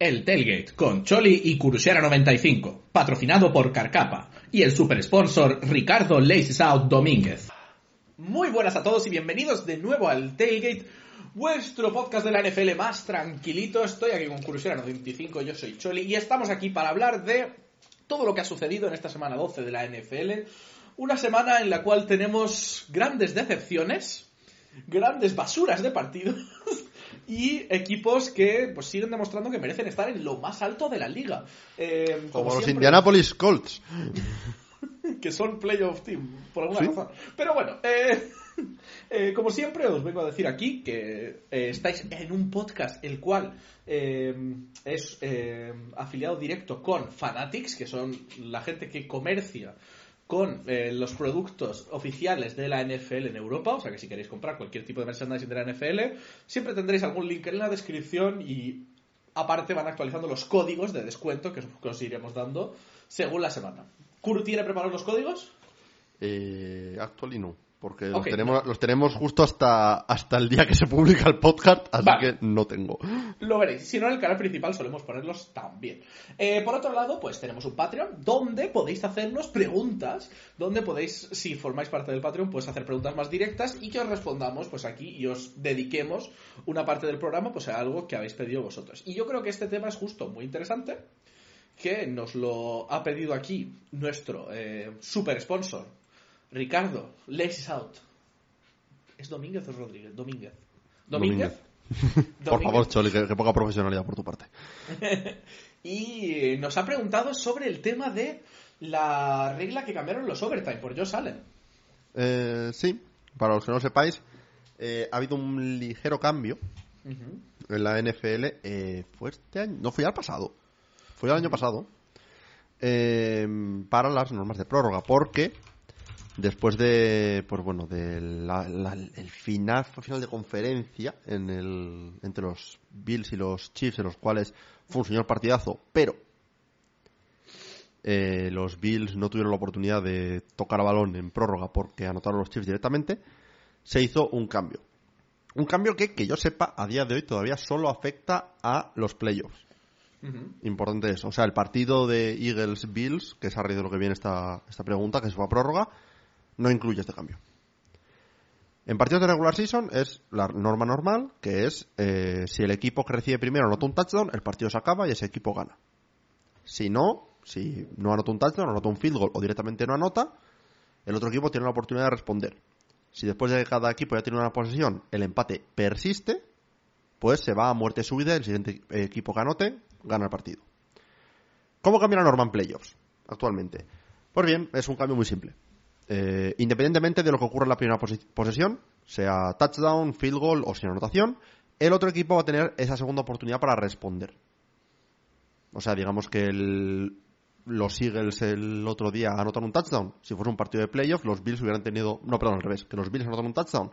El Tailgate con Choli y Kurushera 95, patrocinado por Carcapa y el super sponsor Ricardo Laces Out Domínguez. Muy buenas a todos y bienvenidos de nuevo al Tailgate, vuestro podcast de la NFL más tranquilito. Estoy aquí con Kurushera 95, yo soy Choli y estamos aquí para hablar de todo lo que ha sucedido en esta semana 12 de la NFL. Una semana en la cual tenemos grandes decepciones, grandes basuras de partidos y equipos que pues siguen demostrando que merecen estar en lo más alto de la liga. Eh, Como, los siempre, Indianapolis Colts. que son playoff team, por alguna razón. Pero bueno, eh, eh, como siempre os vengo a decir aquí que eh, estáis en un podcast el cual es eh, afiliado directo con Fanatics, que son la gente que comercia con eh, los productos oficiales de la NFL en Europa, o sea que si queréis comprar cualquier tipo de merchandising de la NFL, siempre tendréis algún link en la descripción y aparte van actualizando los códigos de descuento que os, iremos dando según la semana. ¿Kuru tiene preparados los códigos? Eh, actually no, porque los, tenemos, los tenemos justo hasta, hasta el día que se publica el podcast, así Vale. que no tengo. Lo veréis. Si no, en el canal principal solemos ponerlos también. Eh, por otro lado, pues tenemos un Patreon donde podéis hacernos preguntas, donde podéis, si formáis parte del Patreon, pues hacer preguntas más directas y que os respondamos pues aquí y os dediquemos una parte del programa pues a algo que habéis pedido vosotros. Y yo creo que este tema es justo muy interesante, que nos lo ha pedido aquí nuestro eh, super sponsor, Ricardo, Laces Out. ¿Es Domínguez o Rodríguez? Domínguez. ¿Domínguez? Por favor, Choli, que, que poca profesionalidad por tu parte. Y nos ha preguntado sobre el tema de la regla que cambiaron los overtime por Josh Allen. Eh, sí, para los que no lo sepáis, eh, ha habido un ligero cambio en la NFL. eh, ¿Fue este año? No, fue ya el pasado. Fue el año pasado. eh, para las normas de prórroga, porque después de, pues bueno, de la- la- el final, final de conferencia en el, entre los Bills y los Chiefs, en los cuales fue un señor partidazo, pero eh, los Bills no tuvieron la oportunidad de tocar a balón en prórroga porque anotaron los Chiefs directamente, se hizo un cambio. Un cambio que, que yo sepa, a día de hoy todavía solo afecta a los playoffs. Importante eso. O sea, el partido de Eagles-Bills, que es a raíz de lo que viene esta, esta pregunta, que se fue a prórroga, no incluye este cambio. En partidos de regular season es la norma normal, que es eh, si el equipo que recibe primero anota un touchdown, el partido se acaba y ese equipo gana. Si no, si no anota un touchdown, anota un field goal o directamente no anota, el otro equipo tiene la oportunidad de responder. Si después de que cada equipo ya tiene una posesión, el empate persiste, pues se va a muerte súbita el siguiente equipo que anote gana el partido. ¿Cómo cambia la norma en playoffs actualmente? Pues bien, es un cambio muy simple. Eh, independientemente de lo que ocurra en la primera posesión, sea touchdown, field goal o sin anotación, el otro equipo va a tener esa segunda oportunidad para responder. O sea, digamos que los Eagles el otro día anotan un touchdown. Si fuese un partido de playoff, los Bills hubieran tenido. No, perdón, al revés. Que los Bills anotan un touchdown,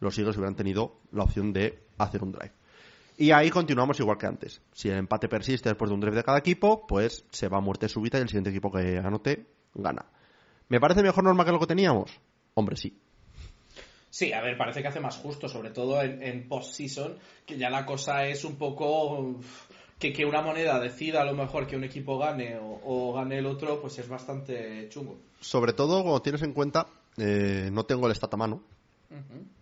los Eagles hubieran tenido la opción de hacer un drive. Y ahí continuamos igual que antes. Si el empate persiste después de un drive de cada equipo, pues se va a muerte súbita y el siguiente equipo que anote gana. ¿Me parece mejor norma que lo que teníamos? Hombre, sí. Sí, a ver, parece que hace más justo, sobre todo en, en post-season, que ya la cosa es un poco que, que una moneda decida a lo mejor que un equipo gane o, o gane el otro, pues es bastante chungo. Sobre todo cuando tienes en cuenta, eh, no tengo el stat a mano,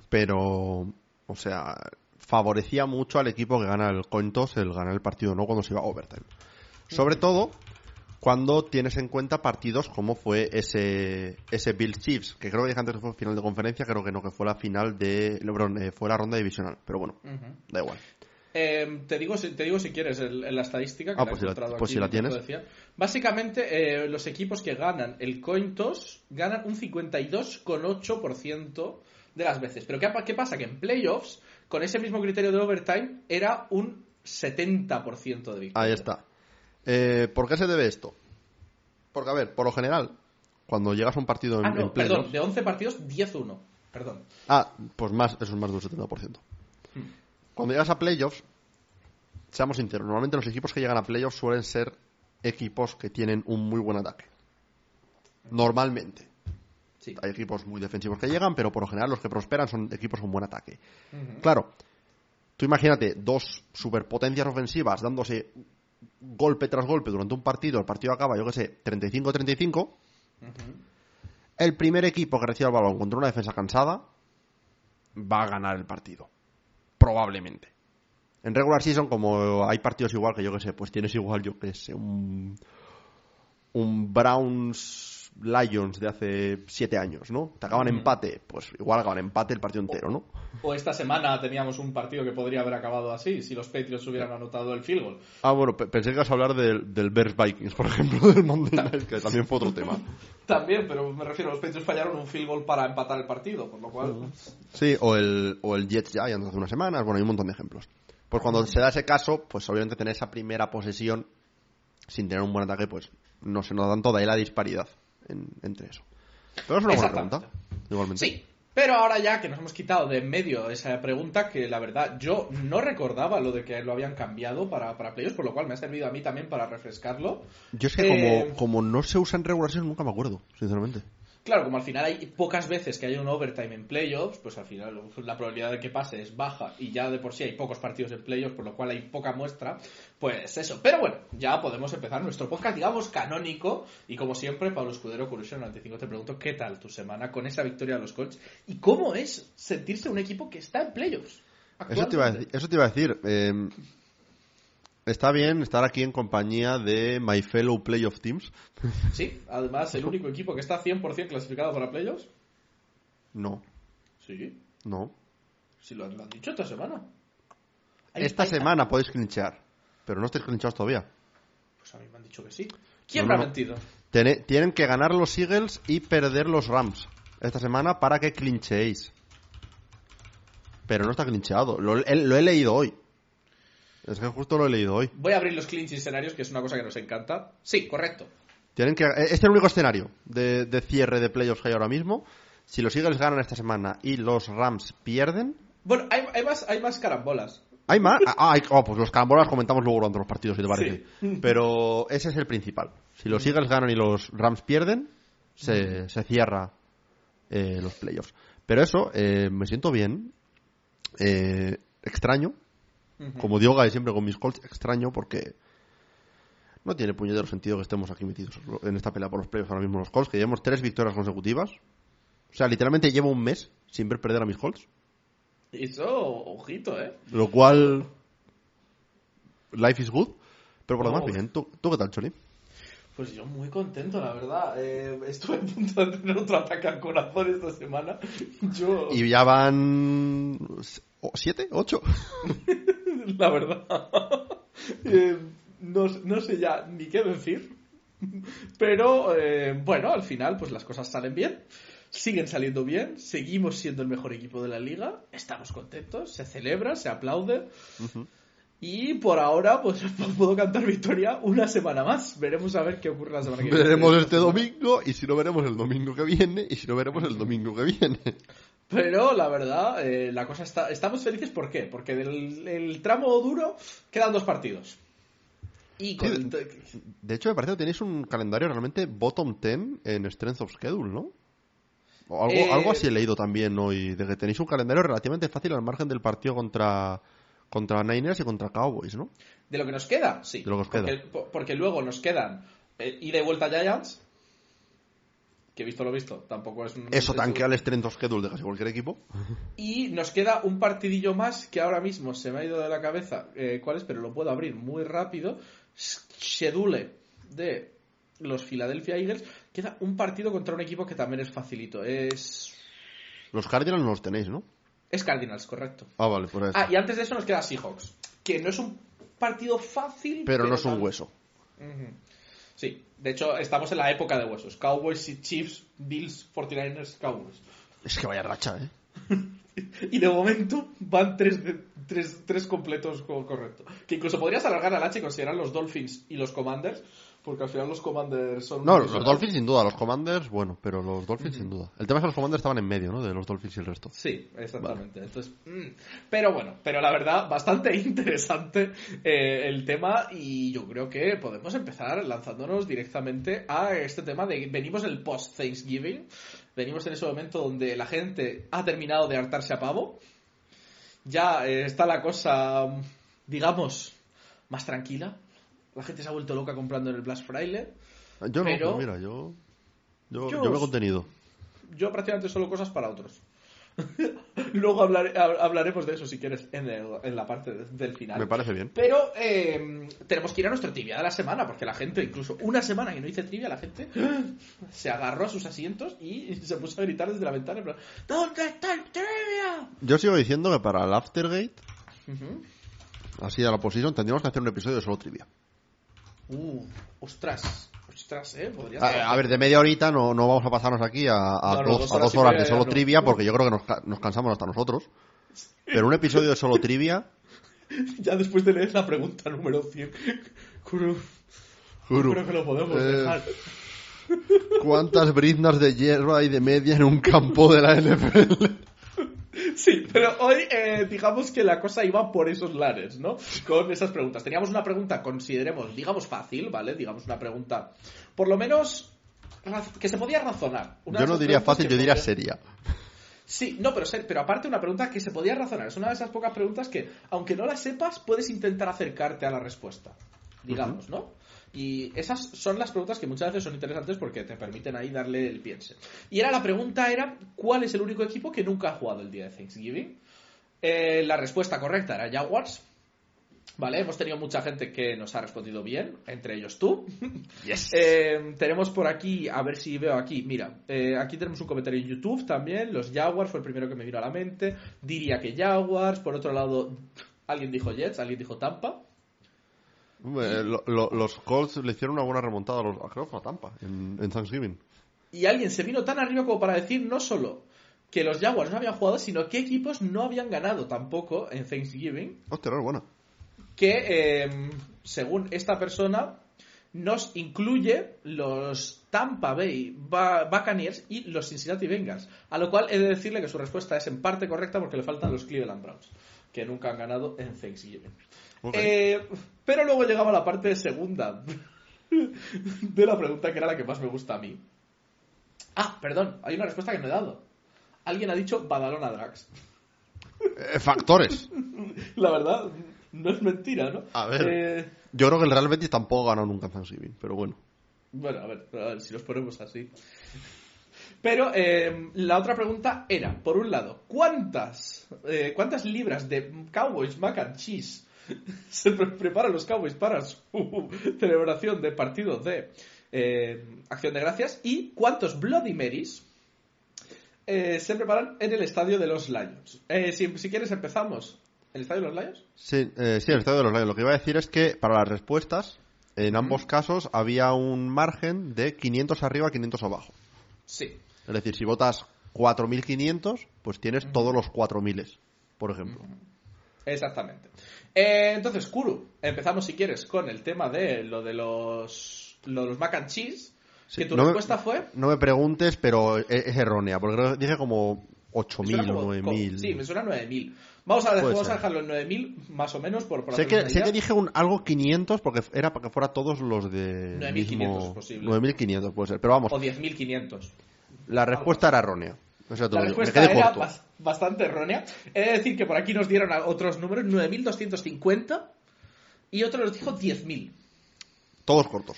pero, o sea, favorecía mucho al equipo que gana el coin toss el ganar el partido, ¿no? Cuando se iba a overtime. Sobre todo cuando tienes en cuenta partidos como fue ese, ese Bills Chiefs, que creo que dije antes que fue final de conferencia, creo que no, que fue la final de, perdón, eh, fue la ronda divisional, pero bueno, da igual. Eh, te, digo, si- te digo si quieres el- la estadística. Que Ah, la he pues si la- encontrado pues aquí si la mientras tienes. decía. Básicamente, eh, los equipos que ganan el coin toss ganan un 52,8% de las veces. Pero ¿qué, ¿qué pasa? Que en playoffs, con ese mismo criterio de overtime, era un 70% de victoria. Ahí está. Eh, ¿Por qué se debe esto? Porque, a ver, por lo general, cuando llegas a un partido en, Ah, en perdón, de 11 partidos, 10-1. Perdón. Ah, pues más, eso es más de un 70%. Hmm. Cuando llegas a playoffs, seamos sinceros, normalmente los equipos que llegan a playoffs suelen ser equipos que tienen un muy buen ataque. Normalmente. Sí. Hay equipos muy defensivos que llegan, pero por lo general los que prosperan son equipos con buen ataque. Claro, Tú imagínate dos superpotencias ofensivas dándose golpe tras golpe durante un partido, el partido acaba, yo qué sé, 35-35. El primer equipo que reciba el balón contra una defensa cansada va a ganar el partido. Probablemente. En regular season, como hay partidos igual que yo que sé, pues tienes igual, yo que sé, un, un Browns Lions de hace siete años, ¿no? Te acaban empate, pues igual acaban empate el partido entero, ¿no? O esta semana teníamos un partido que podría haber acabado así, si los Patriots hubieran anotado el field goal. Ah, bueno, pensé que ibas a hablar del, del Bears Vikings, por ejemplo, del Monday Night, que también fue otro tema. También, pero me refiero, los Patriots fallaron un field goal para empatar el partido, por lo cual... Sí, o el, o el Jets Giants hace unas semanas, bueno, hay un montón de ejemplos. Pues cuando se da ese caso, pues obviamente tener esa primera posesión sin tener un buen ataque, pues no se nos dan toda ahí la disparidad entre eso. Pero es una buena pregunta, igualmente. Sí, pero ahora ya que nos hemos quitado de en medio esa pregunta, que la verdad yo no recordaba lo de que lo habían cambiado para, para playoffs, por lo cual me ha servido a mí también para refrescarlo. Yo es que como, eh, como no se usa en regulación nunca me acuerdo, sinceramente. Claro, como al final hay pocas veces que hay un overtime en playoffs, pues al final la probabilidad de que pase es baja y ya de por sí hay pocos partidos en playoffs, por lo cual hay poca muestra, pues eso. Pero bueno, ya podemos empezar nuestro podcast, digamos, canónico. Y como siempre, Pablo Escudero, Curioso 95, te pregunto, ¿qué tal tu semana con esa victoria de los Colts? ¿Y cómo es sentirse un equipo que está en playoffs? Eso te, iba a decir, eso te iba a decir. Eh, Está bien estar aquí en compañía de My Fellow Playoff Teams. Sí, además el único equipo que está 100% clasificado para playoffs. No. Sí. No. Si lo, han dicho esta semana. esta semana podéis clinchear, pero no estáis clinchados todavía. Pues a mí me han dicho que sí. ¿Quién me ha mentido? tienen que ganar los Eagles y perder los Rams esta semana para que clincheéis. Pero no está clincheado. lo he leído hoy. Es que justo lo he leído hoy. Voy a abrir los clinch escenarios, que es una cosa que nos encanta. Sí, correcto. Tienen que, este es el único escenario de, cierre de playoffs que hay ahora mismo. Si los Eagles ganan esta semana y los Rams pierden. Bueno, hay, más, hay más carambolas. ¿Hay más? Ah, oh, pues los carambolas comentamos luego durante los partidos, si te parece. Pero ese es el principal. Si los Eagles ganan y los Rams pierden, se, cierra eh, los playoffs. Pero eso, eh, me siento bien. Eh, extraño, como digo siempre con mis Colts, extraño porque no tiene puñetero sentido que estemos aquí metidos en esta pelea por los playoffs ahora mismo los Colts, que llevamos tres victorias consecutivas. O sea, literalmente llevo un mes sin ver perder a mis Colts. Eso, ojito, ¿eh? Lo cual... Life is good. Pero por lo demás, bien. ¿Tú, qué tal, Choli? Pues yo muy contento, la verdad. Eh, estuve a punto de tener otro ataque al corazón esta semana. Yo... Y ya van... ¿Siete? ¿Ocho? la verdad. Eh, no, sé ya ni qué decir. Pero eh, bueno, al final pues las cosas salen bien. Siguen saliendo bien, seguimos siendo el mejor equipo de la liga, estamos contentos, se celebra, se aplaude. Y por ahora, pues puedo cantar victoria una semana más. Veremos a ver qué ocurre la semana que viene. Veremos este domingo, y si no veremos el domingo que viene, y si no veremos el domingo que viene. Pero la verdad, eh, la cosa está. Estamos felices, ¿por qué? Porque del tramo duro quedan dos partidos. Y de, hecho, me parece que tenéis un calendario realmente bottom 10 en Strength of Schedule, ¿no? O algo, eh, algo así he leído también hoy, de que tenéis un calendario relativamente fácil al margen del partido contra, contra Niners y contra Cowboys, ¿no? De lo que nos queda, sí. De lo que os queda. Porque, luego nos quedan eh, ida y vuelta Giants, que visto lo visto, tampoco es un... Eso tanquea el strength of schedule de casi cualquier equipo. Y nos queda un partidillo más que ahora mismo se me ha ido de la cabeza eh, cuál es, pero lo puedo abrir muy rápido. Schedule de los Philadelphia Eagles. Queda un partido contra un equipo que también es facilito. Es... Los Cardinals no los tenéis, ¿no? Es Cardinals, correcto. Ah, vale, por eso. Ah, y antes de eso nos queda Seahawks, que no es un partido fácil. Pero, no es un hueso. Sí, de hecho estamos en la época de huesos. Cowboys, y Chiefs, Bills, 49ers, Cowboys. Es que vaya racha, ¿eh? y de momento van tres, tres, tres completos correcto. Que incluso podrías alargar al H y considerar los Dolphins y los Commanders, porque al final los Commanders son... No, los Dolphins sin duda, los Commanders, bueno, pero los Dolphins sin duda. El tema es que los Commanders estaban en medio, ¿no? De los Dolphins y el resto. Sí, exactamente. Entonces, mm, pero bueno, pero la verdad, bastante interesante eh, el tema y yo creo que podemos empezar lanzándonos directamente a este tema de... Venimos el post-Thanksgiving, venimos en ese momento donde la gente ha terminado de hartarse a pavo ya eh, está la cosa, digamos, más tranquila. La gente se ha vuelto loca comprando en el Black Friday. Yo no, Pero- pues mira, yo. Yo, Yo- yo he contenido. Yo prácticamente solo cosas para otros. Luego hablaré- hablaremos de eso si quieres en, el- en la parte de- del final. Me parece bien. Pero eh, tenemos que ir a nuestro trivia de la semana, porque la gente, incluso una semana que no hice trivia, la gente se agarró a sus asientos y se puso a gritar desde la ventana. plan, ¿Dónde está el trivia? Yo sigo diciendo que para el Aftergate, Ujú. así a la posición, tendríamos que hacer un episodio de solo trivia. Uh, ostras, ostras, eh, podría A, ser. a ver, de media horita no, no vamos a pasarnos aquí a, a No, no, dos, a horas dos de solo trivia, porque yo creo que nos, nos cansamos hasta nosotros. Pero un episodio de solo trivia, Ya después de leer la pregunta número 100, Kuru, Juro. creo que lo podemos Eh, dejar. ¿Cuántas briznas de hierro hay de media en un campo de la NFL? Sí, pero hoy eh, digamos que la cosa iba por esos lares, ¿no? Con esas preguntas. Teníamos una pregunta, consideremos, digamos fácil, ¿vale? Digamos una pregunta, por lo menos, que se podía razonar. Una Yo no diría fácil, yo diría podía- seria. Sí, no, pero, ser- pero aparte una pregunta que se podía razonar. Es una de esas pocas preguntas que, aunque no la sepas, puedes intentar acercarte a la respuesta. Digamos, ¿no? Y esas son las preguntas que muchas veces son interesantes porque te permiten ahí darle el piense. Y era la pregunta era, ¿cuál es el único equipo que nunca ha jugado el día de Thanksgiving? Eh, la respuesta correcta era Jaguars. Vale, hemos tenido mucha gente que nos ha respondido bien, entre ellos tú. Eh, tenemos por aquí, a ver si veo aquí, mira, eh, aquí tenemos un comentario en YouTube también, los Jaguars fue el primero que me vino a la mente, diría que Jaguars, por otro lado, alguien dijo Jets, alguien dijo Tampa, lo- lo- los Colts le hicieron una buena remontada a los creo a Tampa en, en Thanksgiving. y alguien se vino tan arriba como para decir no solo que los Jaguars no habían jugado, sino que equipos no habían ganado tampoco en Thanksgiving, Hostia, no buena. que eh, según esta persona nos incluye los Tampa Bay Ba- Buccaneers y los Cincinnati Bengals, a lo cual he de decirle que su respuesta es en parte correcta porque le faltan los Cleveland Browns, que nunca han ganado en Thanksgiving. Eh, pero luego llegaba la parte segunda de la pregunta que era la que más me gusta a mí. Ah, perdón, hay una respuesta que no he dado. Alguien ha dicho Badalona Drags. Eh, factores. La verdad, no es mentira, ¿no? A ver. Eh, Yo creo que el Real Betis tampoco ha ganado nunca en Thanksgiving, pero bueno. Bueno, a ver, a ver si nos ponemos así. Pero eh, la otra pregunta era, por un lado, ¿cuántas, eh, ¿cuántas libras de Cowboys Mac and Cheese se pre- preparan los Cowboys para su celebración de partido de eh, Acción de Gracias? ¿Y cuántos Bloody Marys eh, se preparan en el estadio de los Lions? Eh, si, si quieres empezamos. ¿El estadio de los Lions? Sí, eh, sí, el estadio de los Lions. Lo que iba a decir es que para las respuestas, en ambos casos había un margen de 500 arriba, 500 abajo. Sí. Es decir, si votas 4.500, pues tienes todos los 4.000, por ejemplo. Exactamente. Eh, entonces, Kuru, empezamos si quieres con el tema de lo de los, lo de los mac and cheese. Sí, que tu no me- respuesta fue. No me preguntes, pero es, es errónea, porque dije como me 8.000 suena o como- 9.000. como- Sí, me suena 9.000. Vamos a, vamos a dejarlo en 9.000 más o menos por, por Sé que, sé que dije un, algo 500 porque era para que fuera todos los de 9.500 mismo- posible. 9.500 puede ser, pero vamos, O 10.500. la respuesta era errónea. O sea, La digo, me respuesta quedé era corto. bastante errónea. He de decir que por aquí nos dieron otros números, 9.250 y otro nos dijo 10.000. Todos cortos.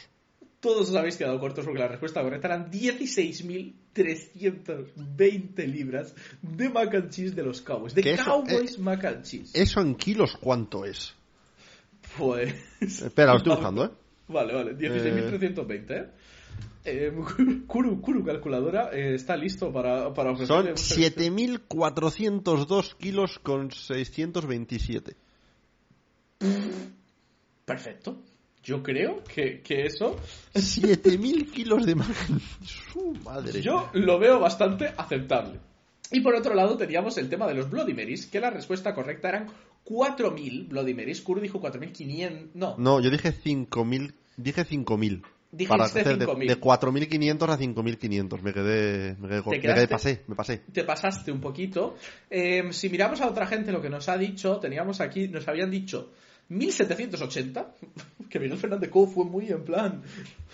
Todos os habéis quedado cortos porque la respuesta correcta eran 16.320 libras de mac and cheese de los Cowboys. De eso, Cowboys mac and cheese. ¿Eso en kilos cuánto es? Pues... Espera, lo estoy buscando, ¿eh? Vale, vale. 16.320, ¿eh? Eh, Kuru, Kuru calculadora eh, está listo para, para Son ofrecerle- 7.402 kilos con 627. Perfecto. Yo creo que, que eso 7.000 kilos de Su madre. yo lo veo bastante aceptable. Y por otro lado teníamos el tema de los Bloody Marys, que la respuesta correcta eran 4.000 Bloody Marys. Kuru dijo 4.500... No, No, yo dije 5.000. Dije 5.000. Dijiste Para de, 5.000. de 4.500 a 5.500. Me quedé. Me quedé, ¿Te me quedé pasé, me pasé. te pasaste un poquito. Eh, si miramos a otra gente lo que nos ha dicho, teníamos aquí, nos habían dicho 1780, que Miguel Fernández Cobo fue muy en plan.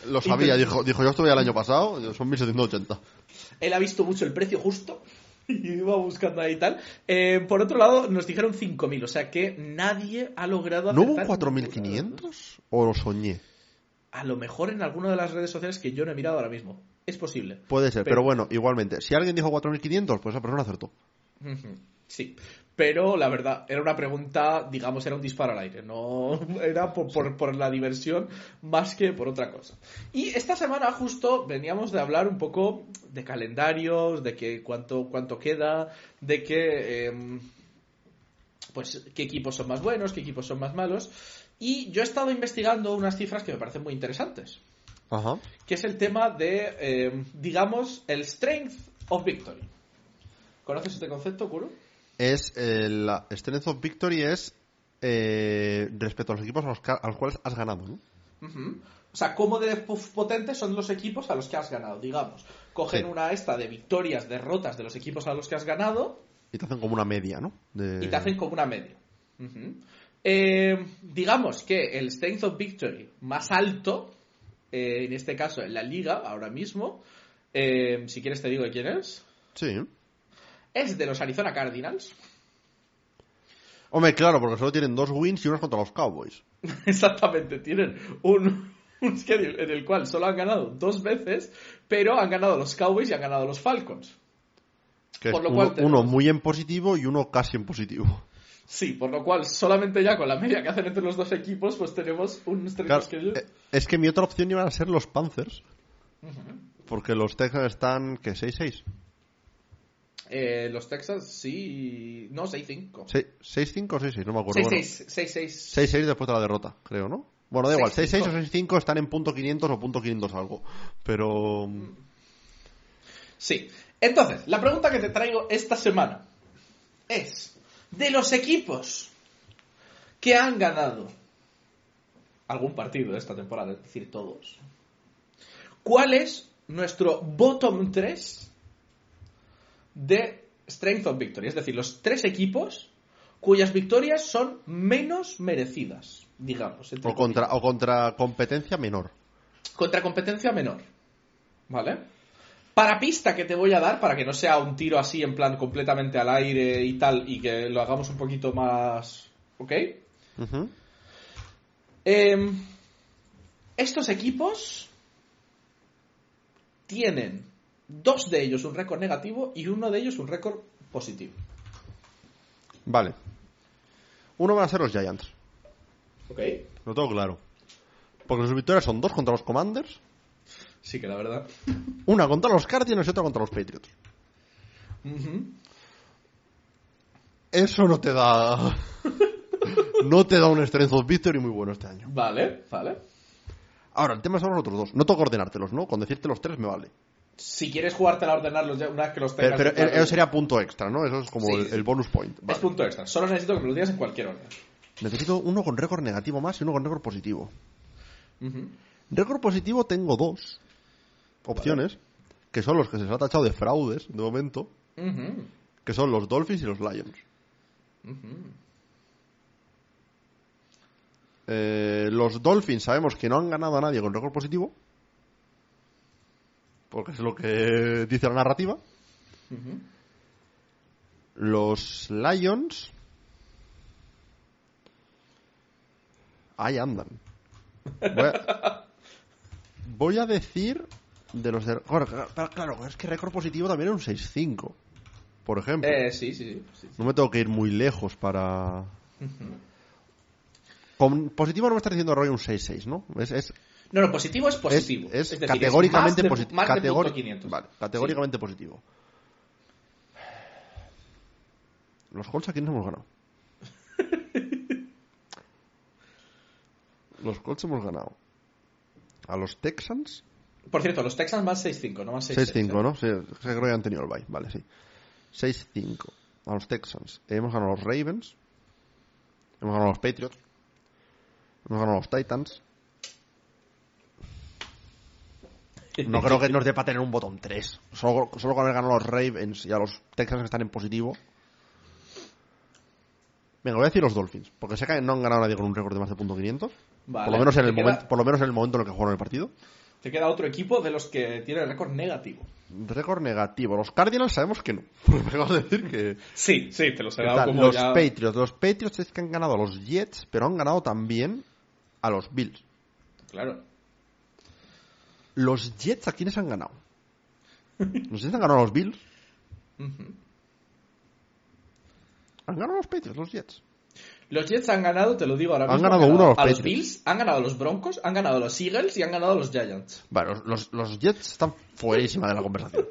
Lo sabía, dijo, dijo yo estuve el año pasado, son 1.780. Él ha visto mucho el precio justo. y iba buscando ahí y tal. Eh, por otro lado, nos dijeron 5.000, o sea que nadie ha logrado ¿No hubo acertar 4.500? ¿O lo soñé? A lo mejor en alguna de las redes sociales que yo no he mirado ahora mismo. Es posible. Puede ser, pero, Pero- bueno, igualmente. Si alguien dijo 4.500, pues esa persona acertó. Sí, pero la verdad, era una pregunta, digamos, era un disparo al aire, no era por, por- por la diversión más que por otra cosa. Y esta semana justo veníamos de hablar un poco de calendarios, de que cuánto, cuánto queda, de que, em, pues, qué equipos son más buenos, qué equipos son más malos. Y yo he estado investigando unas cifras que me parecen muy interesantes, Ajá. que es el tema de, em, digamos, el Strength of Victory. ¿Conoces este concepto, Kuro? Es eh, la Strength of Victory es eh, respecto a los equipos a los, a los cuales has ganado, ¿no? Ujú. O sea, cómo de po- potentes son los equipos a los que has ganado, digamos. Cogen Sí. una esta de victorias, derrotas de los equipos a los que has ganado Y te hacen como una media, ¿no? De- y te hacen como una media. Ujú. Eh, digamos que el Strength of Victory más alto, eh, en este caso en la liga, ahora mismo, eh, si quieres te digo de quién es, Sí. es de los Arizona Cardinals. Hombre, claro, porque solo tienen dos wins y unos contra los Cowboys. Exactamente, tienen un, un schedule en el cual solo han ganado dos veces, pero han ganado los Cowboys y han ganado los Falcons. Que Por es lo uno, cual tenemos- uno muy en positivo y uno casi en positivo. Sí, por lo cual solamente ya con la media que hacen entre los dos equipos, pues tenemos un Claro, schedule. eh, es que mi otra opción iban a ser los Panthers. Porque los Texans están, ¿qué? 6-6. Eh, los Texans, sí. No, 6-5. Se- 6-5 o 6-6, no me acuerdo. Bueno, 6-6. 6-6. 6-6 después de la derrota, creo, ¿no? Bueno, da igual, 6-6 o 6-5. 6-5 están en punto 500 o punto 500 algo. Pero... Sí. Entonces, la pregunta que te traigo esta semana es: de los equipos que han ganado algún partido de esta temporada, es decir, todos, ¿cuál es nuestro bottom 3 de Strength of Victory? Es decir, los tres equipos cuyas victorias son menos merecidas, digamos. O contra, o contra competencia menor. contra competencia menor. ¿Vale? Para pista que te voy a dar, para que no sea un tiro así en plan completamente al aire y tal, y que lo hagamos un poquito más. ¿Ok? Em, estos equipos tienen dos de ellos un récord negativo y uno de ellos un récord positivo. Vale. Uno van a ser los Giants. ¿Ok? Lo tengo claro. Porque sus victorias son dos contra los Commanders, Sí, que la verdad. una contra los Cardinals y otra contra los Patriots. Eso no te da... no te da un Strength of Victory muy bueno este año. Vale, vale. Ahora, el tema son los otros dos. No tengo que ordenártelos, ¿no? Con decirte los tres me vale. Si quieres jugártela a ordenarlos ya una vez que los tengas. pero eso sería punto extra, ¿no? Eso es como Sí, el, bonus point. Es punto extra. Solo necesito que me lo digas en cualquier orden. Necesito uno con récord negativo más y uno con récord positivo. Ujú. Récord positivo tengo dos opciones, que son los que se les ha tachado de fraudes de momento, que son los Dolphins y los Lions. Eh, los Dolphins sabemos que no han ganado a nadie con récord positivo, porque es lo que dice la narrativa. Los Lions... Ahí andan. Voy a, voy a decir de los de... Claro, es que récord positivo también es un 6-5, por ejemplo. Eh, sí, sí, sí, sí. No me tengo que ir muy lejos para... Con positivo no me está diciendo Roy un 6-6, ¿no? Es, es, No, no, positivo es positivo. es, es decir, categóricamente más de- positivo. Más de punto 500. Vale, categóricamente positivo. Los Colts a quién hemos ganado. Los Colts hemos ganado. A los Texans. Por cierto, los Texans más 6-5, no más 6-6. 6-5, ¿no? Sí, creo que han tenido el bye. Vale, sí. 6-5. A los Texans. Hemos ganado a los Ravens. Hemos ganado a los Patriots. Hemos ganado a los Titans. No creo que nos dé para tener un botón 3. Solo, solo con haber ganado a los Ravens y a los Texans que están en positivo. Venga, voy a decir los Dolphins. Porque sé que no han ganado a nadie con un récord de más de punto .500. Vale. Por, lo menos en el momento, por lo menos en el momento en el que jugaron el partido. Te queda otro equipo de los que tiene récord negativo. Récord negativo. Los Cardinals sabemos que no. Me acabas de decir que. Sí, sí, te los he dado como los ya... Patriots. Los Patriots es que han ganado a los Jets, pero han ganado también a los Bills. Claro. Los Jets, ¿a quiénes han ganado? Los Jets han ganado a los Bills. Han ganado a los Patriots, los Jets. Los Jets han ganado, te lo digo ahora Han mismo. ganado uno a los a los. Bills, han ganado a los Broncos, han ganado a los Eagles y han ganado a los Giants. Bueno, los, los Jets están fuerísima de la conversación.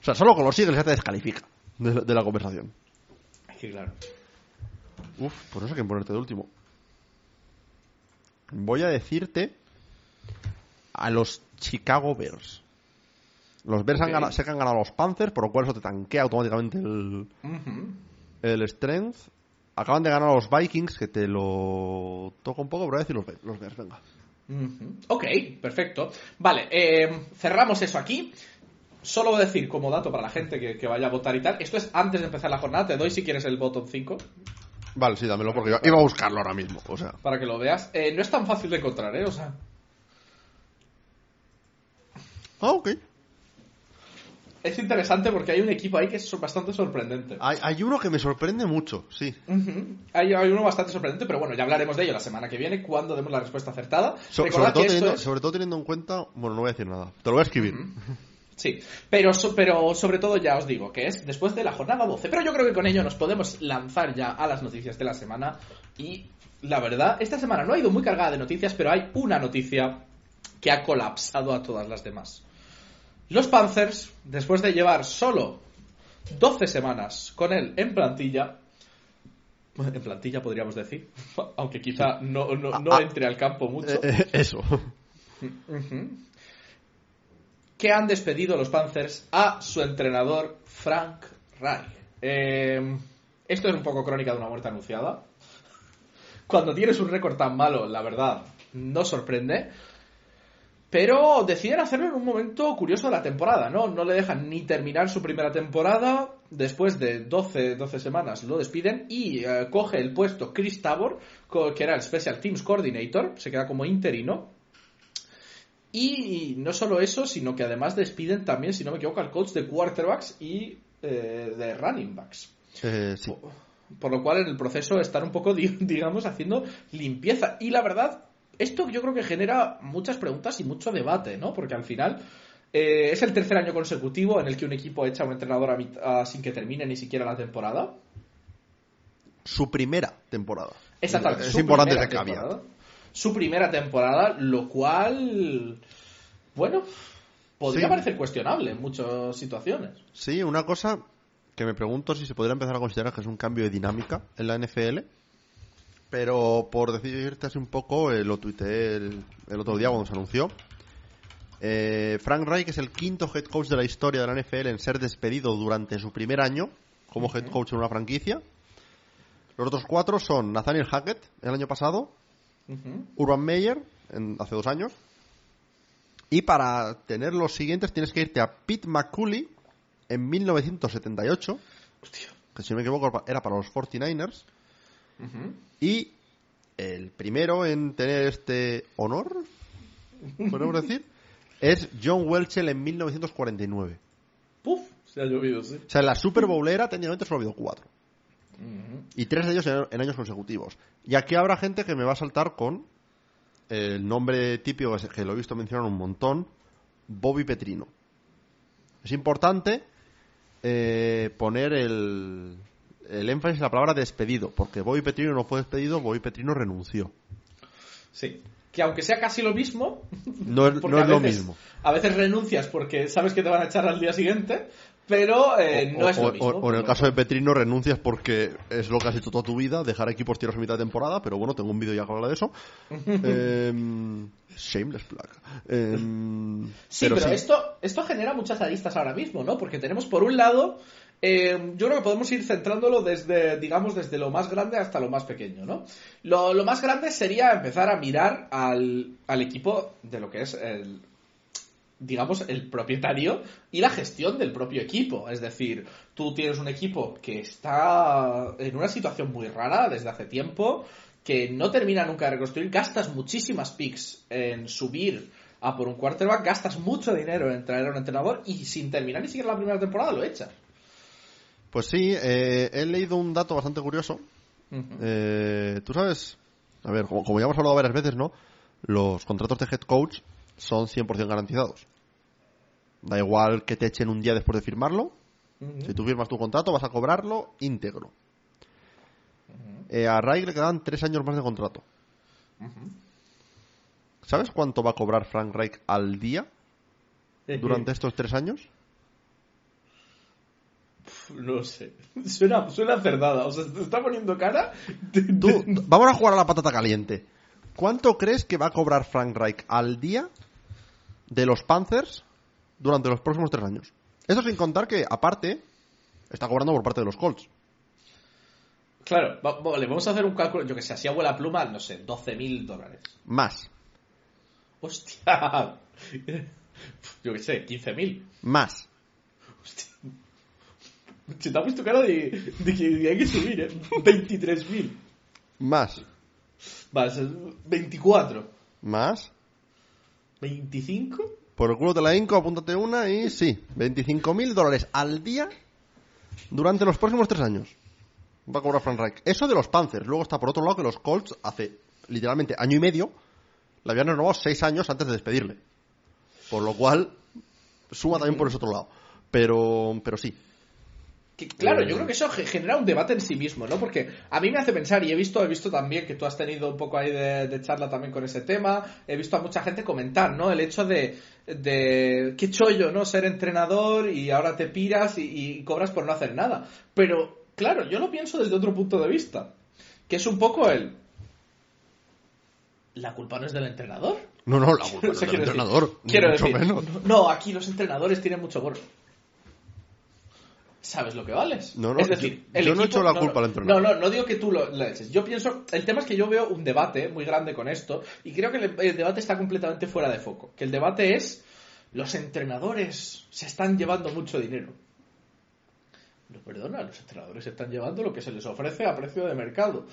O sea, solo con los Eagles ya te descalifica de, la- de la conversación. Sí, claro. Uf, pues no sé quién ponerte de último. Voy a decirte a los Chicago Bears. Los Bears han Ok. ganado, sé que han ganado a los Panthers, por lo cual eso te tanquea automáticamente el, el Strength. Acaban de ganar a los Vikings, que te lo toco un poco, pero voy a decir los, los Bears, venga. Ok, perfecto. Vale, eh, cerramos eso aquí. Solo decir como dato para la gente que, que vaya a votar y tal. Esto es antes de empezar la jornada. Te doy si quieres el botón 5 Vale, sí, dámelo porque iba, iba a buscarlo ahora mismo. O sea, para que lo veas. Eh, no es tan fácil de encontrar, ¿eh? O sea, ah, ok. Es interesante porque hay un equipo ahí que es bastante sorprendente. Hay, hay uno que me sorprende mucho, sí. Hay, hay uno bastante sorprendente, pero bueno, ya hablaremos de ello la semana que viene cuando demos la respuesta acertada. So- sobre, todo teniendo, es- sobre todo teniendo en cuenta. Bueno, no voy a decir nada. Te lo voy a escribir. Sí, pero, pero sobre todo ya os digo que es después de la jornada 12. Pero yo creo que con ello nos podemos lanzar ya a las noticias de la semana. Y la verdad, esta semana no ha ido muy cargada de noticias, pero hay una noticia que ha colapsado a todas las demás. Los Panthers, después de llevar solo 12 semanas con él en plantilla, en plantilla podríamos decir, aunque quizá no, no, no Ah, ah. entre al campo mucho. Eh, eh, eso. Que han despedido los Panthers a su entrenador Frank Reich. Eh, esto es un poco crónica de una muerte anunciada. Cuando tienes un récord tan malo, la verdad, no sorprende. Pero deciden hacerlo en un momento curioso de la temporada, ¿no? No le dejan ni terminar su primera temporada. Después de 12, 12 semanas lo despiden y eh, coge el puesto Chris Tabor, que era el Special Teams Coordinator. Se queda como interino. Y no solo eso, sino que además despiden también, si no me equivoco, al coach de quarterbacks y eh, de running backs. Eh, sí. Por lo cual en el proceso están un poco, di- digamos, haciendo limpieza. Y la verdad, esto yo creo que genera muchas preguntas y mucho debate, ¿no? Porque al final eh, es el tercer año consecutivo en el que un equipo echa a un entrenador a mit- a- sin que termine ni siquiera la temporada. Su primera temporada. Exactamente. Es importante ese caveat. Su primera temporada, lo cual, bueno, podría Sí. parecer cuestionable en muchas situaciones. Sí, una cosa que me pregunto si se podría empezar a considerar que es un cambio de dinámica en la NFL. Pero por decirte así un poco, eh, lo tuiteé el, el otro día cuando se anunció. Eh, Frank Reich es el quinto head coach de la historia de la NFL en ser despedido durante su primer año como head coach en una franquicia. Los otros cuatro son Nathaniel Hackett el año pasado. Urban Meyer en- hace dos años. Y para tener los siguientes tienes que irte a Pete McCulley en 1978, Hostia. que si no me equivoco era para los 49ers. Y el primero en tener este honor, podemos decir, es John Welchel en 1949. Puf, se ha llovido, sí. O sea, en la Super Bowlera técnicamente solo ha habido cuatro. Y tres de ellos en, en años consecutivos. Y aquí habrá gente que me va a saltar con el nombre típico que lo he visto mencionar un montón, Bobby Petrino. Es importante eh, poner el, el énfasis en la palabra despedido, porque Bobby Petrino no fue despedido, Bobby Petrino renunció. Sí. Que aunque sea casi lo mismo, No es, no lo mismo. A veces renuncias porque sabes que te van a echar al día siguiente, pero eh, O- no es o- lo mismo. o- o en el caso de Petrino renuncias porque es lo que has hecho toda tu vida, dejar equipos tirados a mitad de temporada, pero bueno, tengo un vídeo ya que habla de eso. Em, shameless plug. Em, Sí, pero, Esto, esto genera muchas aristas ahora mismo, ¿no? Porque tenemos por un lado, eh, yo creo que podemos ir centrándolo desde, digamos, desde lo más grande hasta lo más pequeño, ¿no? Lo, lo más grande sería empezar a mirar al, al equipo de lo que es el, digamos, el propietario y la gestión del propio equipo. Es decir, tú tienes un equipo que está en una situación muy rara desde hace tiempo, que no termina nunca de reconstruir, gastas muchísimas picks en subir a por un quarterback, gastas mucho dinero en traer a un entrenador y sin terminar ni siquiera la primera temporada lo echas. Pues sí, eh, he leído un dato bastante curioso. Eh, Tú sabes, a ver, como, como ya hemos hablado varias veces, ¿no? Los contratos de head coach son 100% garantizados. Da igual que te echen un día después de firmarlo. Si tú firmas tu contrato, vas a cobrarlo íntegro. Eh, a Ray le quedan tres años más de contrato. ¿Sabes cuánto va a cobrar Frank Reich al día durante estos tres años? No sé. Suena, suena cerdada. O sea, te está poniendo cara. de- Tú, de- vamos a jugar a la patata caliente. ¿Cuánto crees que va a cobrar Frank Reich al día de los Panthers durante los próximos tres años? Eso sin contar que, aparte, está cobrando por parte de los Colts. Claro, va- vale, vamos a hacer un cálculo. Yo que sé, así abuela la pluma, no sé, 12 mil dólares. Más, Hostia. Yo que sé, 15 mil. más. Se te ha puesto cara de, de que hay que subir, ¿eh? 23 mil. Más, Vale, es 24. más. 25. Por el culo de la Inco, apúntate una y sí, 25 mil dólares al día durante los próximos tres años. Va a cobrar Frank Reich. Eso de los Panthers. Luego está por otro lado que los Colts hace literalmente año y medio le habían renovado seis años antes de despedirle. Por lo cual, suma también por ese otro lado. Pero, pero sí. Que, claro, Eh. yo creo que eso ge- genera un debate en sí mismo, ¿no? Porque a mí me hace pensar, y he visto, he visto también que tú has tenido un poco ahí de, de charla también con ese tema, he visto a mucha gente comentar, ¿no? El hecho de, de qué chollo, ¿no? Ser entrenador y ahora te piras y, y cobras por no hacer nada. Pero, claro, yo lo pienso desde otro punto de vista, que es un poco el... La culpa no es del entrenador. No, no, la culpa es del decir- entrenador. quiero mucho decir, menos. no, aquí los entrenadores tienen mucho gorro. ¿Sabes lo que vales? No, no, es decir, yo- el no he equipo- hecho la culpa al entrenador. No, no, no digo que tú lo, lo eches. Yo pienso, el tema es que yo veo un debate muy grande con esto y creo que el, el debate está completamente fuera de foco. Que el debate es, los entrenadores se están llevando mucho dinero. No, perdona, los entrenadores se están llevando lo que se les ofrece a precio de mercado.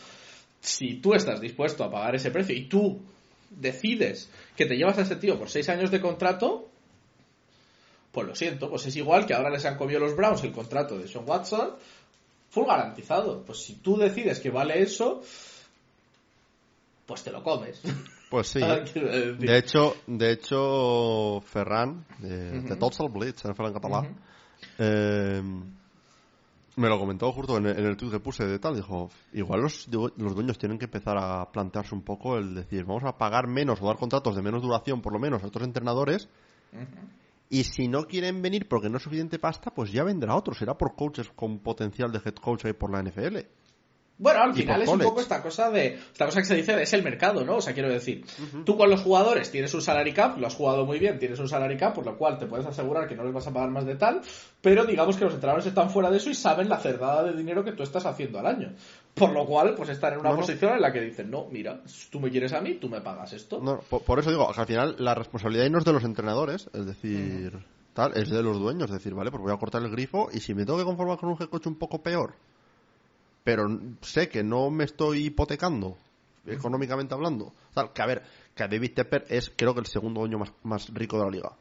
Si tú estás dispuesto a pagar ese precio y tú decides que te llevas a ese tío por seis años de contrato, pues lo siento, pues es igual que ahora les han comido los Browns el contrato de Sean Watson, full garantizado. Pues si tú decides que vale eso, pues te lo comes. Pues sí. Quiero decir. De hecho, de hecho Ferran, de, de Ujú. Total Blitz, en en catalán, eh, me lo comentó justo en el, en el tweet que puse de tal. Dijo, igual los, du- los dueños tienen que empezar a plantearse un poco el decir, vamos a pagar menos o dar contratos de menos duración, por lo menos, a otros entrenadores. Y si no quieren venir porque no es suficiente pasta, pues ya vendrá otro. Será por coaches con potencial de head coach ahí por la NFL. Bueno, al final es un poco esta cosa de. Esta cosa que se dice de es el mercado, ¿no? O sea, quiero decir, tú con los jugadores tienes un salary cap, lo has jugado muy bien, tienes un salary cap, por lo cual te puedes asegurar que no les vas a pagar más de tal, pero digamos que los entrenadores están fuera de eso y saben la cerdada de dinero que tú estás haciendo al año. Por lo cual, pues están en una No, posición en la que dicen, no, mira, tú me quieres a mí, tú me pagas esto. No, por, por eso digo al final la responsabilidad no es de los entrenadores, es decir, tal, es de los dueños. Es decir, vale, pues voy a cortar el grifo y si me tengo que conformar con un head coach un poco peor, pero sé que no me estoy hipotecando, económicamente hablando. Tal, que a ver, que a David Tepper es creo que el segundo dueño más, más rico de la liga.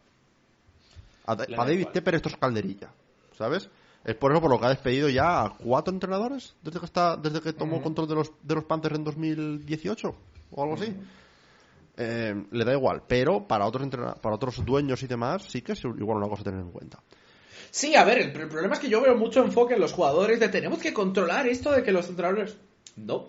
A, David. Tepper esto es calderilla, ¿sabes? Es por eso por lo que ha despedido ya a cuatro entrenadores desde que está desde que tomó Ujú. control de los de los Panthers en 2018 o algo así. Eh, le da igual, pero para otros para otros dueños y demás sí que es igual una cosa a tener en cuenta. Sí, a ver, el, el problema es que yo veo mucho enfoque en los jugadores de tenemos que controlar esto de que los entrenadores. No.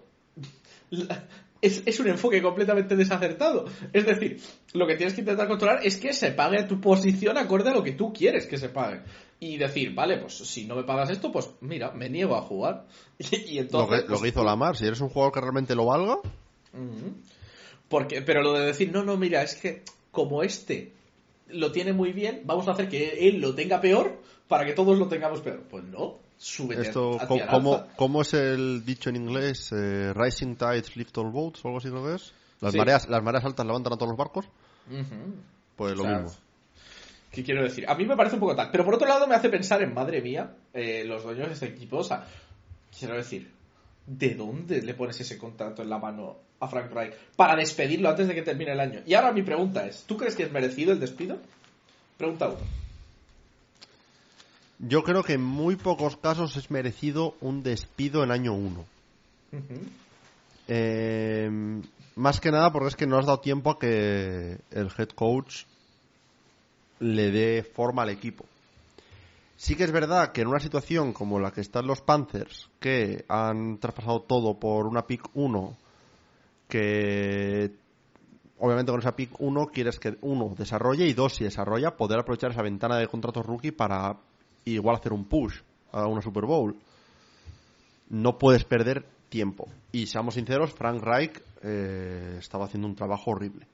La- Es, es un enfoque completamente desacertado. Es decir, lo que tienes que intentar controlar es que se pague tu posición acorde a lo que tú quieres que se pague. Y decir, vale, pues si no me pagas esto, pues mira, me niego a jugar. Y, y Lo entonces. que, lo pues, que hizo Lamar, si eres un jugador que realmente lo valga. Porque, pero lo de decir, no, no, mira, es que como este lo tiene muy bien, vamos a hacer que él lo tenga peor para que todos lo tengamos peor. Pues no, súbete esto hacia el ¿cómo, cómo es el dicho en inglés? Eh, rising tides lift all boats o algo así que es. Las Sí. mareas las mareas altas levantan a todos los barcos, pues lo O sea, mismo. ¿Qué quiero decir? A mí me parece un poco tal. Pero por otro lado me hace pensar en, madre mía, eh, los dueños de este equipo. O sea, quiero decir, ¿de dónde le pones ese contrato en la mano a Frank Reich para despedirlo antes de que termine el año. Y ahora mi pregunta es, ¿tú crees que es merecido el despido? Pregunta uno. Yo creo que en muy pocos casos es merecido un despido en año 1. Eh, más que nada porque es que no has dado tiempo a que el head coach le dé forma al equipo. Sí que es verdad que en una situación como la que están los Panthers, que han traspasado todo por una pick 1, que obviamente con esa pick 1 quieres que uno desarrolle y dos si desarrolla poder aprovechar esa ventana de contratos rookie para igual hacer un push a una Super Bowl. No puedes perder tiempo. Y seamos sinceros, Frank Reich eh, estaba haciendo un trabajo horrible.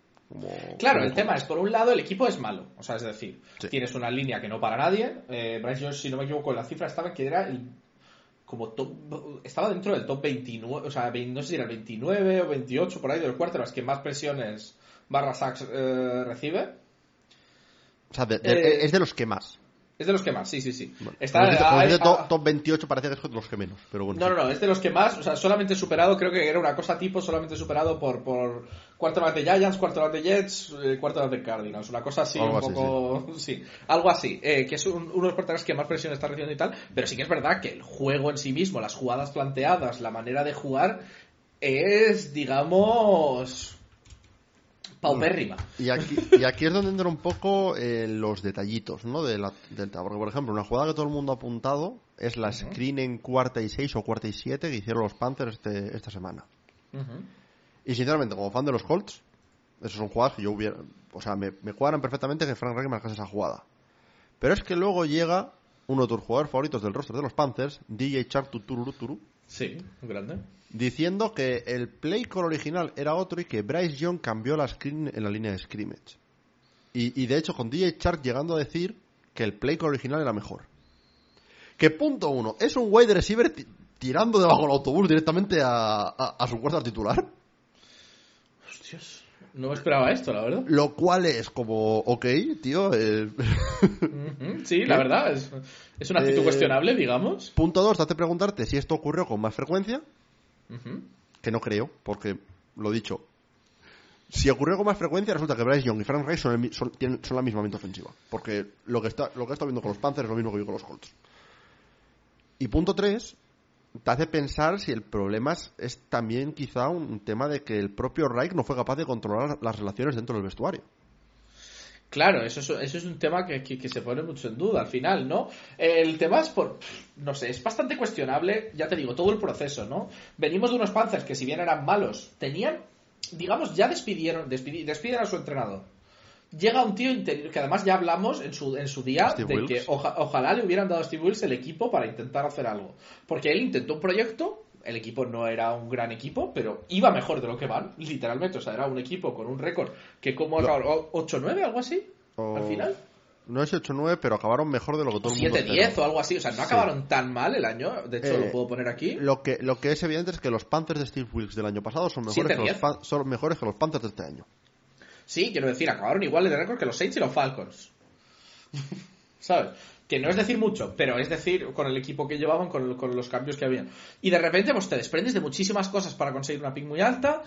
claro, el tema es, por un lado, el equipo es malo. O sea, es decir, tienes una línea que no para nadie. Eh, Bryce Jones, si no me equivoco, la cifra estaba que era el, como top, estaba dentro del top 29, o sea, no sé si era el 29 o 28 por ahí de los cuartos, que más presiones barra sacks eh, recibe. O sea, es de los que más. Es de los que más, sí, sí, sí. Está, de top, 28 parece que es de los que menos, pero bueno. No, no, no, es de los que más, o sea, solamente superado, creo que era una cosa tipo, solamente superado por, por cuarto de Giants, cuarto de Jets, eh, cuarto de Cardinals, una cosa así, un poco, sí. algo así, eh, que es uno de los porteros que más presión está recibiendo y tal, pero sí que es verdad que el juego en sí mismo, las jugadas planteadas, la manera de jugar, es, digamos, paupérrima. Y aquí, y aquí es donde entran un poco eh, los detallitos, ¿no? De la, del Porque, por ejemplo, una jugada que todo el mundo ha apuntado es la screen en cuarta y seis o cuarta y siete que hicieron los Panthers este, esta semana. Y sinceramente, como fan de los Colts, esos son jugadas que yo hubiera. O sea, me, cuadran perfectamente que Frank Reich marcase esa jugada. Pero es que luego llega uno de tus jugadores favoritos del roster de los Panthers, DJ Char Tuturu. Sí, grande diciendo que el play call original era otro y que Bryce Young cambió la screen en la línea de scrimmage. Y, de hecho con DJ Chark llegando a decir que el play call original era mejor. Que punto uno, es un wide receiver tirando debajo del autobús directamente a, su cuarta titular. No esperaba esto, la verdad. Lo cual es como, ok, tío. Eh, sí, la verdad, es, es una actitud eh, cuestionable, digamos. Punto dos, te preguntarte si esto ocurrió con más frecuencia. Que no creo, porque lo dicho. Si ocurrió con más frecuencia, resulta que Bryce Young y Frank Reich son, son, la misma mente ofensiva. Porque lo que está lo que está viendo con los Panthers es lo mismo que vi con los Colts. Y punto 3, te hace pensar si el problema es, también quizá un tema de que el propio Reich no fue capaz de controlar las relaciones dentro del vestuario. Claro, eso es, un tema que, que, se pone mucho en duda al final, ¿no? El tema es por, no sé, es bastante cuestionable, ya te digo, todo el proceso, ¿no? Venimos de unos Panzers que si bien eran malos, tenían, digamos, ya despidieron, despiden a su entrenador. Llega un tío interior, que además ya hablamos en su, en su día de que ojalá le hubieran dado a Steve Wills el equipo para intentar hacer algo. Porque él intentó un proyecto, el equipo no era un gran equipo, pero iba mejor de lo que van, literalmente. O sea, era un equipo con un récord que como 8-9, algo así, al final. No es 8-9, pero acabaron mejor de lo que todo el mundo 7-10 o algo así. O sea, no acabaron tan mal el año. De hecho, lo eh, puedo poner aquí. Lo que, lo que es evidente es que los Panthers de Steve Wilkes del año pasado son mejores, que los, son mejores que los Panthers de este año. Sí, quiero decir, acabaron igual de récord que los Saints y los Falcons. ¿Sabes? Que no es decir mucho, pero es decir, con el equipo que llevaban, con, los cambios que habían. Y de repente, pues te desprendes de muchísimas cosas para conseguir una pick muy alta.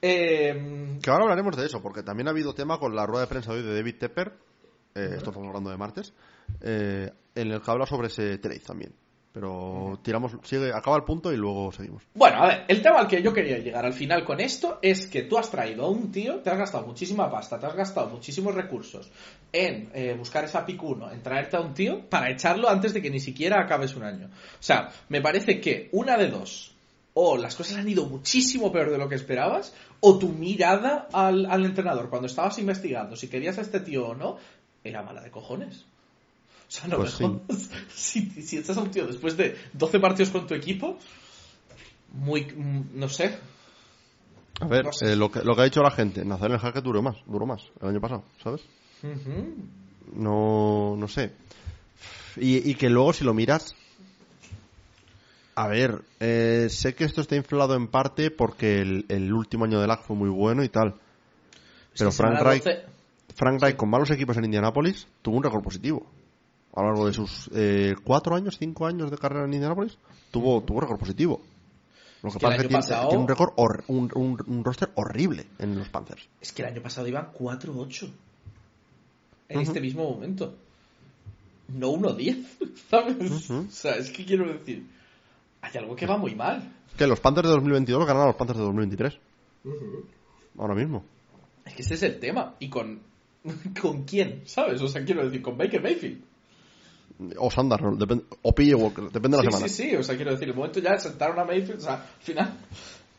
Eh... Que ahora hablaremos de eso, porque también ha habido tema con la rueda de prensa hoy de David Tepper, eh, esto estamos hablando de martes, eh, en el que habla sobre ese trade también. Pero tiramos, sigue, acaba el punto y luego seguimos. Bueno, a ver, el tema al que yo quería llegar al final con esto es que tú has traído a un tío, te has gastado muchísima pasta, te has gastado muchísimos recursos en eh, buscar esa pick 1, en traerte a un tío para echarlo antes de que ni siquiera acabes un año. O sea, me parece que una de dos, o las cosas han ido muchísimo peor de lo que esperabas, o tu mirada al, al entrenador cuando estabas investigando si querías a este tío o no, era mala de cojones. O sea, no pues si, si estás a un tío después de 12 partidos con tu equipo, muy. No sé. A ver, eh, lo, que, lo que ha dicho la gente, nacer en el Hackett duró más, duró más el año pasado, ¿sabes? No, no sé. Y, y, que luego si lo miras... A ver, eh, sé que esto está inflado en parte porque el, el último año de LAC fue muy bueno y tal. Pero Frank Reich, Frank Reich con malos equipos en Indianapolis tuvo un récord positivo a lo largo de sus eh, cuatro años, cinco años de carrera en Indianapolis, tuvo, tuvo récord positivo. Lo que, que el pasa es que tiene, pasado- tiene un, récord un, un- un roster horrible en los Panthers. Es que el año pasado iban 4-8. En este mismo momento. No 1-10, ¿sabes? O sea, es que quiero decir. Hay algo que va muy mal. Que los Panthers de 2022 ganaron a los Panthers de 2023. Ahora mismo. Es que ese es el tema. ¿Y con, con quién? ¿Sabes? O sea, quiero decir, con Baker Mayfield. O Sanders, ¿no? Depende- o PJ Walker, depende de la sí, semana. sí, sí. O sea, quiero decir, el momento ya sentaron a Mayfield. O sea, al final.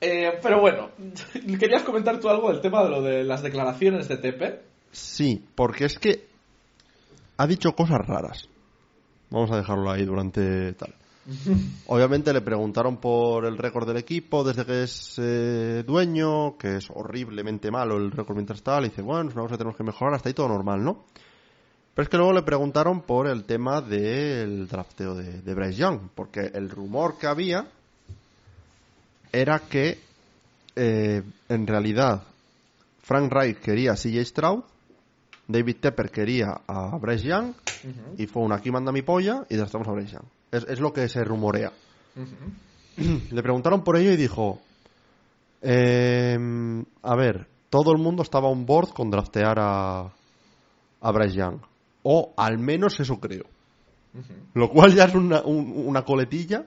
Eh, pero bueno, querías comentar tú algo del tema de lo de las declaraciones de Tepe. Sí, porque es que ha dicho cosas raras. Vamos a dejarlo ahí durante tal. Obviamente le preguntaron por el récord del equipo desde que es eh, dueño, que es horriblemente malo el récord mientras tal. Y dice, bueno, es una cosa que tenemos que mejorar, hasta ahí todo normal, ¿no? Pero es que luego le preguntaron por el tema del drafteo de, de Bryce Young, porque el rumor que había era que eh, en realidad Frank Reich quería a CJ Stroud, David Tepper quería a Bryce Young, y fue un aquí manda mi polla y draftamos a Bryce Young. Es, es lo que se rumorea. Le preguntaron por ello y dijo, "Em, a ver, todo el mundo estaba on board con draftear a, a Bryce Young. O al menos eso creo. Lo cual ya es una, un- una coletilla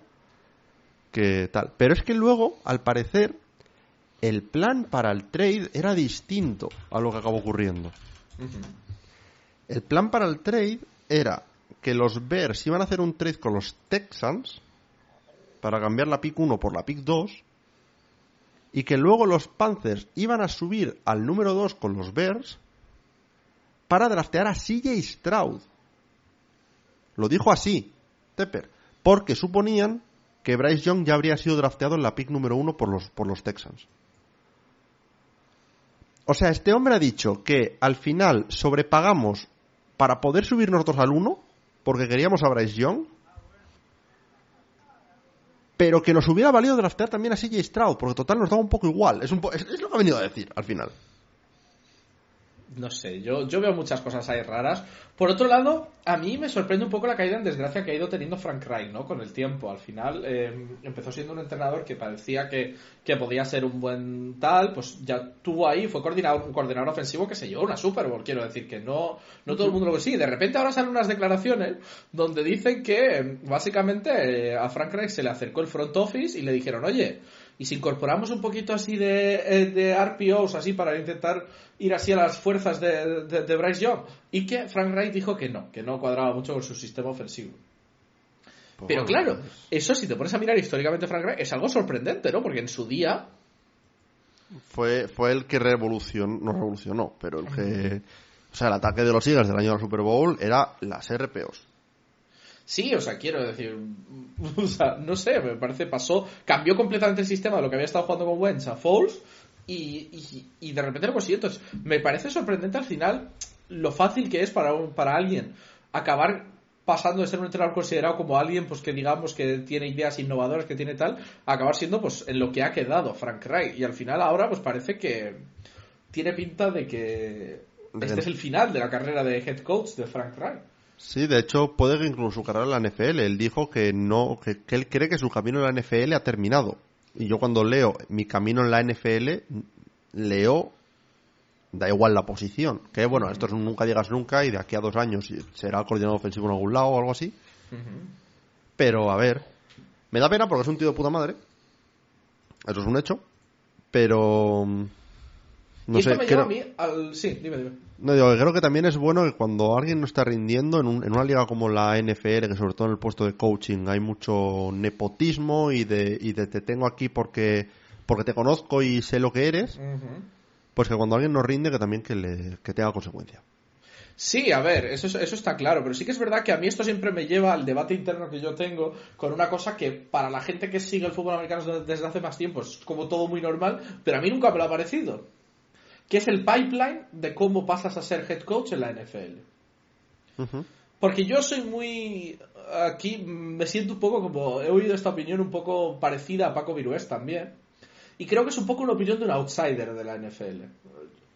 que tal. Pero es que luego, al parecer, el plan para el trade era distinto a lo que acabó ocurriendo. El plan para el trade era que los Bears iban a hacer un trade con los Texans para cambiar la pick 1 por la pick 2 y que luego los Panthers iban a subir al número 2 con los Bears para draftear a CJ Stroud. Lo dijo así, Tepper, porque suponían que Bryce Young ya habría sido drafteado en la pick número 1 por los, por los Texans. O sea, este hombre ha dicho que al final sobrepagamos para poder subir nosotros al 1, porque queríamos a Bryce Young, pero que nos hubiera valido draftear también a CJ Stroud, porque total nos daba un poco igual. Es, un po- es lo que ha venido a decir al final. No sé, yo, yo veo muchas cosas ahí raras. Por otro lado, a mí me sorprende un poco la caída en desgracia que ha ido teniendo Frank Reich, ¿no? Con el tiempo. Al final eh, empezó siendo un entrenador que parecía que, que podía ser un buen tal, pues ya tuvo ahí, fue coordinador, un coordinador ofensivo que se llevó una Super Bowl, quiero decir, que no, no todo el mundo lo sí. De repente ahora salen unas declaraciones donde dicen que eh, básicamente eh, a Frank Reich se le acercó el front office y le dijeron, oye, y si incorporamos un poquito así de, eh, de RPOs así para intentar ir así a las fuerzas de, de, de Bryce Young y que Frank Reich dijo que no, que no cuadraba mucho con su sistema ofensivo. Pero claro, eso si te pones a mirar históricamente Frank Reich es algo sorprendente, ¿no? Porque en su día Fue, fue el que revolucionó, no revolucionó, pero el que... O sea, el ataque de los Eagles del año de la Super Bowl era las RPOs. Sí, o sea, quiero decir, o sea, no sé, me parece, pasó, cambió completamente el sistema de lo que había estado jugando con Wentz a Foles y, y, y de repente lo consiguió. Entonces, me parece sorprendente al final lo fácil que es para, un- para alguien acabar pasando de ser un entrenador considerado como alguien pues que digamos que tiene ideas innovadoras, que tiene tal, a acabar siendo pues en lo que ha quedado Frank Reich. Y al final ahora pues parece que tiene pinta de que este es el final de la carrera de head coach de Frank Reich. Sí, de hecho, puede que incluso su carrera en la NFL. Él dijo que no, que, que él cree que su camino en la NFL ha terminado. Y yo cuando leo mi camino en la NFL, leo, da igual la posición. Que bueno, esto es un nunca digas nunca y de aquí a dos años será coordinador ofensivo en algún lado o algo así. Pero a ver, me da pena porque es un tío de puta madre. Eso es un hecho. Pero... No y sé, esto me creo- lleva a mí al... Sí, dime, dime. no, digo, que creo que también es bueno que cuando alguien no está rindiendo en, un- en una liga como la NFL, que sobre todo en el puesto de coaching hay mucho nepotismo y de, y de te tengo aquí porque, porque te conozco y sé lo que eres, pues que cuando alguien no rinde que también que, le, que tenga consecuencia. Sí, a ver, eso, es- eso está claro, pero sí que es verdad que a mí esto siempre me lleva al debate interno que yo tengo con una cosa que para la gente que sigue el fútbol americano desde- desde hace más tiempo es como todo muy normal, pero a mí nunca me lo ha parecido, que es el pipeline de cómo pasas a ser head coach en la NFL. Porque yo soy muy... Aquí me siento un poco como... He oído esta opinión un poco parecida a Paco Virués también. Y creo que es un poco una opinión de un outsider de la NFL.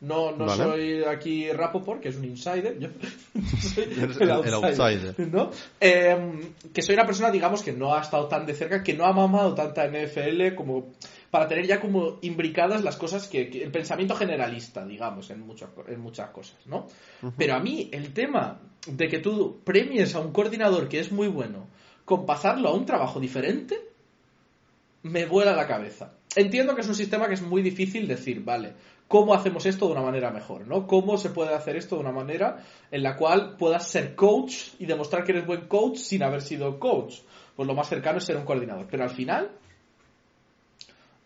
No, no Vale. soy aquí Rapoport, que es un insider. Yo soy el- el outsider. ¿no? Eh, que soy una persona, digamos, que no ha estado tan de cerca, que no ha mamado tanta NFL como para tener ya como imbricadas las cosas que, que- el pensamiento generalista, digamos, en muchas, co- en muchas cosas, ¿no? Pero a mí el tema de que tú premies a un coordinador que es muy bueno con pasarlo a un trabajo diferente, me vuela la cabeza. Entiendo que es un sistema que es muy difícil decir, vale, ¿cómo hacemos esto de una manera mejor? ¿no? ¿Cómo se puede hacer esto de una manera en la cual puedas ser coach y demostrar que eres buen coach sin haber sido coach? Pues lo más cercano es ser un coordinador. Pero al final,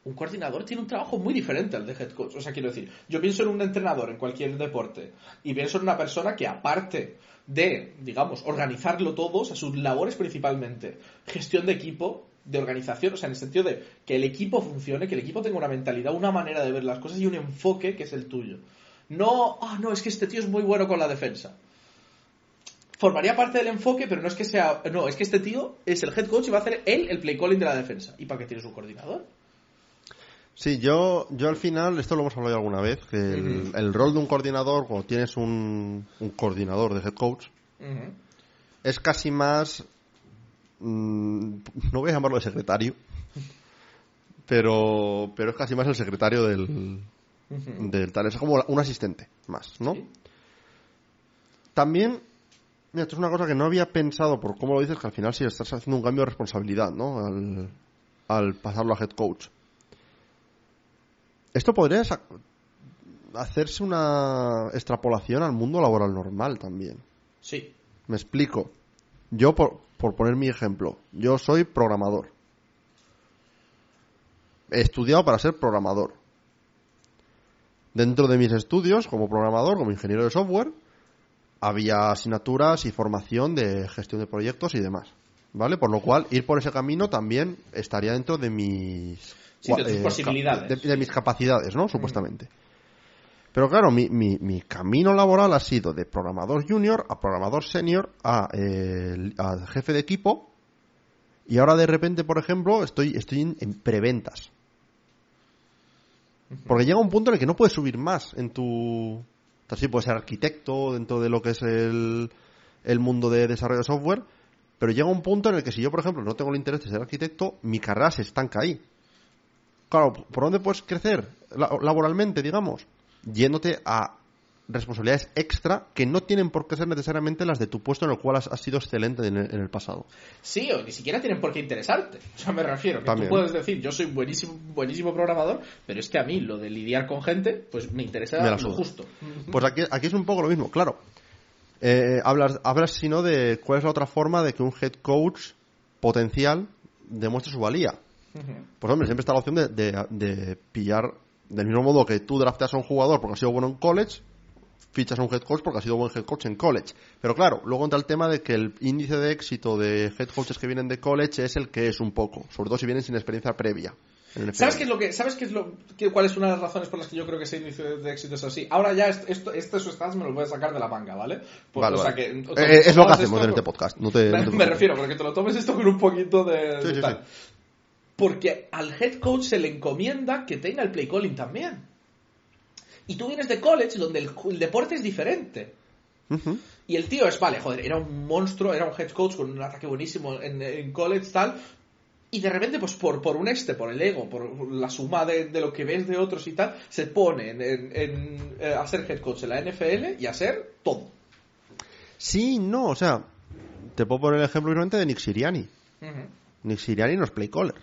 un coordinador tiene un trabajo muy diferente al de head coach. O sea, quiero decir, yo pienso en un entrenador en cualquier deporte y pienso en una persona que aparte de, digamos, organizarlo todo, o sea, sus labores principalmente, gestión de equipo, de organización, o sea, en el sentido de que el equipo funcione, que el equipo tenga una mentalidad, una manera de ver las cosas y un enfoque que es el tuyo. No, ah, no, es que este tío es muy bueno con la defensa. Formaría parte del enfoque, pero no es que sea. No, es que este tío es el head coach y va a hacer él el play calling de la defensa. ¿Y para qué tienes un coordinador? Sí, yo, yo al final, esto lo hemos hablado ya alguna vez, que el, el rol de un coordinador, cuando tienes un, un coordinador de head coach, es casi más, mm, no voy a llamarlo de secretario, pero, pero es casi más el secretario del, Ujú. del tal, es como un asistente más, ¿no? Sí. También, mira, esto es una cosa que no había pensado por cómo lo dices, que al final sí estás haciendo un cambio de responsabilidad, ¿no? Al, al pasarlo a head coach. Esto podría hacerse una extrapolación al mundo laboral normal también. Sí. Me explico. Yo, por, por poner mi ejemplo, yo soy programador. He estudiado para ser programador. Dentro de mis estudios, como programador, como ingeniero de software, había asignaturas y formación de gestión de proyectos y demás. ¿Vale? Por lo cual, ir por ese camino también estaría dentro de mis... Sí, de tus eh, posibilidades. De, de mis capacidades, ¿no? Supuestamente. Pero claro, mi, mi, mi camino laboral ha sido de programador junior a programador senior a, eh, a jefe de equipo y ahora de repente, por ejemplo, estoy, estoy en, en preventas. Porque llega un punto en el que no puedes subir más en tu... Así puedes ser arquitecto dentro de lo que es el, el mundo de desarrollo de software, pero llega un punto en el que si yo, por ejemplo, no tengo el interés de ser arquitecto, mi carrera se estanca ahí. Claro, ¿por dónde puedes crecer la- laboralmente, digamos? Yéndote a responsabilidades extra que no tienen por qué ser necesariamente las de tu puesto en el cual has, has sido excelente en el, en el pasado. Sí, o ni siquiera tienen por qué interesarte. O sea, me refiero, que También. tú puedes decir, yo soy buenísimo, buenísimo programador, pero es que a mí lo de lidiar con gente, pues me interesa Me lo justo. Pues aquí, aquí es un poco lo mismo, claro. Eh, hablas, hablas sino de cuál es la otra forma de que un head coach potencial demuestre su valía. Pues hombre, siempre está la opción de, de- de pillar, del mismo modo que tú drafteas a un jugador porque ha sido bueno en college, fichas a un head coach porque ha sido buen head coach en college. Pero claro, luego entra el tema de que el índice de éxito de head coaches que vienen de college es el que es un poco, sobre todo si vienen sin experiencia previa. ¿Sabes qué es lo que, sabes qué es lo, qué- cuál es una de las razones por las que yo creo que ese inicio de éxito es así? Ahora ya est- esto, estos stats me los voy a sacar de la manga, ¿vale? Pues, Vale, o sea que, Eh, o sea, eh, es lo que hacemos esto en este podcast. No te, no te me, me refiero, porque te lo tomes esto con un poquito de, Sí, de sí, tal. Porque al head coach se le encomienda que tenga el play calling también. Y tú vienes de college donde el, el deporte es diferente. Y el tío es, vale, joder, era un monstruo, era un head coach con un ataque buenísimo en, en college, tal. Y de repente, pues por, por un este, por el ego, por la suma de, de lo que ves de otros y tal, se pone en, en- en, eh, a ser head coach en la NFL y a ser todo. Sí, no, o sea, te puedo poner el ejemplo de Nick Siriani. Nick Siriani no es play caller.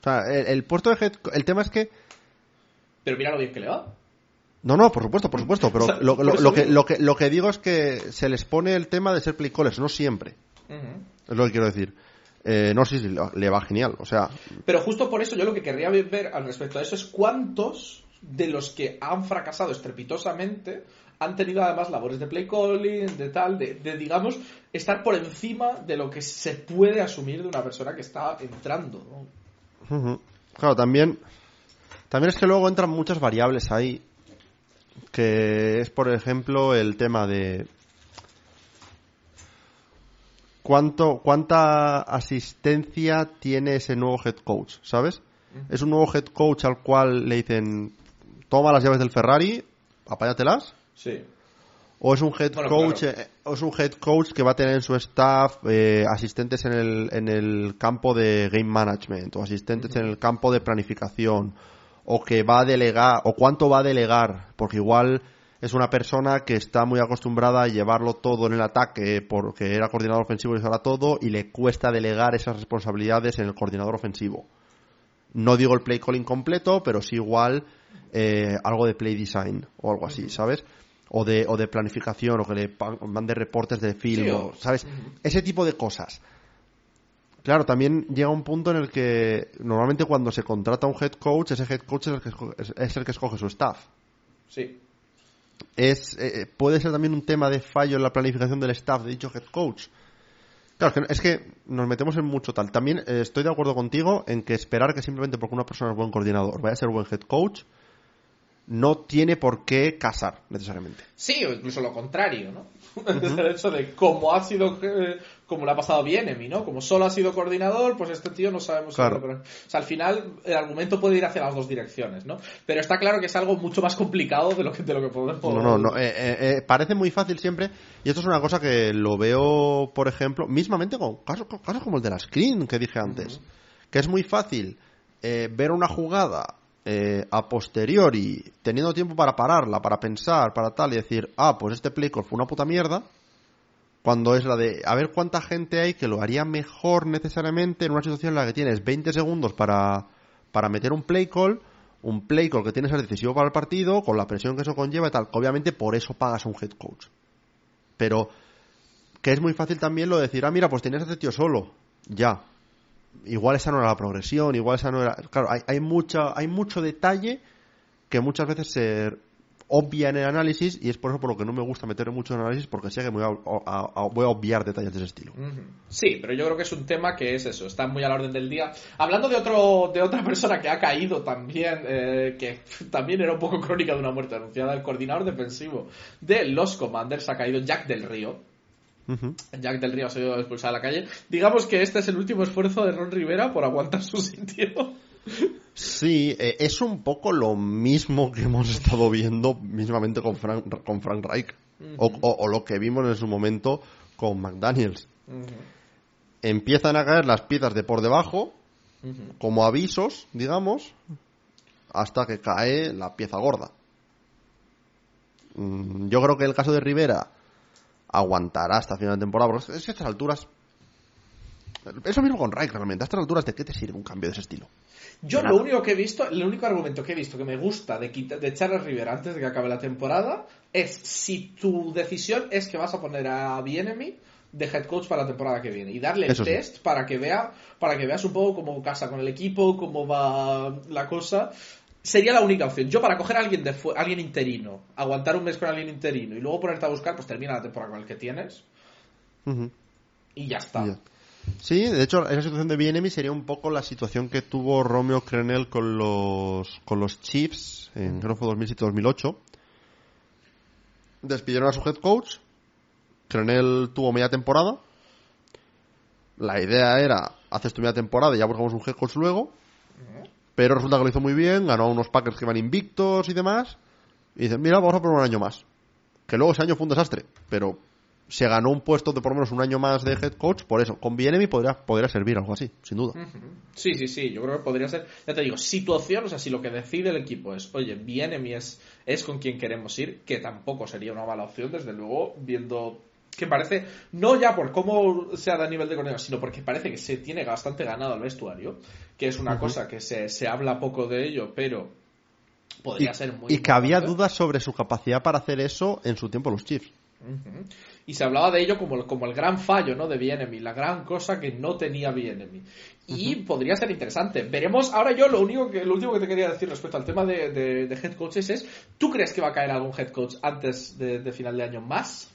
O sea, el, el puesto de head el tema es que Pero mira lo bien que le va. no, no, por supuesto, por supuesto, pero O sea, lo, que, digo. lo, que, lo que digo es que se les pone el tema de ser play callers, no siempre, es lo que quiero decir. Eh, no, sí, sí, le le va genial, o sea, Pero justo por eso yo lo que querría ver al respecto a eso es cuántos de los que han fracasado estrepitosamente han tenido además labores de play calling, de tal, de, de, digamos, estar por encima de lo que se puede asumir de una persona que está entrando. ¿no? Claro, también, también es que luego entran muchas variables ahí, que es, por ejemplo, el tema de cuánto, cuánta asistencia tiene ese nuevo head coach, ¿sabes? Es un nuevo head coach al cual le dicen, toma las llaves del Ferrari, apáñatelas. Sí. O es un head Bueno, coach, claro. eh, o es un head coach que va a tener en su staff eh, asistentes en el, en el campo de game management o asistentes en el campo de planificación o que va a delegar o cuánto va a delegar porque igual es una persona que está muy acostumbrada a llevarlo todo en el ataque porque era coordinador ofensivo y eso era todo y le cuesta delegar esas responsabilidades en el coordinador ofensivo. No digo el play calling completo, pero sí igual eh, algo de play design o algo así, ¿sabes? O de, o de planificación, o que le mande reportes de film, Sí, o, ¿sabes? Ese tipo de cosas. Claro, también llega un punto en el que normalmente cuando se contrata un head coach, ese head coach es el que escoge, es- el que escoge su staff. Sí. Es, eh, puede ser también un tema de fallo en la planificación del staff de dicho head coach. Claro, es que, es que nos metemos en mucho tal. También eh, estoy de acuerdo contigo en que esperar que simplemente porque una persona es buen coordinador vaya a ser buen head coach no tiene por qué casar necesariamente. Sí, o incluso lo contrario, ¿no? el hecho de cómo ha sido, eh, como le ha pasado bien Emi, ¿no? Como solo ha sido coordinador, pues este tío no sabemos. Claro. lo- O sea, al final el argumento puede ir hacia las dos direcciones, ¿no? Pero está claro que es algo mucho más complicado de lo que, de lo que podemos... No, no, no. eh, eh, eh, parece muy fácil siempre. Y esto es una cosa que lo veo, por ejemplo, mismamente con casos, con casos como el de la screen que dije antes. Que es muy fácil eh, ver una jugada eh, a posteriori, teniendo tiempo para pararla, para pensar, para tal, y decir, ah, pues este play call fue una puta mierda. Cuando es la de, a ver cuánta gente hay que lo haría mejor necesariamente en una situación en la que tienes 20 segundos para, para meter un play call, un play call que tiene que ser decisivo para el partido, con la presión que eso conlleva y tal. Obviamente por eso pagas a un head coach. Pero que es muy fácil también lo de decir, ah, mira, pues tienes a este tío solo. Ya. Igual esa no era la progresión, igual esa no era... Claro, hay, hay, mucha, hay mucho detalle que muchas veces se obvia en el análisis y es por eso por lo que no me gusta meter mucho en análisis porque sé que voy a, obviar detalles de ese estilo. Sí, pero yo creo que es un tema que es eso, está muy a la orden del día. Hablando de otro, de otra persona que ha caído también, eh, que también era un poco crónica de una muerte anunciada, el coordinador defensivo de los Commanders ha caído Jack del Río. Jack del Río ha sido expulsado a la calle. Digamos que este es el último esfuerzo de Ron Rivera por aguantar su sitio. Sí, eh, es un poco lo mismo que hemos estado viendo mismamente con Frank, con Frank Reich. o, o- o lo que vimos en su momento con McDaniels. Empiezan a caer las piezas de por debajo, como avisos, digamos, hasta que cae la pieza gorda. Mm, Yo creo que el caso de Rivera aguantará hasta final de temporada, porque es que a estas alturas... Es lo mismo con Reich realmente. A estas alturas, ¿de qué te sirve un cambio de ese estilo? Yo lo único que he visto, el único argumento que he visto que me gusta de, quita- de echar a Rivera antes de que acabe la temporada es si tu decisión es que vas a poner a Bienemy de head coach para la temporada que viene y darle el Eso sí. test para que vea para que veas un poco cómo casa con el equipo, cómo va la cosa. Sería la única opción. Yo para coger a alguien de alguien interino, aguantar un mes con alguien interino y luego ponerte a buscar, pues termina la temporada con el que tienes y ya está. Sí, de hecho, esa situación de Bienemy sería un poco la situación que tuvo Romeo Crenel con los, con los Chiefs en creo que fue 2007-2008. Despidieron a su head coach. Crenel tuvo media temporada. La idea era, haces tu media temporada y ya buscamos un head coach luego. Pero resulta que lo hizo muy bien, ganó a unos Packers que iban invictos y demás. Y dicen, mira, vamos a probar un año más. Que luego ese año fue un desastre, pero se ganó un puesto de por lo menos un año más de head coach por eso. Con Bienemy podría, podría servir algo así, sin duda. Sí, sí, sí, yo creo que podría ser, ya te digo, situación, o sea, si lo que decide el equipo es, oye, Bienemy es, es con quien queremos ir, que tampoco sería una mala opción, desde luego, viendo que parece, no ya por cómo sea a nivel de coordinador, sino porque parece que se tiene bastante ganado el vestuario, que es una cosa que se, se habla poco de ello, pero podría Y, ser muy y que había dudas sobre su capacidad para hacer eso en su tiempo los Chiefs. Y se hablaba de ello como, el- como el gran fallo ¿no? de Bienemy, la gran cosa que no tenía Bienemy. Y podría ser interesante. Veremos. Ahora yo lo único que lo último que te quería decir respecto al tema de, de- de head coaches es, ¿tú crees que va a caer algún head coach antes de, de final de año más?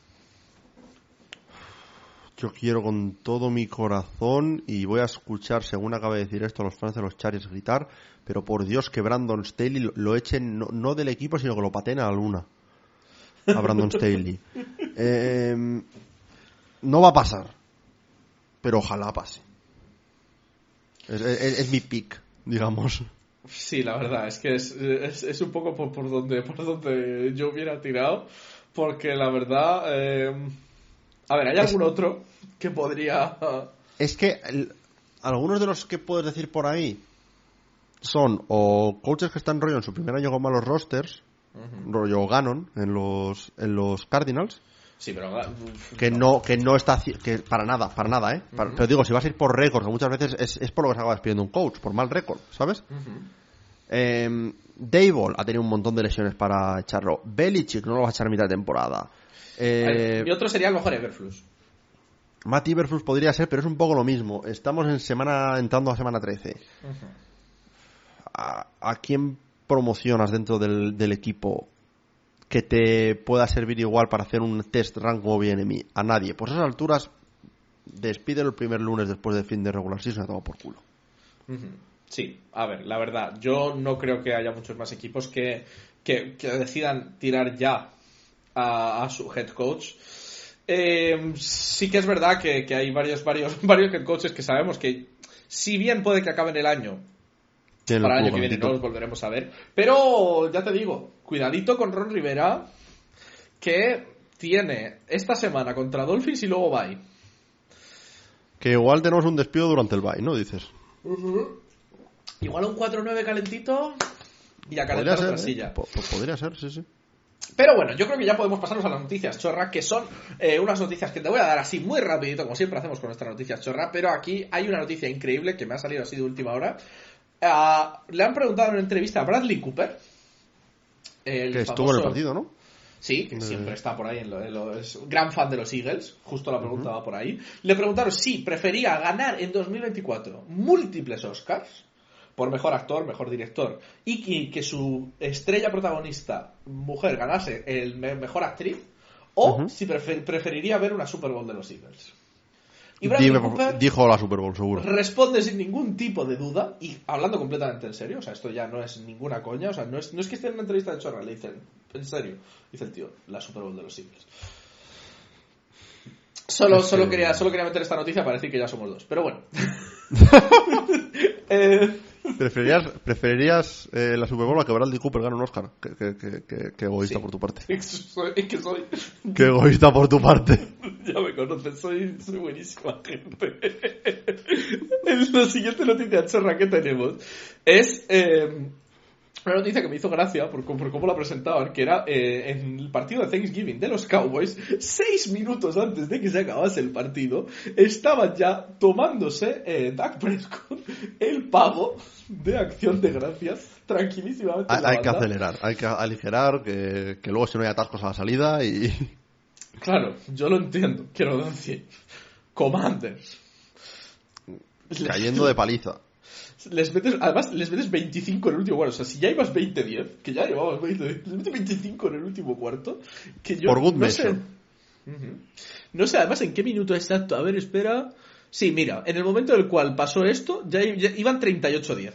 Yo quiero con todo mi corazón y voy a escuchar, según acabe de decir esto, a los fans de los Chargers gritar, pero por Dios que Brandon Staley lo, lo echen no, no del equipo, sino que lo pateen a la luna. A Brandon Staley. Eh, no va a pasar, pero ojalá pase. Es, es- es mi pick, digamos. Sí, la verdad, es que es, es, es un poco por, por, donde, por donde yo hubiera tirado, porque la verdad... Eh, a ver, ¿hay algún otro que podría...? Es que el- algunos de los que puedes decir por ahí son o coaches que están rollo en su primer año con malos rosters, rollo Ganon en los, en los Cardinals, Sí, pero... uf, que no, que no está que para nada, para nada, ¿eh? Para- Pero digo, si vas a ir por récord, que muchas veces es, es por lo que se acaba despidiendo un coach, por mal récord, ¿sabes? Ujú. Eh, Dayball ha tenido un montón de lesiones para echarlo. Belichick no lo va a echar a mitad de temporada. Eh, Mi otro sería a lo mejor Everflux. Matt Iberflux podría ser, pero es un poco lo mismo. Estamos en semana entrando a semana 13. ¿A, a quién promocionas dentro del, del equipo que te pueda servir igual para hacer un test rank como BNMI? A nadie. Pues a esas alturas, despídelo el primer lunes después del fin de regular season y a tomar por culo. Sí, a ver, la verdad, yo no creo que haya muchos más equipos que, que, que decidan tirar ya a, a su head coach. Eh, sí que es verdad que, que hay varios, varios, varios head coaches que sabemos que, si bien puede que acaben el año, para el año que viene no los volveremos a ver, pero ya te digo, cuidadito con Ron Rivera, que tiene esta semana contra Dolphins y luego bye. Que igual tenemos un despido durante el bye, ¿no? Dices. Igual un 4-9 calentito y a calentar otra ¿eh? silla. Po- po- podría ser, sí, sí. Pero bueno, yo creo que ya podemos pasarnos a las noticias chorra, que son eh, unas noticias que te voy a dar así muy rapidito, como siempre hacemos con nuestras noticias chorra, pero aquí hay una noticia increíble que me ha salido así de última hora. Ah, le han preguntado en una entrevista a Bradley Cooper, el Que estuvo en el partido, ¿no? Sí, que Eh. siempre está por ahí, en lo- en lo- es un gran fan de los Eagles, justo la pregunta va por ahí. Le preguntaron si prefería ganar en 2024 múltiples Oscars, por mejor actor, mejor director, y que, que su estrella protagonista, mujer, ganase el me- mejor actriz, o si prefer- preferiría ver una Super Bowl de los Eagles. Y Bradley Dime, Cooper dijo la Super Bowl, seguro. responde sin ningún tipo de duda y hablando completamente en serio, o sea, esto ya no es ninguna coña, o sea, no es, no es que esté en una entrevista de chorra, le dicen, en serio, dice el tío, la Super Bowl de los Eagles. Solo, Es solo, que- quería, solo quería meter esta noticia para decir que ya somos dos, pero bueno. Eh, ¿Preferirías, preferirías eh, la Super Bowl a que Bradley Cooper gane un Oscar? Qué, qué- qué- qué- egoísta Sí. por tu parte. es que soy, Qué egoísta por tu parte. ya me conoces, soy, soy buenísima gente. la siguiente noticia chorra que tenemos es eh, una noticia que me hizo gracia por, cómo- por cómo la presentaban, que era eh, en el partido de Thanksgiving de los Cowboys, seis minutos antes de que se acabase el partido, estaban ya tomándose eh, Dak Prescott el pago de acción de gracias tranquilísimamente. Hay, que acelerar, hay que aligerar, que, que luego si no hay atascos a la salida y... Claro, yo lo entiendo, quiero decir. Commanders. cayendo de paliza. Les metes, además, les metes 25 en el último cuarto. O sea, si ya ibas 20-10, que ya llevabas 20 les metes 25 en el último cuarto. Que yo Por good no sé. measure. Ujú. No sé, además, en qué minuto exacto. A ver, espera. Sí, mira, en el momento en el cual pasó esto, ya, ya iban 38-10.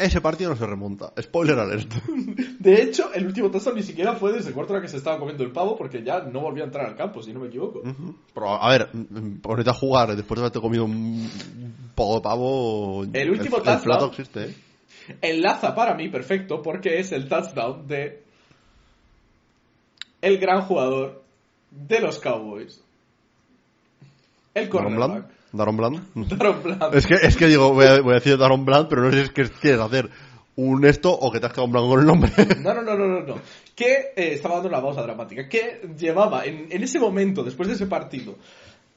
Ese partido no se remonta. Spoiler alert. De hecho, el último touchdown ni siquiera fue desde el cuarto hora que se estaba comiendo el pavo, porque ya no volvía a entrar al campo, si no me equivoco. Pero, a ver, ponete a jugar después de haberte comido un poco de pavo. El último el, touchdown. plato existe, ¿eh? enlaza para mí perfecto porque es el touchdown de el gran jugador de los Cowboys. El cornerback. Daron Bland. Daron Bland. Es que, es que digo, voy a, voy a decir Daron Bland, pero no sé si es que quieres hacer un esto o que te has quedado en blanco con el nombre. No, no, no, no, no, no. Que eh, estaba dando una pausa dramática. Que llevaba en, en ese momento, después de ese partido,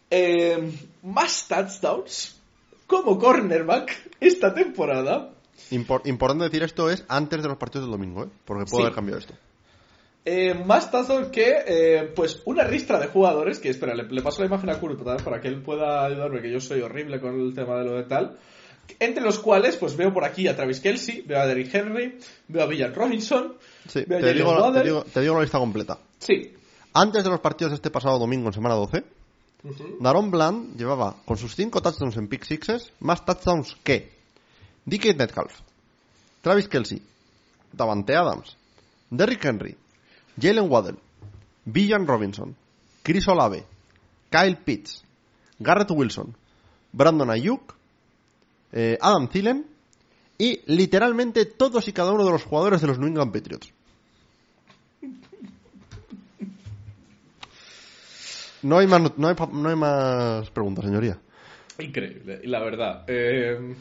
eh, más touchdowns como cornerback esta temporada. Impor- importante decir esto es antes de los partidos del domingo, ¿eh? Porque puedo Sí. haber cambiado esto. Eh, más touchdowns que eh, pues una ristra de jugadores que espera le, le paso la imagen a Kurt para, para que él pueda ayudarme que yo soy horrible con el tema de lo de tal. Entre los cuales pues veo por aquí a Travis Kelsey veo a Derrick Henry veo a Villan Robinson Sí, veo a te digo, te digo la lista completa. sí. Antes de los partidos de este pasado domingo en semana 12, Daron Bland llevaba con sus 5 touchdowns en pick sixes más touchdowns que DK Metcalf, Travis Kelsey, Davante Adams, Derrick Henry, Jalen Waddell, Villan Robinson, Chris Olave, Kyle Pitts, Garrett Wilson, Brandon Ayuk, eh, Adam Thielen y literalmente todos y cada uno de los jugadores de los New England Patriots. No hay más, no hay, no hay más preguntas, señoría. Increíble, la verdad. Eh,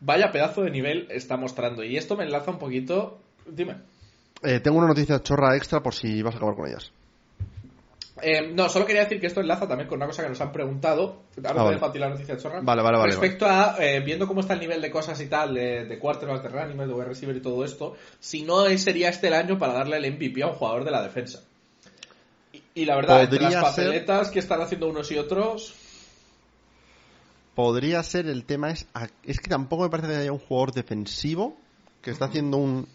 vaya pedazo de nivel está mostrando. Y esto me enlaza un poquito. Dime. Eh, tengo una noticia chorra extra por si vas a acabar con ellas. Eh, no, solo quería decir que esto enlaza también con una cosa que nos han preguntado. Ahora Ah, vale. la noticia chorra. Vale, vale, vale, Respecto a eh, viendo cómo está el nivel de cosas y tal, de, de quarterback, de running de wide receiver y todo esto, si no sería este el año para darle el MVP a un jugador de la defensa. Y, y la verdad, entre las ser- papeletas que están haciendo unos y otros. Podría ser el tema es es que tampoco me parece que haya un jugador defensivo que está haciendo un,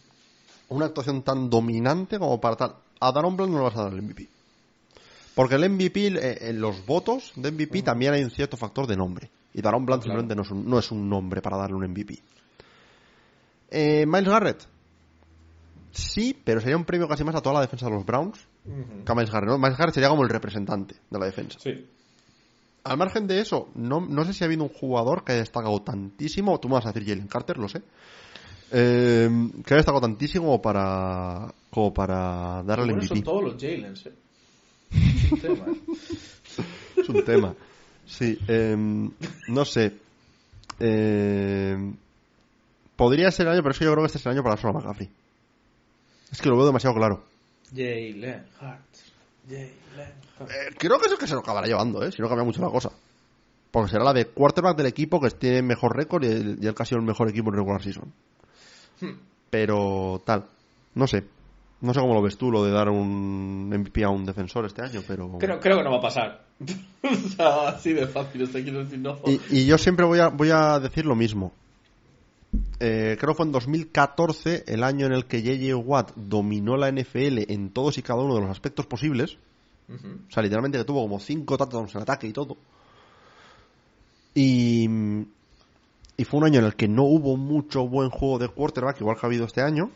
una actuación tan dominante como para tal. A Daron Bland no le vas a dar el MVP. Porque el MVP, eh, en los votos de MVP también hay un cierto factor de nombre. Y Daron Bland Claro. simplemente no es, un, no es un nombre para darle un MVP. Eh, Miles Garrett. Sí, pero sería un premio casi más a toda la defensa de los Browns que a Miles Garrett. ¿no? Miles Garrett sería como el representante de la defensa. Sí. Al margen de eso, no, no sé si ha habido un jugador que haya destacado tantísimo, tú me vas a decir Jalen Carter, lo sé, eh, que haya destacado tantísimo como para, como para darle el Bueno, son todos los Jalen's, eh. Es un tema, eh. Es un tema. Sí, eh, no sé. Eh, podría ser el año, pero es que yo creo que este es el año para solo McCaffrey. Es que lo veo demasiado claro. Jalen Hart. Jalen Hart. Eh, creo que es el que se lo acabará llevando, ¿eh? si no cambia mucho la cosa. Porque será la de quarterback del equipo que tiene mejor récord y el, y ha sido el mejor equipo en regular season. Pero tal, no sé. No sé cómo lo ves tú, lo de dar un MVP a un defensor este año, pero... Creo, creo que no va a pasar. o sea, así de fácil, esto quiero decir, no. Y, y yo siempre voy a, voy a decir lo mismo. Eh, creo que fue en 2014, el año en el que J.J. Watt dominó la NFL en todos y cada uno de los aspectos posibles. O sea, literalmente que tuvo como cinco touchdowns en ataque y todo. Y, y fue un año en el que no hubo mucho buen juego de quarterback, igual que ha habido este año.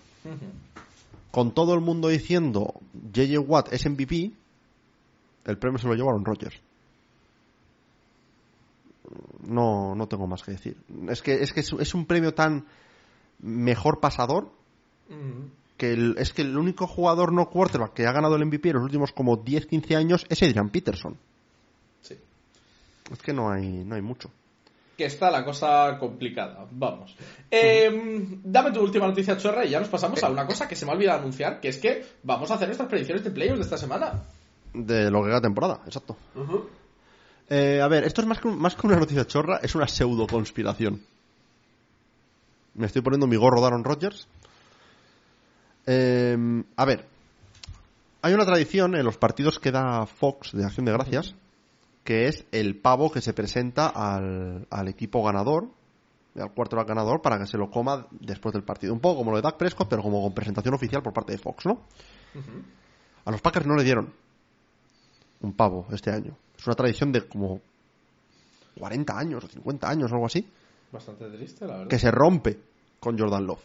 Con todo el mundo diciendo JJ Watt es MVP, el premio se lo llevaron Rodgers. No, no tengo más que decir. Es que es, que es, es un premio tan mejor pasador que el- es que el único jugador no quarterback que ha ganado el MVP en los últimos como 10-15 años es Adrian Peterson. Sí. Es que no hay, no hay mucho. Que está la cosa complicada. Vamos. Eh, dame tu última noticia chorra y ya nos pasamos a una cosa que se me ha olvidado anunciar, que es que vamos a hacer nuestras predicciones de playoffs de esta semana. De lo que queda temporada, exacto. Eh, a ver, esto es más que, un- más que una noticia chorra, es una pseudo conspiración. Me estoy poniendo mi gorro de Aaron Rodgers. Eh, a ver, hay una tradición en los partidos que da Fox de Acción de Gracias, que es el pavo que se presenta al, al equipo ganador, al cuarto ganador, para que se lo coma después del partido. Un poco como lo de Dak Prescott, pero como con presentación oficial por parte de Fox, ¿no? A los Packers no le dieron un pavo este año. Es una tradición de como 40 años o 50 años o algo así, Bastante triste, la verdad. que se rompe con Jordan Love.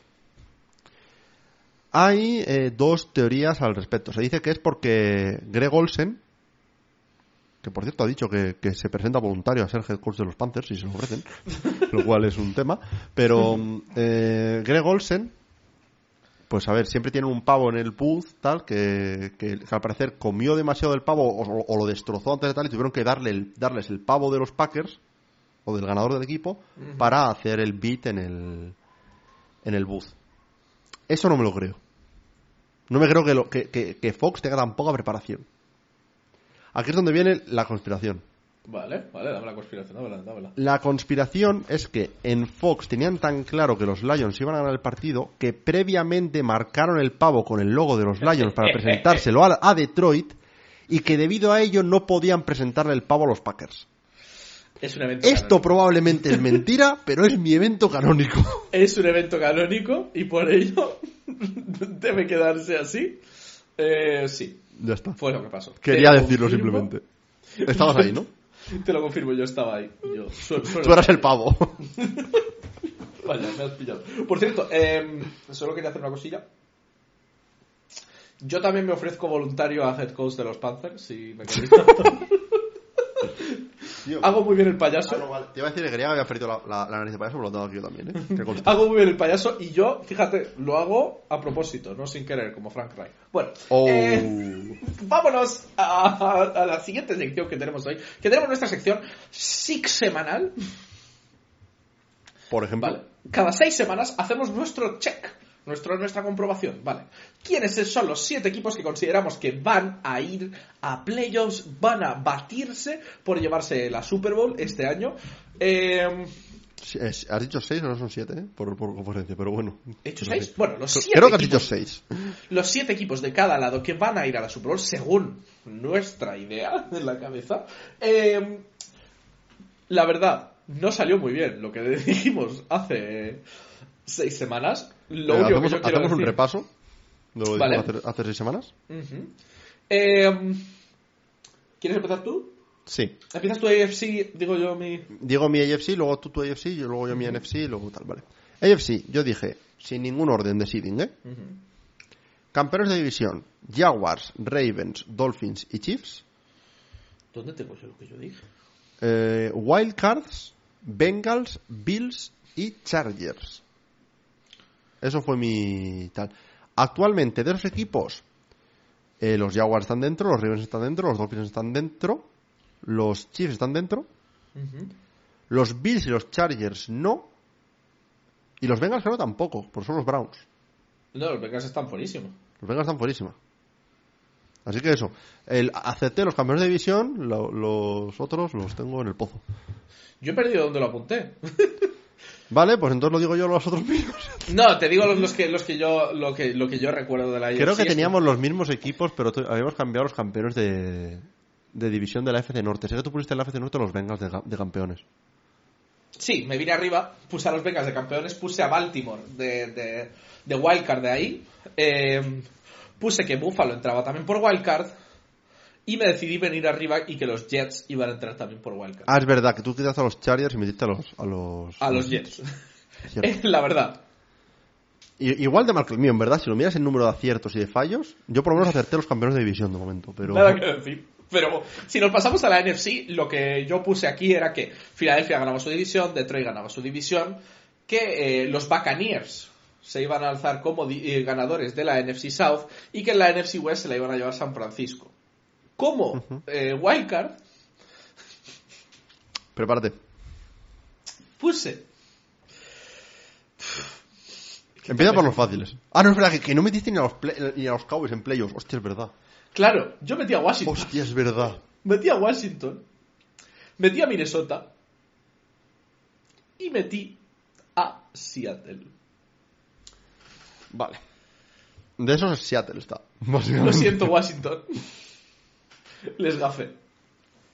Hay eh, dos teorías al respecto. Se dice que es porque Greg Olsen, que por cierto ha dicho que, que se presenta voluntario a ser head coach de los Panthers si se lo ofrecen, lo cual es un tema, pero eh, Greg Olsen, pues a ver, siempre tiene un pavo en el booth, tal, que, que al parecer comió demasiado del pavo o, o lo destrozó antes de tal y tuvieron que darle el- darles el pavo de los Packers o del ganador del equipo para hacer el beat en el en el booth. Eso no me lo creo. No me creo que, lo, que Fox tenga tan poca preparación. Aquí es donde viene la conspiración. Vale, vale, dame la conspiración, dámela, dámela. La conspiración es que en Fox tenían tan claro que los Lions iban a ganar el partido que previamente marcaron el pavo con el logo de los Lions para presentárselo a, a Detroit y que debido a ello no podían presentarle el pavo a los Packers. Es un evento Esto canónico. probablemente es mentira, pero es mi evento canónico. Es un evento canónico y por ello debe quedarse así. Eh, sí, Ya está. fue lo que pasó. Quería decirlo simplemente. Estabas ahí, ¿no? Te lo confirmo, yo estaba ahí. Yo, su- suelo- Tú eras el pavo. Vaya, me has pillado. Por cierto, eh, solo quería hacer una cosilla. Yo también me ofrezco voluntario a head coach de los Panthers, si me queréis. Tío. Hago muy bien el payaso. Ah, no, vale. Te iba a decir que quería que había perdido la, la, la nariz de payaso, pero lo tengo aquí yo también, ¿eh? Hago muy bien el payaso y yo, fíjate, lo hago a propósito, no sin querer, como Frank Wright. Bueno, Oh. eh, vámonos a, a la siguiente sección que tenemos hoy, que tenemos nuestra sección SIC semanal, Por ejemplo, ¿vale? Cada seis semanas hacemos nuestro check, nuestro, nuestra comprobación, ¿vale? ¿Quiénes son los siete equipos que consideramos que van a ir a playoffs, van a batirse por llevarse la Super Bowl este año? Eh, es- has dicho seis o no son siete, ¿eh? Por, por conferencia, pero bueno. ¿He dicho sé. seis? Bueno, los siete Creo que has dicho equipos. seis. los siete equipos de cada lado que van a ir a la Super Bowl, según nuestra idea en la cabeza, eh, la verdad, no salió muy bien lo que dijimos hace seis semanas. Lo Eh, único que hacemos yo un repaso lo Vale. hace, hace seis semanas. Eh, ¿Quieres empezar tú? Sí. Empiezas tu AFC, digo yo mi... Digo mi AFC, luego tú tu AFC, yo luego yo mi NFC, y luego tal, vale. AFC, yo dije, sin ningún orden de seeding, ¿eh? Campeones de división, Jaguars, Ravens, Dolphins y Chiefs. ¿Dónde tengo yo lo que yo dije? Eh, Wildcards, Bengals, Bills y Chargers. Eso fue mi tal. Actualmente, de esos equipos, eh, los Jaguars están dentro, los Ravens están dentro, los Dolphins están dentro, los Chiefs están dentro, los Bills y los Chargers no, y los Bengals creo tampoco, porque son los Browns. No, los Bengals están buenísimos. Los Bengals están fuerísima. Así que eso, el, acepté los campeones de división, lo- los otros los tengo en el pozo. Yo he perdido donde lo apunté. Vale, pues entonces lo digo yo los otros míos. No, te digo los, los que los que yo lo que lo que yo recuerdo de la Creo que teníamos los mismos equipos, pero habíamos cambiado los campeones de, de división de la FC Norte. Sé que tú pusiste en la FC Norte los Bengals de, de campeones. Sí, me vine arriba, puse a los Bengals de campeones, puse a Baltimore de, de, de Wildcard de ahí, eh, puse que Buffalo entraba también por Wildcard y me decidí venir arriba y que los Jets iban a entrar también por Wildcard. Ah, es verdad, que tú quitaste a los Chargers y metiste a los... A los, A los Jets. La verdad. Igual de mal que el mío, en verdad. Si lo miras en número de aciertos y de fallos, yo por lo menos acerté los campeones de división de momento. Pero... Nada que decir. Pero si nos pasamos a la NFC, lo que yo puse aquí era que Filadelfia ganaba su división, Detroit ganaba su división, que eh, los Buccaneers se iban a alzar como eh, ganadores de la NFC South y que en la NFC West se la iban a llevar San Francisco. Como eh, Wildcard, Prepárate. puse Empieza por los fáciles. Ah, no, es verdad, que, que no metiste ni a, los play- ni a los Cowboys en playoffs. Hostia, es verdad. Claro, yo metí a Washington, Hostia, es verdad. metí a Washington, metí a Minnesota y metí a Seattle. Vale. De esos es Seattle está. Lo siento, Washington. Les gafé.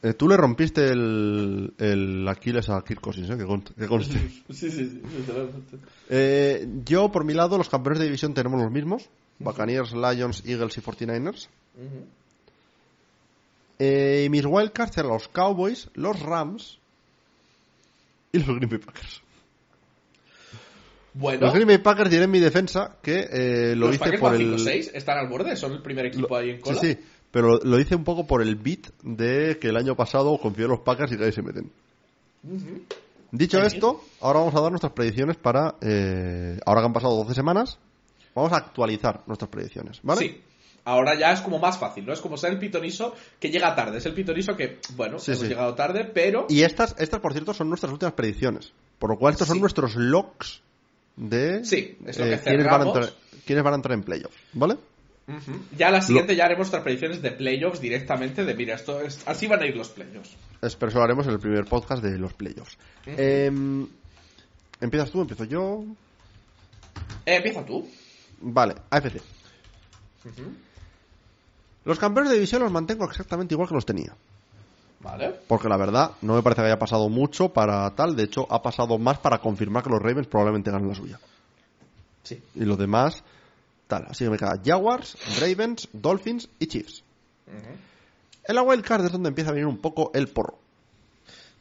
Eh, tú le rompiste el, el Aquiles a Kirk Cousins, ¿eh? Que conste. que conste. Sí, sí, sí, literalmente. Eh, yo, por mi lado, los campeones de división tenemos los mismos. Buccaneers, Lions, Eagles y 49ers. Eh, y mis wildcards eran los Cowboys, los Rams y los Green Bay Packers. Bueno, Los Green Bay Packers diré en mi defensa que eh, lo los hice Packers por el... 5-6, están al borde, son el primer equipo Lo- ahí en cola. Sí, sí, pero lo, hice un poco por el beat de que el año pasado confié en los Packers y ahí se meten. Dicho Muy esto, ahora vamos a dar nuestras predicciones para... eh, ahora que han pasado 12 semanas, vamos a actualizar nuestras predicciones, ¿vale? Sí. Ahora ya es como más fácil, ¿no? Es como ser el pitoniso que llega tarde. Es el pitoniso que, bueno, Sí, hemos sí. llegado tarde, pero... Y estas, estas, por cierto, son nuestras últimas predicciones. Por lo cual, estos son nuestros locks de Sí, es lo que quiénes, van a entrar, quiénes van a entrar en playoffs, ¿vale? Ujú. Ya la siguiente ya haremos nuestras predicciones de playoffs directamente de, mira, esto es... así van a ir los playoffs. Espero que lo haremos en el primer podcast de los playoffs. Em, ¿Empiezas tú? ¿Empiezo yo? Eh, empieza tú. Vale, AFC. Los campeones de división los mantengo exactamente igual que los tenía. Vale. Porque la verdad, no me parece que haya pasado mucho para tal. De hecho, ha pasado más para confirmar que los Ravens probablemente ganen la suya. Sí. Y los demás, tal. Así que me queda Jaguars, Ravens, Dolphins y Chiefs. En la wild card es donde empieza a venir un poco el porro.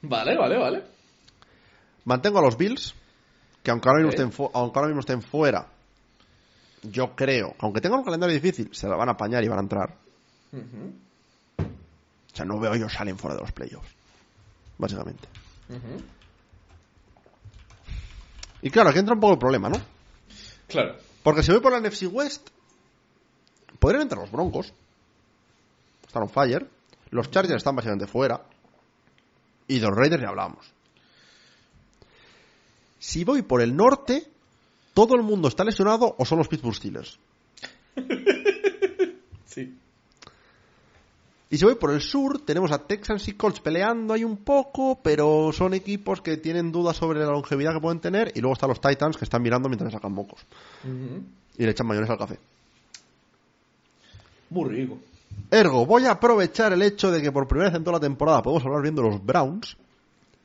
Vale, vale, vale. Mantengo a los Bills, que aunque ahora mismo, estén, aunque ahora mismo estén fuera, yo creo, que aunque tengan un calendario difícil, se la van a apañar y van a entrar. O sea, no veo ellos salen fuera de los playoffs. básicamente. Y claro, aquí entra un poco el problema, ¿no? Claro. Porque si voy por la NFC West, podrían entrar los Broncos. Están on fire. Los Chargers están básicamente fuera. Y de los Raiders ya hablamos. Si voy por el norte, todo el mundo está lesionado o son los Pittsburgh Steelers. Sí. Y si voy por el sur, tenemos a Texans y Colts peleando ahí un poco, pero son equipos que tienen dudas sobre la longevidad que pueden tener. Y luego están los Titans que están mirando mientras sacan mocos. Y le echan mayonesa al café. Muy rico. Ergo, voy a aprovechar el hecho de que por primera vez en toda la temporada podemos hablar viendo los Browns.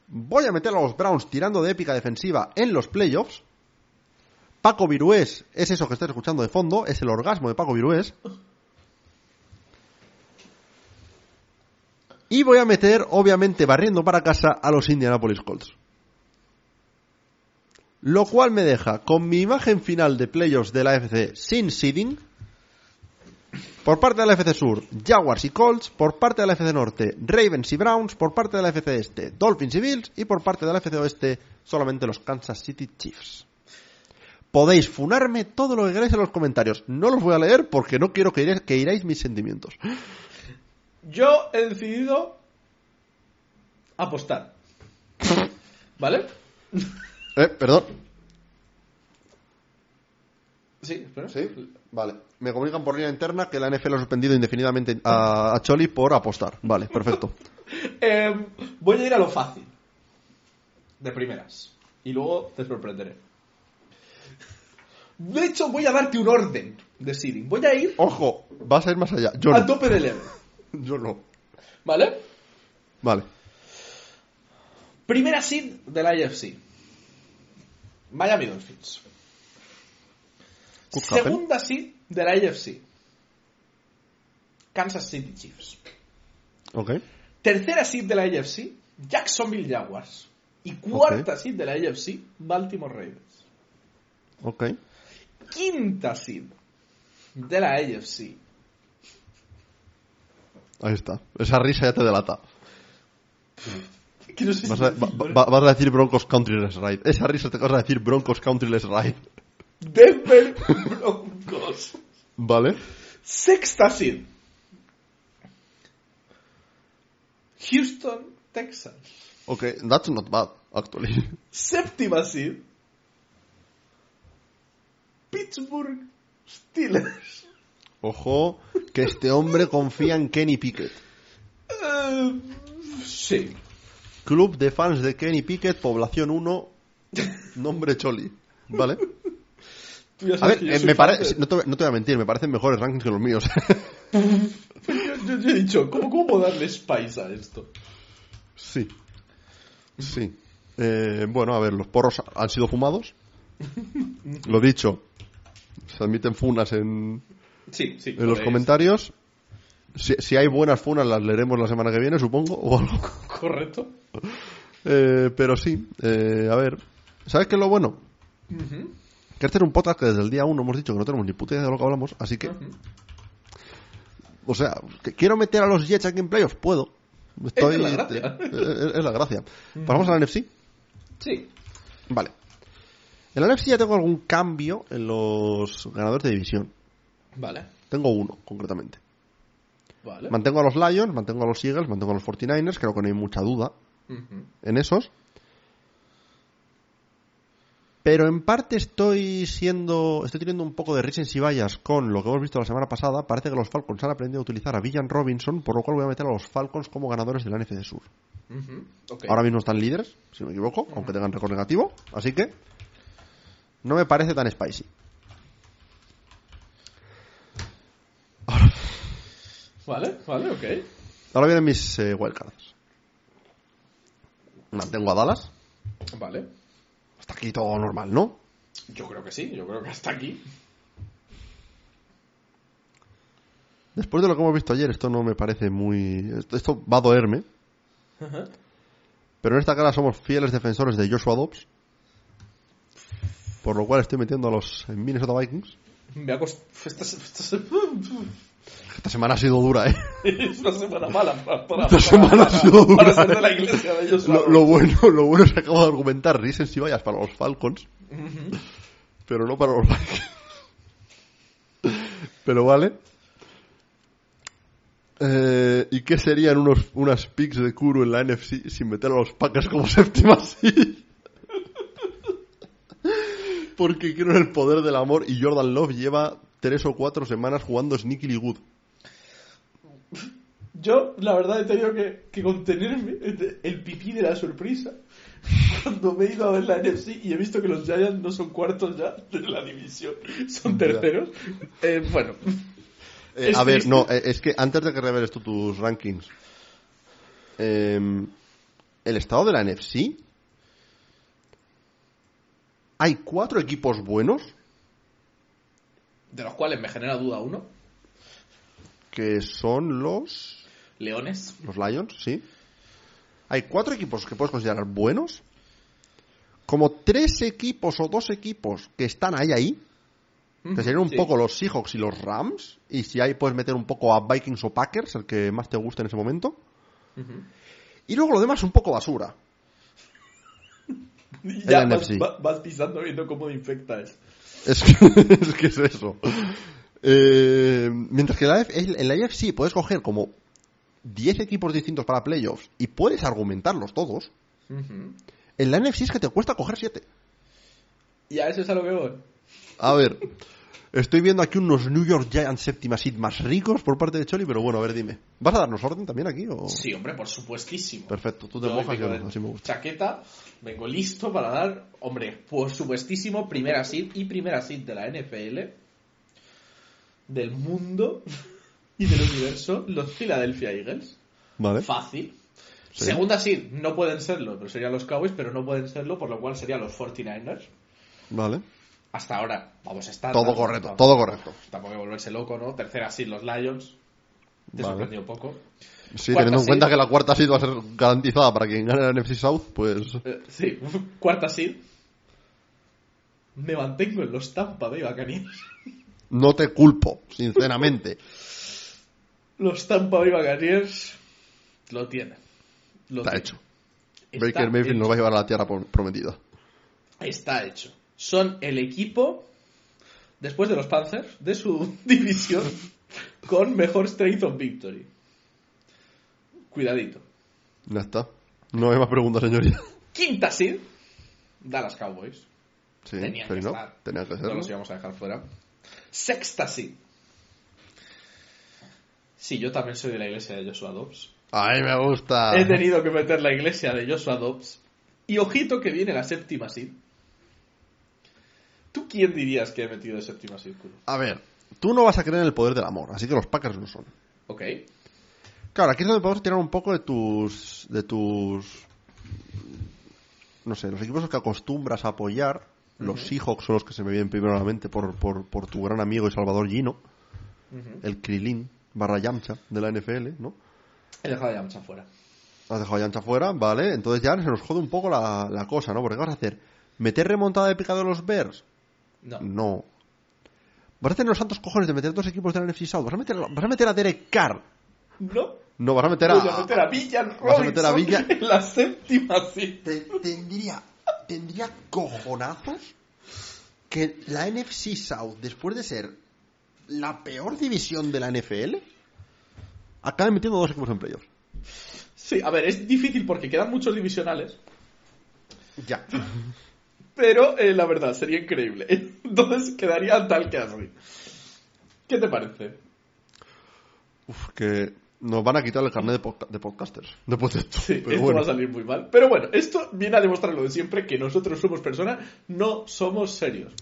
Voy a meter a los Browns tirando de épica defensiva en los playoffs. Paco Virués es eso que estás escuchando de fondo, es el orgasmo de Paco Virués. Y voy a meter, obviamente, barriendo para casa a los Indianapolis Colts. Lo cual me deja con mi imagen final de playoffs de la FC sin seeding. Por parte de la FC Sur, Jaguars y Colts. Por parte de la FC Norte, Ravens y Browns. Por parte de la FC Este, Dolphins y Bills. Y por parte de la FC Oeste, solamente los Kansas City Chiefs. Podéis funarme todo lo que queráis en los comentarios. No los voy a leer porque no quiero que iréis, que iráis mis sentimientos. Yo he decidido apostar. ¿Vale? Eh, perdón. Sí, espera. Sí, vale. Me comunican por línea interna que la NFL ha suspendido indefinidamente a, a Choli por apostar. Vale, perfecto. Eh, voy a ir a lo fácil. De primeras. Y luego te sorprenderé. De hecho, voy a darte un orden de seeding. Voy a ir Ojo, vas a ir más allá. Yo a tope de level. Yo no. ¿Vale? Vale. Primera seed de la AFC. Miami Dolphins. Segunda seed de la AFC. Kansas City Chiefs. Ok. Tercera seed de la AFC. Jacksonville Jaguars. Y cuarta seed de la AFC. Baltimore Ravens. Ok. Quinta seed de la AFC. Ahí está. Esa risa ya te delata. No sé Vas a, decirlo, va- va- vas a decir Broncos Countryless Ride. Esa risa te vas a decir Broncos Countryless Ride. Denver Broncos. Vale. Sexta seed. Houston Texans. Ok, that's not bad, actually. Séptima seed. Pittsburgh Steelers. Ojo, que este hombre confía en Kenny Pickett. Eh, sí. Club de fans de Kenny Pickett, población 1, nombre Choli. ¿Vale? A ver, eh, me parece, no, te, no te voy a mentir, me parecen mejores rankings que los míos. Yo he dicho, ¿cómo, ¿cómo puedo darle spice a esto? sí. Sí. Eh, bueno, a ver, los porros han sido fumados. Lo dicho, se admiten funas en, Sí, sí. en los comentarios. Si, si hay buenas funas, las leeremos la semana que viene, supongo, o algo. Correcto. Eh, pero sí, eh, a ver. ¿Sabes qué es lo bueno? Que este es un podcast que desde el día uno hemos dicho que no tenemos ni puta idea de lo que hablamos, así que. O sea, que quiero meter a los Jets aquí en playoffs, puedo. Estoy, Es la gracia. eh, es la gracia. Pasamos a la NFC. Sí. Vale. En la NFC ya tengo algún cambio en los ganadores de división. Vale. Tengo uno, concretamente. Vale. Mantengo a los Lions, mantengo a los Eagles, mantengo a los 49ers, creo que no hay mucha duda en esos. Pero en parte estoy siendo. Estoy teniendo un poco de risas y vallas con lo que hemos visto la semana pasada. Parece que los Falcons han aprendido a utilizar a Villan Robinson, por lo cual voy a meter a los Falcons como ganadores de la NFC Sur. Ahora mismo están líderes, si no me equivoco, aunque tengan récord negativo. Así que. No me parece tan spicy. Vale, vale, ok. Ahora vienen mis eh, wildcards. Mantengo a Dallas. Vale. Hasta aquí todo normal, ¿no? Yo creo que sí, yo creo que hasta aquí. Después de lo que hemos visto ayer, esto no me parece muy. Esto, esto va a doerme. Ajá. Pero en esta cara somos fieles defensores de Joshua Dobbs. Por lo cual estoy metiendo a los Minnesota Vikings. Me ha costado... Esta semana ha sido dura, ¿eh? es una semana mala para, para, Esta para- semana ha sido dura. para ser de la iglesia de ellos. Lo, lo bueno, lo bueno es que acabo de argumentar Risens y vayas para los Falcons, pero no para los Vikings. pero vale. Eh, ¿Y qué serían unos, unas picks de Kuro en la NFC sin meter a los Packers como séptima seed? Porque en el poder del amor y Jordan Love lleva tres o cuatro semanas jugando Sneaky Good. Yo, la verdad, he tenido que, que contenerme el pipí de la sorpresa. Cuando me he ido a ver la NFC y he visto que los Giants no son cuartos ya de la división, son terceros. Eh, bueno, Eh, a ver, no, eh, es que antes de que reveles tú tus rankings, eh, el estado de la NFC, hay cuatro equipos buenos de los cuales me genera duda uno, que son los, Leones. los Lions, sí. Hay cuatro equipos que puedes considerar buenos, como tres equipos o dos equipos que están ahí ahí, que serían un Sí. poco los Seahawks y los Rams, y si ahí puedes meter un poco a Vikings o Packers, el que más te guste en ese momento. Y luego lo demás un poco basura. Y ya vas, NFC. va- vas pisando viendo cómo infecta es. Es que es, que es eso. Eh, mientras que en la, F- en la AFC puedes coger como 10 equipos distintos para playoffs y puedes argumentarlos todos. Ujú. En la NFC es que te cuesta coger 7. Y a eso es a lo que voy. A ver, estoy viendo aquí unos New York Giants séptima seed más ricos por parte de Choli, pero bueno, a ver, dime. ¿Vas a darnos orden también aquí? O... Sí, hombre, por supuestísimo. Perfecto, tú te Yo mojas y así me gusta. Chaqueta, vengo listo para dar, hombre, por supuestísimo, primera seed y primera seed de la NFL, del mundo y del universo, los Philadelphia Eagles. Vale. Fácil. Sí. Segunda seed, no pueden serlo, pero serían los Cowboys, pero no pueden serlo, por lo cual serían los 49ers. Vale. Hasta ahora, vamos a estar. Todo correcto, todo correcto. Tampoco hay que volverse loco, ¿no? Tercera seed, los Lions. Te Vale. sorprendió un poco. Sí, Cuarta teniendo en cuenta que la cuarta seed va a ser garantizada para quien gane la NFC South, pues... Eh, sí, cuarta seed. Me mantengo en los Tampa Bay Buccaneers. No te culpo, sinceramente. Los Tampa Bay Buccaneers lo tienen. Lo Está tienen. hecho. Está Baker Mayfield hecho. nos va a llevar a la tierra pro- prometida. Está hecho. Son el equipo, después de los Panthers, de su división, con mejor strength of victory. Cuidadito. Ya está. No hay más preguntas, señoría. Quinta seed, Dallas Cowboys. Sí, Tenían pero que no. estar. Tenían que No serlo. los íbamos a dejar fuera. Sexta seed. Sí, yo también soy de la iglesia de Joshua Dobbs. Ay, me gusta. He tenido que meter la iglesia de Joshua Dobbs. Y ojito que viene la séptima seed. ¿Tú quién dirías que he metido de séptima Kuro? A ver, tú no vas a creer en el poder del amor, así que los Packers no son. Ok. Claro, aquí es donde podemos tirar un poco de tus. de tus. No sé, los equipos que acostumbras a apoyar. Los Seahawks son los que se me vienen primero a la mente por, por, por tu gran amigo y Salvador Gino, el Krilin barra Yamcha de la NFL, ¿no? He dejado a Yamcha fuera. Has dejado a Yamcha fuera, vale. Entonces ya se nos jode un poco la, la cosa, ¿no? Porque ¿qué vas a hacer? ¿Meter remontada de picado de los Bears? No. No. ¿Vas a tener los santos cojones de meter dos equipos de la NFC South? ¿Vas a meter, vas a, meter a Derek Carr? No. No, vas a meter a... Voy a meter a Villan vas a meter a Robinson Villa- en la séptima seed. Te- tendría, tendría cojonazos que la NFC South, después de ser la peor división de la NFL, acabe metiendo dos equipos en playoffs. Sí, a ver, es difícil porque quedan muchos divisionales. Ya. Pero eh, la verdad, sería increíble. Entonces quedaría tal que así. ¿Qué te parece? Uf, que nos van a quitar el carnet de, podca- de podcasters. De esto. Sí, Pero esto bueno. va a salir muy mal. Pero bueno, esto viene a demostrar lo de siempre, que nosotros somos personas, no somos serios.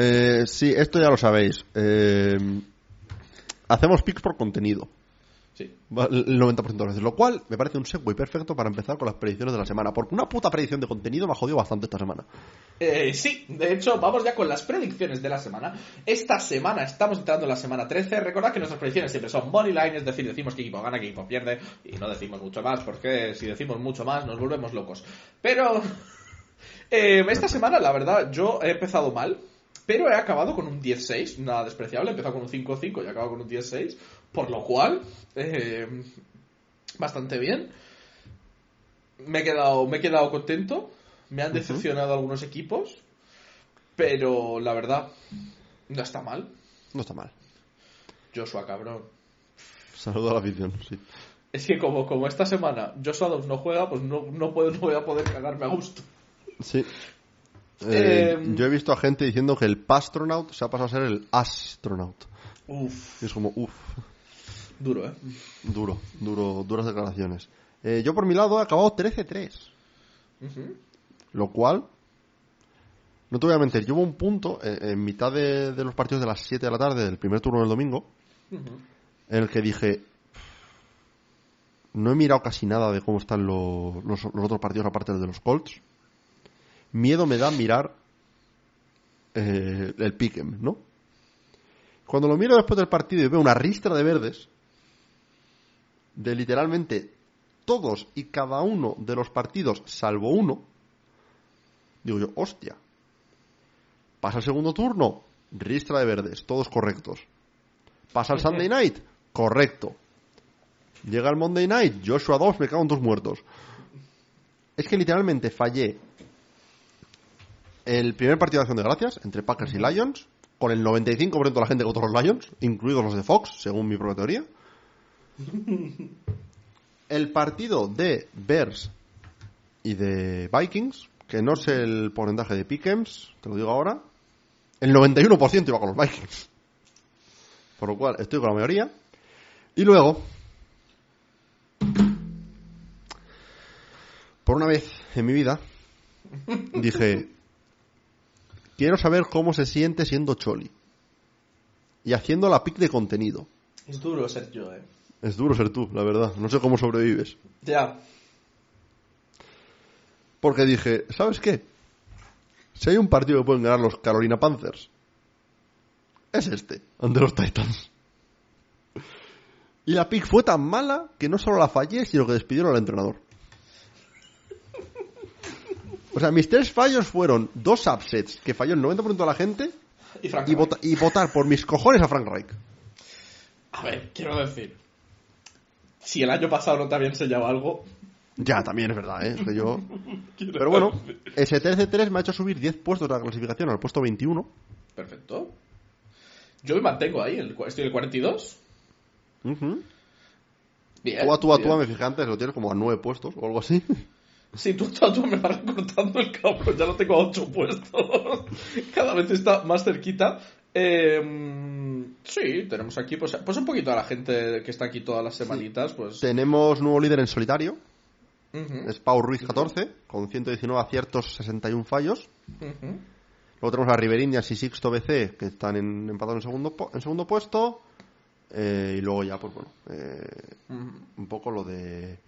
Eh, sí, esto ya lo sabéis. Eh, hacemos picks por contenido. Sí. El 90% de las veces. Lo cual me parece un segue perfecto para empezar con las predicciones de la semana. Porque una puta predicción de contenido me ha jodido bastante esta semana. Eh, sí, de hecho, vamos ya con las predicciones de la semana. Esta semana estamos entrando en la semana 13. Recordad que nuestras predicciones siempre son money line, es decir, decimos que equipo gana, que equipo pierde, y no decimos mucho más, porque si decimos mucho más nos volvemos locos. Pero eh, esta semana, la verdad, yo he empezado mal. Pero he acabado con un 10-6, nada despreciable. He empezado con un 5-5 y he acabado con un 10-6. Por lo cual, eh, bastante bien. Me he, quedado, me he quedado contento. Me han decepcionado algunos equipos. Pero la verdad, no está mal. No está mal. Joshua, cabrón. Saludo a la afición, sí. Es que como, como esta semana Joshua Dobbs no juega, pues no, no, puedo, no voy a poder cagarme a gusto. Sí. Eh, Em. yo he visto a gente diciendo que el Pastronaut se ha pasado a ser el Astronaut. Uf, Y es como, uff, duro, ¿eh? duro, duro, duras declaraciones. Eh, yo por mi lado he acabado 13-3. Ujú. Lo cual, no te voy a mentir, llevo un punto eh, en mitad de, de los partidos de las 7 de la tarde del primer turno del domingo, en el que dije, no he mirado casi nada de cómo están lo- los, los otros partidos aparte del de los Colts. Miedo me da mirar eh, el Pick'em, ¿no? Cuando lo miro después del partido y veo una ristra de verdes, de literalmente todos y cada uno de los partidos, salvo uno, digo yo, hostia. Pasa el segundo turno, ristra de verdes, todos correctos. Pasa el Sunday Night, correcto. Llega el Monday Night, Joshua 2, me cago en dos muertos. Es que literalmente fallé el primer partido de acción de gracias entre Packers y Lions, con el 95% de la gente contra los Lions, incluidos los de Fox, según mi propia teoría. El partido de Bears y de Vikings, que no sé el porcentaje de Pickens, te lo digo ahora, el 91% iba con los Vikings. Por lo cual estoy con la mayoría. Y luego, por una vez en mi vida, dije, quiero saber cómo se siente siendo Choli. Y haciendo la pick de contenido. Es duro ser yo, ¿eh? Es duro ser tú, la verdad. No sé cómo sobrevives. Ya. Porque dije, ¿sabes qué? Si hay un partido que pueden ganar los Carolina Panthers, es este, ante los Titans. Y la pick fue tan mala que no solo la fallé, sino que despidieron al entrenador. O sea, mis tres fallos fueron dos upsets que falló el 90% de la gente Y vota- y votar por mis cojones a Frank Reich. A ver, quiero decir. Si el año pasado no te había enseñado algo. Ya, también es verdad, ¿eh? Yo... Pero bueno, ese 13-3 me ha hecho subir 10 puestos de la clasificación al puesto 21. Perfecto. Yo me mantengo ahí, el, estoy en el 42. Ujú. Bien. Tú a tú a tú, me fijé antes, lo tienes como a 9 puestos o algo así. Sí, tú, tú me vas recortando el cabrón, ya lo tengo a 8 puestos. Cada vez está más cerquita. Eh, sí, tenemos aquí, pues, pues un poquito a la gente que está aquí todas las semanitas, pues... Tenemos nuevo líder en solitario, Ujú, es Pau Ruiz 14, con 119 aciertos, 61 fallos. Luego tenemos a Riveriñas y Sixto BC, que están en, empatados en segundo, en segundo puesto. Eh, y luego ya, pues bueno, eh, un poco lo de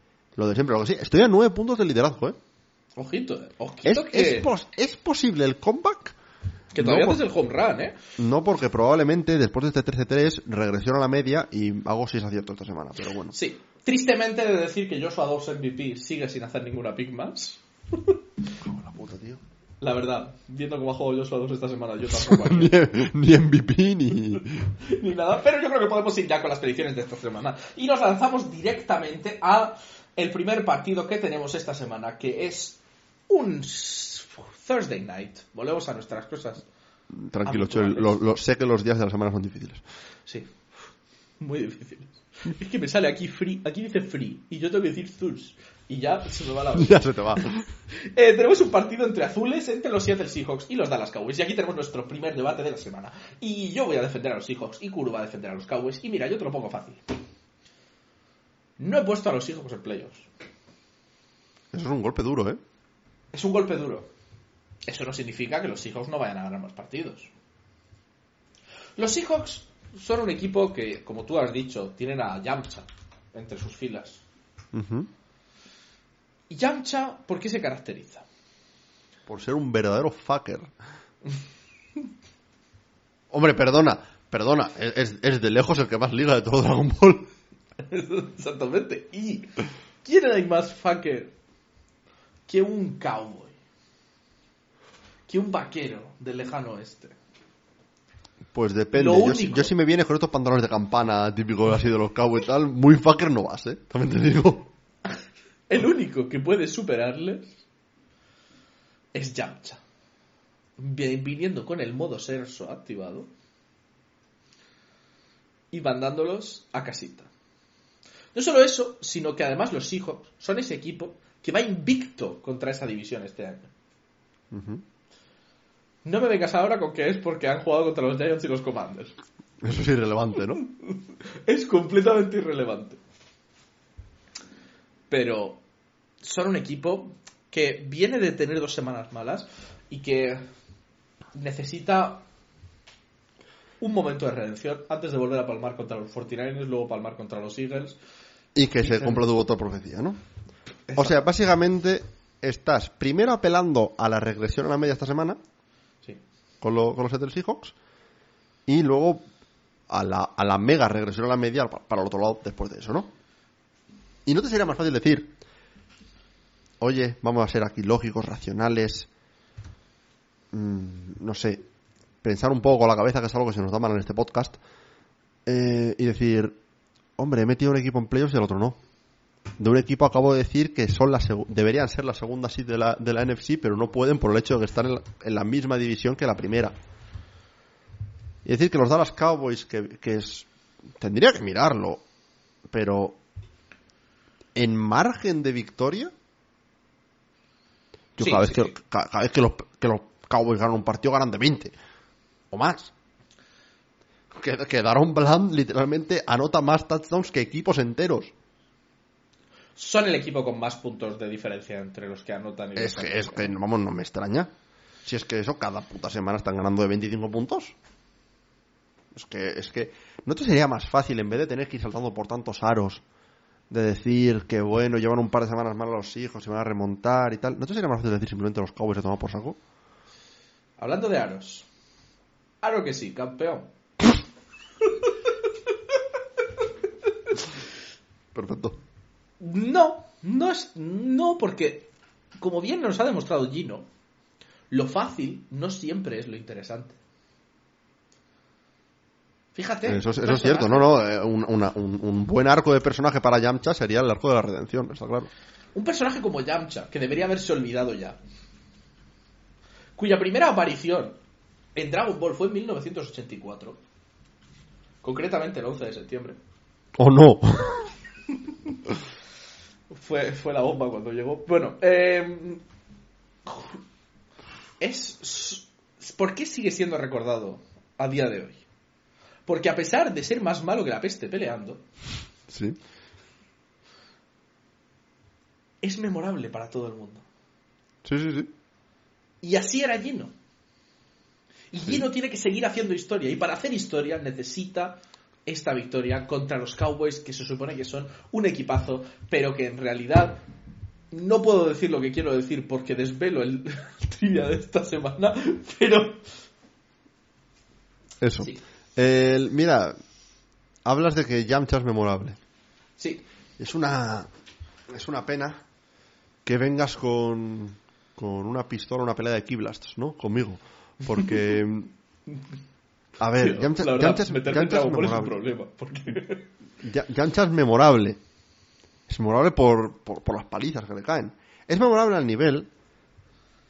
lo de siempre. Lo que sí, estoy a 9 puntos del liderazgo, ¿eh? Ojito, eh. Ojito ¿Es, que, es, pos- ¿Es posible el comeback? que todavía no, haces el home run, ¿eh? No, porque probablemente después de este 13-3 regresión a la media y hago 6 aciertos esta semana, pero bueno. Sí. Tristemente de decir que Joshua 2 MVP sigue sin hacer ninguna pick más. Cago la puta, tío. La verdad, viendo cómo ha jugado Joshua 2 esta semana, yo tampoco ni, ni MVP ni... ni nada, pero yo creo que podemos ir ya con las predicciones de esta semana. Y nos lanzamos directamente a el primer partido que tenemos esta semana, que es un Thursday night. Volvemos a nuestras cosas. Tranquilo. Chel, lo, lo- sé que los días de la semana son difíciles. Sí. Muy difíciles. Es que me sale aquí free, aquí dice free, y yo tengo que decir Thurs. Y ya se me va la ya se te va. Eh, tenemos un partido entre azules, entre los Seattle Seahawks y los Dallas Cowboys. Y aquí tenemos nuestro primer debate de la semana. Y yo voy a defender a los Seahawks y Kuro va a defender a los Cowboys. Y mira, yo te lo pongo fácil. No he puesto a los Seahawks en playoffs. Eso es un golpe duro, ¿eh? Es un golpe duro. Eso no significa que los Seahawks no vayan a ganar más partidos. Los Seahawks son un equipo que, como tú has dicho, tienen a Yamcha entre sus filas. ¿Y Yamcha por qué se caracteriza? Por ser un verdadero fucker. Hombre, perdona, perdona. Es, es de lejos el que más liga de todo Dragon Ball. Exactamente. ¿Y quién hay más fucker que un cowboy? Que un vaquero del lejano oeste. Pues depende. Lo Yo, si- yo si me vienes con estos pantalones de campana típicos así de los Cowboys y tal, muy fucker no vas, ¿eh? También te digo. El único que puede superarles es Yamcha. Vi- Viniendo con el modo Serso activado y mandándolos a casita. No solo eso, sino que además los Seahawks son ese equipo que va invicto contra esa división este año. No me vengas ahora con que es porque han jugado contra los Giants y los Commanders. Eso es irrelevante, ¿no? Es completamente irrelevante. Pero son un equipo que viene de tener dos semanas malas y que necesita un momento de redención antes de volver a palmar contra los 49ers, luego palmar contra los Eagles. Y que se cumpla tu voto profecía, ¿no? O sea, básicamente estás primero apelando a la regresión a la media esta semana Sí. con, lo- con los Seattle Seahawks y luego a la, a la mega regresión a la media pa- para el otro lado después de eso, ¿no? Y no te sería más fácil decir, oye, vamos a ser aquí lógicos, racionales, mm, no sé, pensar un poco con la cabeza, que es algo que se nos da mal en este podcast, eh, y decir, hombre, he metido un equipo en playoffs y el otro no. De un equipo acabo de decir que son la deberían ser la segunda seed de la, de la NFC, pero no pueden por el hecho de que están en la, en la misma división que la primera. Y decir que los Dallas Cowboys, que, que es, tendría que mirarlo, pero en margen de victoria, yo Sí, cada, vez sí, que, sí. cada vez que los, que los Cowboys ganan un partido ganan de 20 o más. Que, que Daron Bland literalmente anota más touchdowns que equipos enteros. Son el equipo con más puntos de diferencia entre los que anotan y los Es que, es que, vamos, no me extraña. Si es que eso, cada puta semana están ganando de 25 puntos. Es que, es que, ¿no te sería más fácil, en vez de tener que ir saltando por tantos aros, de decir que, bueno, llevan un par de semanas mal a los hijos y van a remontar y tal? ¿No te sería más fácil decir simplemente los Cowboys se toman por saco? Hablando de aros. Aro que sí, campeón. Perfecto. No, no es. No, porque. Como bien nos ha demostrado Gino, lo fácil no siempre es lo interesante. Fíjate. Eso, es- eso es cierto, no, no. eh, un, una- un- un buen arco de personaje para Yamcha sería el arco de la redención, está claro. Un personaje como Yamcha, que debería haberse olvidado ya. Cuya primera aparición en Dragon Ball fue en 1984. Concretamente el 11 de septiembre. ¿O no? Fue, fue la bomba cuando llegó. Bueno, eh, es. ¿Por qué sigue siendo recordado a día de hoy? Porque a pesar de ser más malo que la peste peleando, sí. es memorable para todo el mundo. Sí, sí, sí. Y así era Gino. Y Gino tiene que seguir haciendo historia. Y para hacer historia necesita esta victoria contra los Cowboys, que se supone que son un equipazo, pero que en realidad no puedo decir lo que quiero decir porque desvelo el trivia de esta semana, pero Eso. Sí. El- mira, hablas de que Yamcha es memorable. sí, Es una, es una pena que vengas con, con una pistola, una pelea de Keyblast, ¿no? Conmigo. Porque, a ver, Tío, Yamcha, la verdad, Yamcha es, Yamcha es es un memorable. problema. Porque... Ya- Yamcha es memorable. Es memorable por, por, por las palizas que le caen. Es memorable al nivel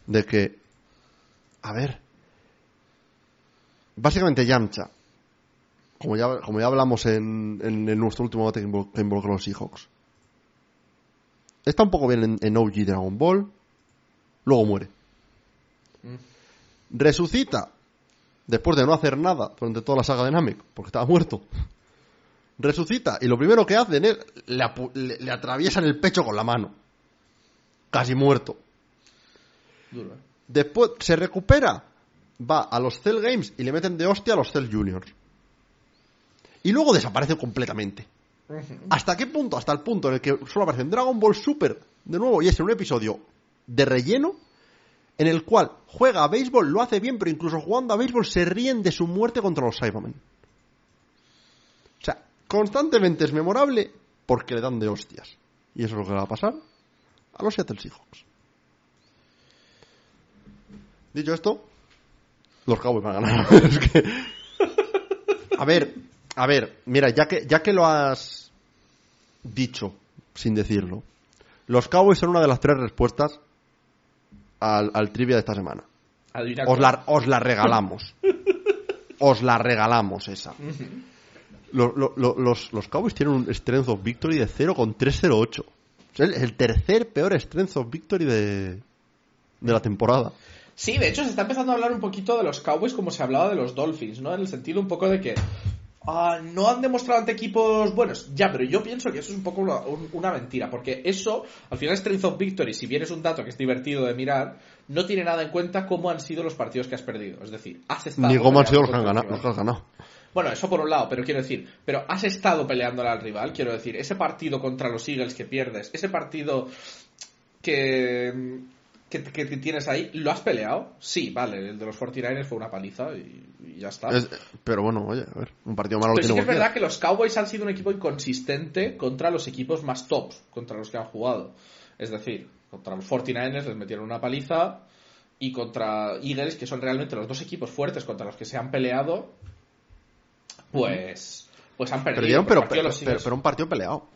de que, a ver, básicamente Yamcha, como ya, como ya hablamos en, en, en nuestro último debate que invol- que involucró los Seahawks, está un poco bien en, en OG Dragon Ball, luego muere. Resucita después de no hacer nada durante toda la saga de Namek, porque estaba muerto resucita y lo primero que hacen es le, le- le atraviesan el pecho con la mano. Casi muerto. Duro, ¿eh? Después se recupera, va a los Cell Games y le meten de hostia a los Cell Juniors. Y luego desaparece completamente. ¿Hasta qué punto? Hasta el punto en el que solo aparece en Dragon Ball Super de nuevo y es en un episodio de relleno en el cual juega a béisbol, lo hace bien, pero incluso jugando a béisbol se ríen de su muerte contra los Cybermen. O sea, constantemente es memorable porque le dan de hostias. Y eso es lo que va a pasar a los Seattle Seahawks. Dicho esto, los Cowboys van a ganar. A ver, a ver, mira, ya que, ya que lo has dicho, sin decirlo, los Cowboys son una de las tres respuestas al, al trivia de esta semana. Os la, os la regalamos. os la regalamos esa. Lo- lo- lo- los, los Cowboys tienen un Strength of Victory de 0,308. Es el, el tercer peor Strength of Victory de, de la temporada. Sí, de hecho se está empezando a hablar un poquito de los Cowboys como se hablaba de los Dolphins, ¿no? En el sentido un poco de que ah, no han demostrado ante equipos buenos. Ya, pero yo pienso que eso es un poco una, un- una mentira, porque eso, al final Strength of Victory, si bien es un dato que es divertido de mirar, no tiene nada en cuenta cómo han sido los partidos que has perdido. Es decir, has estado... Ni cómo han sido los que peleando has ganado. Bueno, eso por un lado, pero quiero decir, pero has estado peleándole al rival, quiero decir, ese partido contra los Eagles que pierdes, ese partido que, que, que- tienes ahí, ¿lo has peleado? Sí, vale, el de los 49ers fue una paliza y, y ya está. Es- pero bueno, oye, a ver, un partido malo lo pero sí tiene que es verdad que los Cowboys han sido un equipo inconsistente contra los equipos más tops, contra los que han jugado. Es decir, contra los 49ers les metieron una paliza y contra Eagles, que son realmente los dos equipos fuertes contra los que se han peleado, pues, pues han perdido. Perdieron, Pues pero, pero, pero un partido peleado.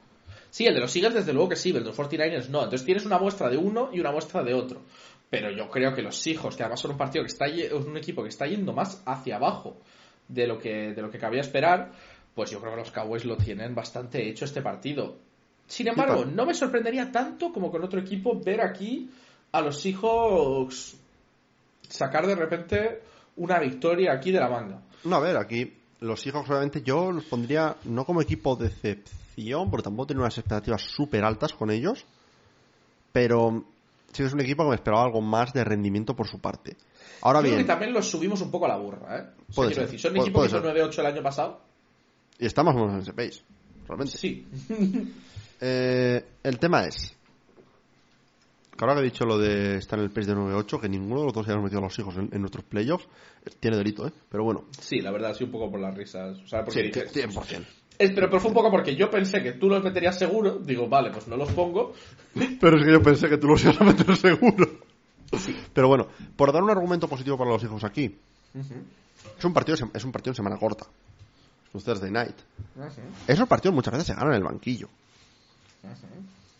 Sí, el de los Eagles desde luego que sí, el de los 49ers no. Entonces tienes una muestra de uno y una muestra de otro. Pero yo creo que los Seahawks, que además son un partido que está un equipo que está yendo más hacia abajo de lo que de lo que cabía esperar, pues yo creo que los Cowboys lo tienen bastante hecho este partido. Sin embargo, no me sorprendería tanto como con otro equipo ver aquí a los Seahawks sacar de repente una victoria aquí de la manga. No, a ver, aquí los Seahawks obviamente yo los pondría no como equipo de excepción, porque tampoco tengo unas expectativas súper altas con ellos, pero sí que es un equipo que me esperaba algo más de rendimiento por su parte. Ahora Yo creo bien, que también los subimos un poco a la burra, ¿eh? O sea, Puede quiero ser, decir, son un equipo que puede hizo 9-8 el año pasado. y está más o menos en ese pace, realmente. Sí. Eh, el tema es que ahora que he dicho lo de estar en el pace de 9-8, que ninguno de los dos hayamos metido a los hijos en, en nuestros playoffs, eh, tiene delito, ¿eh? Pero bueno, Sí, la verdad, sí, un poco por las risas. O sea, porque sí, dices- 100%. Es- pero, pero fue un poco porque yo pensé que tú los meterías seguro. Digo, vale, pues no los pongo. Pero es que yo pensé que tú los ibas a meter seguro. Pero bueno, por dar un argumento positivo para los hijos aquí, es un partido, es un partido en semana corta. Es un Thursday night. Esos partidos muchas veces se ganan en el banquillo.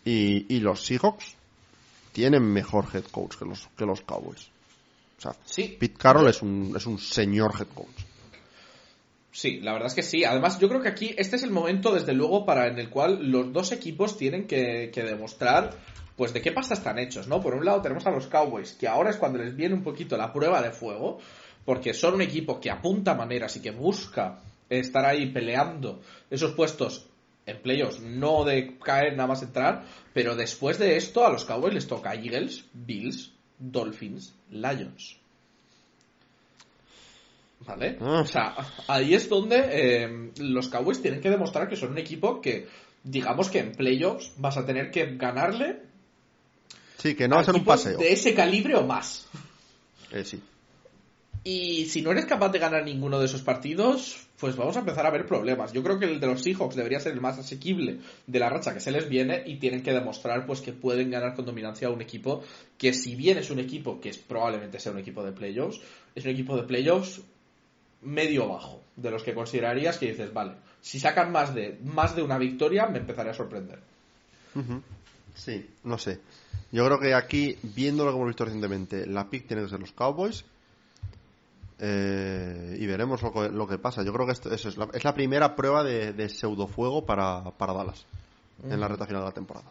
Y, y los Seahawks tienen mejor head coach que los, que los Cowboys. O sea, Sí. Pete Carroll es un, es un señor head coach. Sí, la verdad es que sí. Además, yo creo que aquí este es el momento, desde luego, para en el cual los dos equipos tienen que, que demostrar, pues, de qué pasta están hechos, ¿no? Por un lado tenemos a los Cowboys, que ahora es cuando les viene un poquito la prueba de fuego, porque son un equipo que apunta maneras y que busca estar ahí peleando esos puestos en playoffs, no de caer nada más entrar, pero después de esto a los Cowboys les toca Eagles, Bills, Dolphins, Lions. ¿Vale? Ah. O sea, ahí es donde eh, los Cowboys tienen que demostrar que son un equipo que, digamos que en playoffs vas a tener que ganarle Sí, que no va a ser un paseo. de ese calibre o más. Eh, sí. Y si no eres capaz de ganar ninguno de esos partidos, pues vamos a empezar a ver problemas. Yo creo que el de los Seahawks debería ser el más asequible de la racha que se les viene y tienen que demostrar pues que pueden ganar con dominancia a un equipo que si bien es un equipo que es probablemente sea un equipo de playoffs, es un equipo de playoffs medio bajo, de los que considerarías que dices, vale, si sacan más de más de una victoria me empezaré a sorprender. Sí, no sé. Yo creo que aquí, viendo lo que hemos visto recientemente, la pick tiene que ser los Cowboys. Eh, y veremos lo que, lo que pasa. Yo creo que esto, eso es, la, es la primera prueba de, de pseudofuego para, para Dallas en la reta final de la temporada.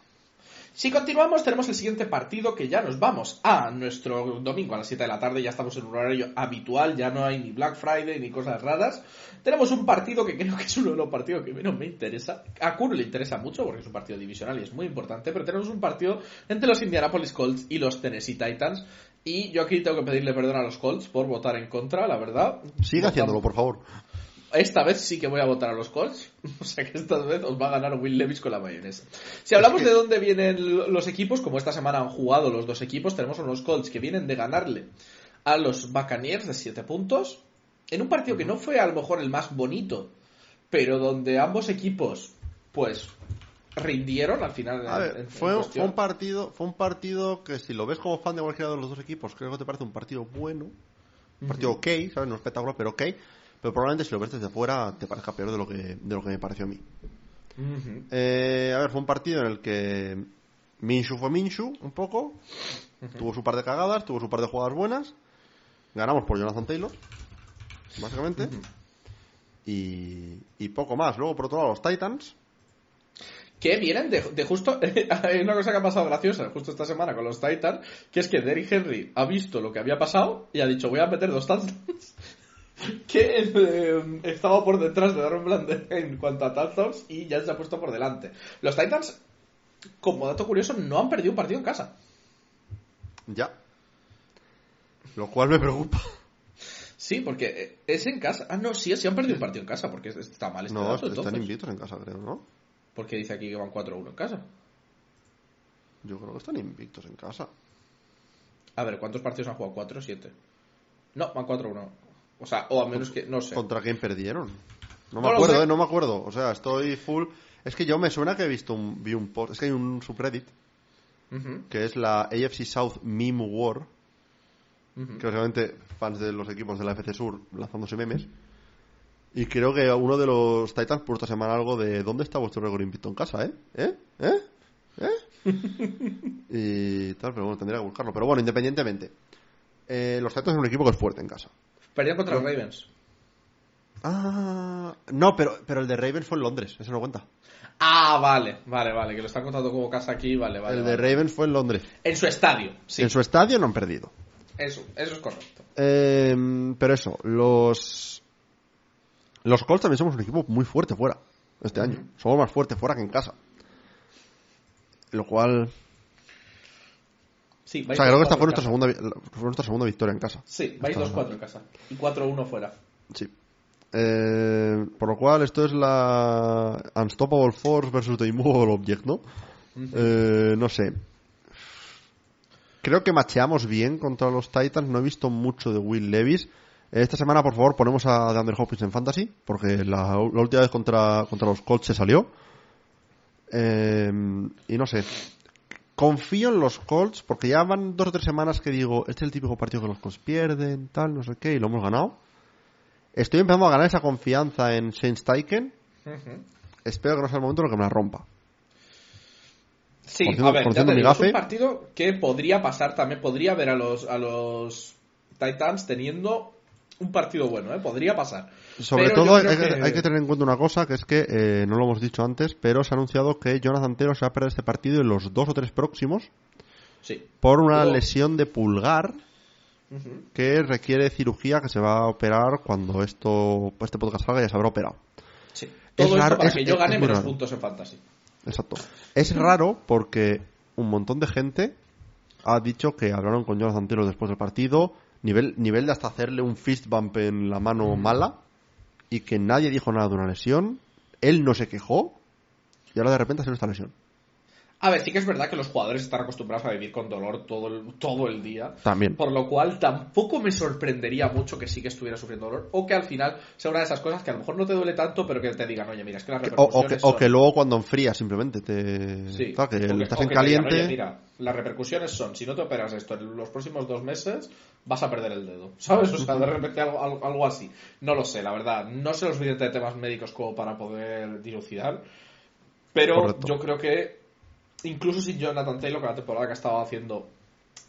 Si continuamos, tenemos el siguiente partido que ya nos vamos a nuestro domingo a las 7 de la tarde. Ya estamos en un horario habitual, ya no hay ni Black Friday ni cosas raras. Tenemos un partido que creo que es uno de los partidos que menos me interesa. A Kuro le interesa mucho porque es un partido divisional y es muy importante, pero tenemos un partido entre los Indianapolis Colts y los Tennessee Titans. Y yo aquí tengo que pedirle perdón a los Colts por votar en contra, la verdad. Sigue haciéndolo, por favor. esta vez sí que voy a votar a los Colts. O sea que esta vez os va a ganar Will Levis con la mayonesa. Si hablamos de dónde vienen los equipos, como esta semana han jugado los dos equipos, tenemos unos Colts que vienen de ganarle a los Buccaneers de 7 puntos. En un partido que no fue a lo mejor el más bonito, pero donde ambos equipos, pues, rindieron al final. A en- ver, en- en fue, fue un partido, fue un partido que si lo ves como fan de cualquiera de los dos equipos, creo que te parece un partido bueno, un partido ok, ¿sabes? No espectacular, pero ok. pero probablemente si lo ves desde fuera te parezca peor de lo que, de lo que me pareció a mí. Eh, a ver, fue un partido en el que Minshu fue Minshu, un poco. Tuvo su par de cagadas, tuvo su par de jugadas buenas. Ganamos por Jonathan Taylor, básicamente. y, y poco más. Luego, por otro lado, los Titans. Que vienen de, de justo. Hay una cosa que ha pasado graciosa justo esta semana con los Titans, que es que Derrick Henry ha visto lo que había pasado y ha dicho: Voy a meter dos touchdowns. que eh, estaba por detrás de Darren Bland en cuanto a touchdowns y ya se ha puesto por delante. Los Titans, como dato curioso, no han perdido un partido en casa. Ya. Lo cual me preocupa. Sí, porque eh, es en casa. Ah, no, sí, sí han perdido un partido en casa, porque está mal este No, dato, están entonces. invictos en casa, creo, ¿no? Porque dice aquí que van 4-1 en casa. Yo creo que están invictos en casa. A ver, ¿cuántos partidos han jugado? ¿4 o 7? No, van 4-1. O sea, o a menos que. No sé. ¿Contra quién perdieron? No me No acuerdo, sé. eh, no me acuerdo. O sea, estoy full. Es que yo me suena que he visto un, vi un post. Es que hay un subreddit que es la AFC South Meme War. Que básicamente fans de los equipos de la FC Sur lanzándose memes. Y creo que uno de los Titans puso esta semana algo de ¿dónde está vuestro récord invicto en casa, eh? ¿Eh? ¿Eh? ¿Eh? y tal, pero bueno, tendría que buscarlo. Pero bueno, independientemente. eh, los Titans son un equipo que es fuerte en casa. Perdieron contra los Ravens. Ah, no, pero, pero el de Ravens fue en Londres, eso no cuenta. Ah, vale, vale, vale, que lo están contando como casa aquí, vale, vale. el vale. de Ravens fue en Londres. En su estadio, sí. En su estadio no han perdido. Eso, eso es correcto. Eh, pero eso, los. Los Colts también somos un equipo muy fuerte fuera este año. Somos más fuertes fuera que en casa. Lo cual. Sí, O sea, creo que esta 2-4 fue nuestra segunda, fue nuestra segunda victoria en casa. Sí, vais Esta- 2-4 en casa. Y 4-1 fuera. Sí. Eh, por lo cual, esto es la Unstoppable Force versus The Immovable Object, ¿no? Eh, no sé. Creo que macheamos bien contra los Titans. No he visto mucho de Will Levis. Esta semana, por favor, ponemos a DeAndre Hopkins en Fantasy, porque la, la última vez contra, contra los Colts se salió. Eh, y no sé. Confío en los Colts, porque ya van dos o tres semanas que digo, este es el típico partido que los Colts pierden, tal, no sé qué, y lo hemos ganado. Estoy empezando a ganar esa confianza en Shane Steichen. Espero que no sea el momento en el que me la rompa. Sí, cierto- a ver, ya te digo, es un partido que podría pasar también, podría ver a los, a los Titans teniendo un partido bueno, ¿eh? Podría pasar. Sobre Pero todo hay, que, hay que tener en cuenta una cosa, que es que, eh, no lo hemos dicho antes, pero se ha anunciado que Jonathan Taylor se va a perder este partido en los dos o tres próximos Sí. por una Luego- lesión de pulgar que requiere cirugía que se va a operar cuando esto este podcast salga ya se habrá operado. Sí. Todo esto raro, para es- que yo es- gane es menos raro. puntos en Fantasy. Exacto. Es raro porque un montón de gente ha dicho que hablaron con Jonathan Taylor después del partido, nivel, nivel de hasta hacerle un fist bump en la mano mala, y que nadie dijo nada de una lesión, él no se quejó, y ahora de repente ha sido esta lesión. A ver, sí que es verdad que los jugadores están acostumbrados a vivir con dolor todo el, todo el día. También. Por lo cual tampoco me sorprendería mucho que sí que estuviera sufriendo dolor. O que al final sea una de esas cosas que a lo mejor no te duele tanto, pero que te digan, oye, mira, es que las O, o que, repercusiones o son- que luego cuando enfría simplemente te... Sí. Claro, que O que- estás en que te digan, caliente... "Oye, mira, las repercusiones son, si no te operas esto en los próximos dos meses, vas a perder el dedo. ¿Sabes? O sea, de repente algo, algo- algo así. No lo sé, la verdad. No sé lo suficiente de temas médicos como para poder dilucidar. Pero Correcto. yo creo que incluso sin Jonathan Taylor, con la temporada que ha estado haciendo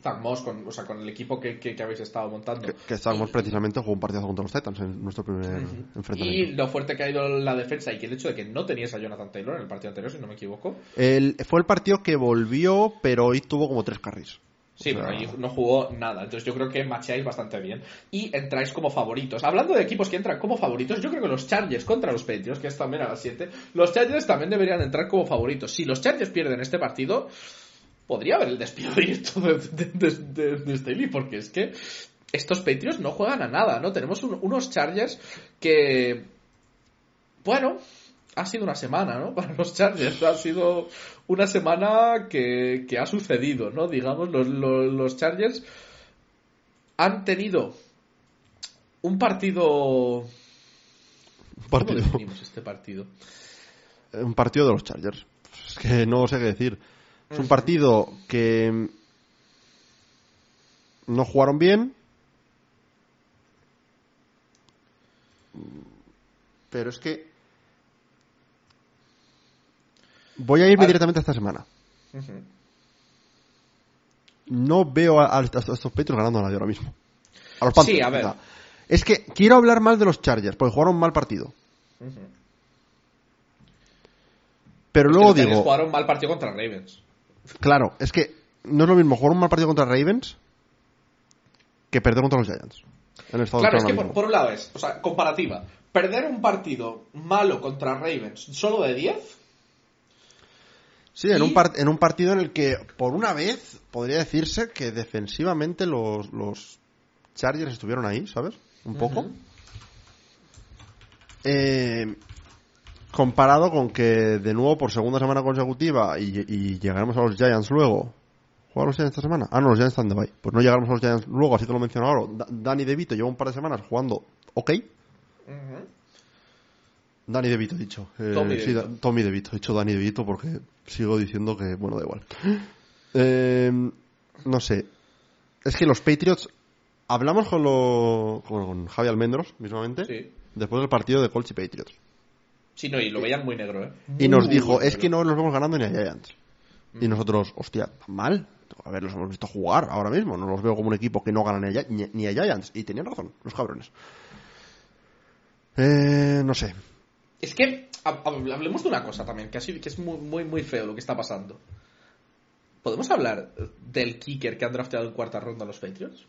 Zach Moss, con, o sea, con el equipo que, que- que habéis estado montando. Que, que Y- precisamente jugó un partido contra los Titans en nuestro primer y enfrentamiento. lo fuerte que ha ido la defensa y que el hecho de que no tenías a Jonathan Taylor en el partido anterior, si no me equivoco, El- fue el partido que volvió, pero hoy tuvo como tres carries. Sí, O sea- pero ahí no jugó nada. Entonces yo creo que macheáis bastante bien. Y entráis como favoritos. Hablando de equipos que entran como favoritos, yo creo que los Chargers contra los Patriots, que es también a las 7, los Chargers también deberían entrar como favoritos. Si los Chargers pierden este partido, podría haber el despido directo de, de, de- de- de Staley, porque es que estos Patriots no juegan a nada, ¿no? Tenemos un- unos Chargers que... Bueno, ha sido una semana, ¿no? Para los Chargers. Ha sido una semana que, que ha sucedido, ¿no? Digamos, los, los, los Chargers han tenido un partido... Un ¿Cómo partido, definimos este partido? un partido de los Chargers. Es que no sé qué decir. Es un partido que no jugaron bien. pero es que. Voy a irme directamente a esta semana. No veo a, a estos a estos Patriots ganando a nadie ahora mismo. A los Panthers. Sí, a ver. Es que quiero hablar mal de los Chargers, porque jugaron un mal partido. Pero luego digo, jugaron mal partido contra Ravens. claro, es que no es lo mismo jugar un mal partido contra Ravens que perder contra los Giants. En el estado Claro, es que por, por un lado es, o sea, comparativa. Perder un partido malo contra Ravens solo de 10 Sí, en un, par- en un partido en el que, por una vez, podría decirse que defensivamente los, los Chargers estuvieron ahí, ¿sabes? Un poco. Eh, comparado con que, de nuevo, por segunda semana consecutiva, y, y llegaremos a los Giants luego. ¿Juegan los Giants esta semana? Ah, no, los Giants están de bye. Pues no llegaremos a los Giants luego, así te lo menciono ahora. Da- Danny DeVito lleva un par de semanas jugando ok. Ujú. Danny DeVito, he dicho. Eh, Tommy sí, DeVito. Da- Tommy DeVito. He dicho Danny DeVito porque sigo diciendo que, bueno, da igual. Eh, no sé. Es que los Patriots... Hablamos con, lo, con, con Javi Almendros, mismamente, Sí. después del partido de Colts y Patriots. Sí, no, y lo veían muy negro, ¿eh? Y nos Muy dijo, es que no nos vemos ganando ni a Giants. Y nosotros, hostia, tan mal. A ver, los hemos visto jugar ahora mismo. No los veo como un equipo que no gana ni a, ni- ni a Giants. Y tenían razón, los cabrones. Eh, no sé. Es que hab- hab- hablemos de una cosa también, que, ha sido- que es muy, muy, muy feo lo que está pasando. ¿Podemos hablar del kicker que han drafteado en cuarta ronda los Patriots?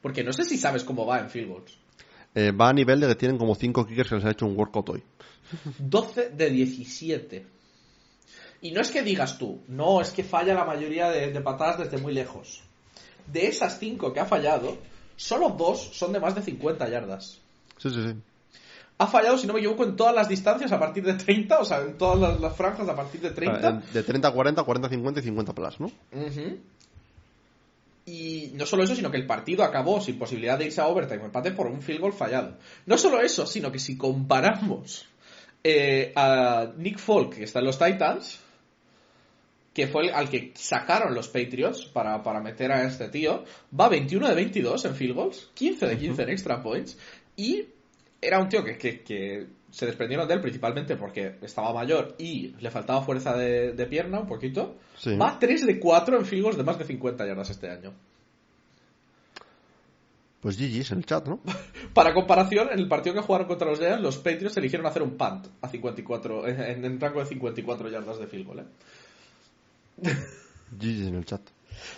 Porque no sé si sabes cómo va en field goals. Eh, va a nivel de que tienen como 5 kickers que les han hecho un workout hoy. 12 de 17. Y no es que digas tú, no, es que falla la mayoría de, de patadas desde muy lejos. De esas 5 que ha fallado, solo 2 son de más de 50 yardas. Sí, sí, sí. Ha fallado, si no me equivoco, en todas las distancias a partir de 30, o sea, en todas las, las franjas a partir de 30. Ah, De 30 a 40, 40 a 50 y 50 plus, ¿no? Ujú. Y no solo eso, sino que el partido acabó sin posibilidad de irse a overtime empate por un field goal fallado. No solo eso, sino que si comparamos eh, a Nick Folk, que está en los Titans, que fue el- al que sacaron los Patriots para, para meter a este tío, va 21 de 22 en field goals, 15 de 15 en extra points, y era un tío que, que- que se desprendieron de él principalmente porque estaba mayor y le faltaba fuerza de, de pierna un poquito. Sí. Va 3 de 4 en field goals de más de 50 yardas este año. Pues GG's en el chat, ¿no? Para comparación, en el partido que jugaron contra los Giants, los Patriots eligieron hacer un punt a 54, en, en rango de 54 yardas de field goal. ¿eh? GG's en el chat.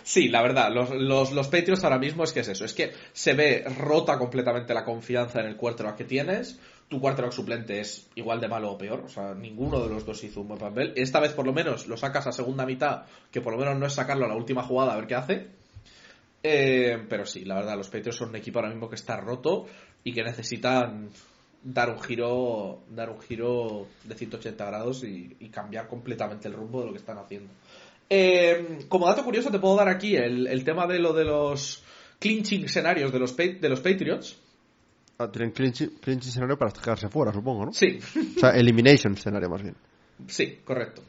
Sí, la verdad, los, los, los Patriots ahora mismo es que es eso, es que se ve rota completamente la confianza en el quarterback que tienes, tu quarterback suplente es igual de malo o peor, o sea, ninguno de los dos hizo un buen papel, esta vez por lo menos lo sacas a segunda mitad, que por lo menos no es sacarlo a la última jugada a ver qué hace, Eh, pero sí, la verdad, los Patriots son un equipo ahora mismo que está roto y que necesitan dar un giro dar un giro de 180 grados y, y cambiar completamente el rumbo de lo que están haciendo. Eh, como dato curioso te puedo dar aquí el, el tema de lo de los clinching escenarios de los, de los Patriots. Ah, tienen clinch, clinch escenario para quedarse fuera, supongo, ¿no? Sí, O sea, elimination escenario más bien. sí, correcto.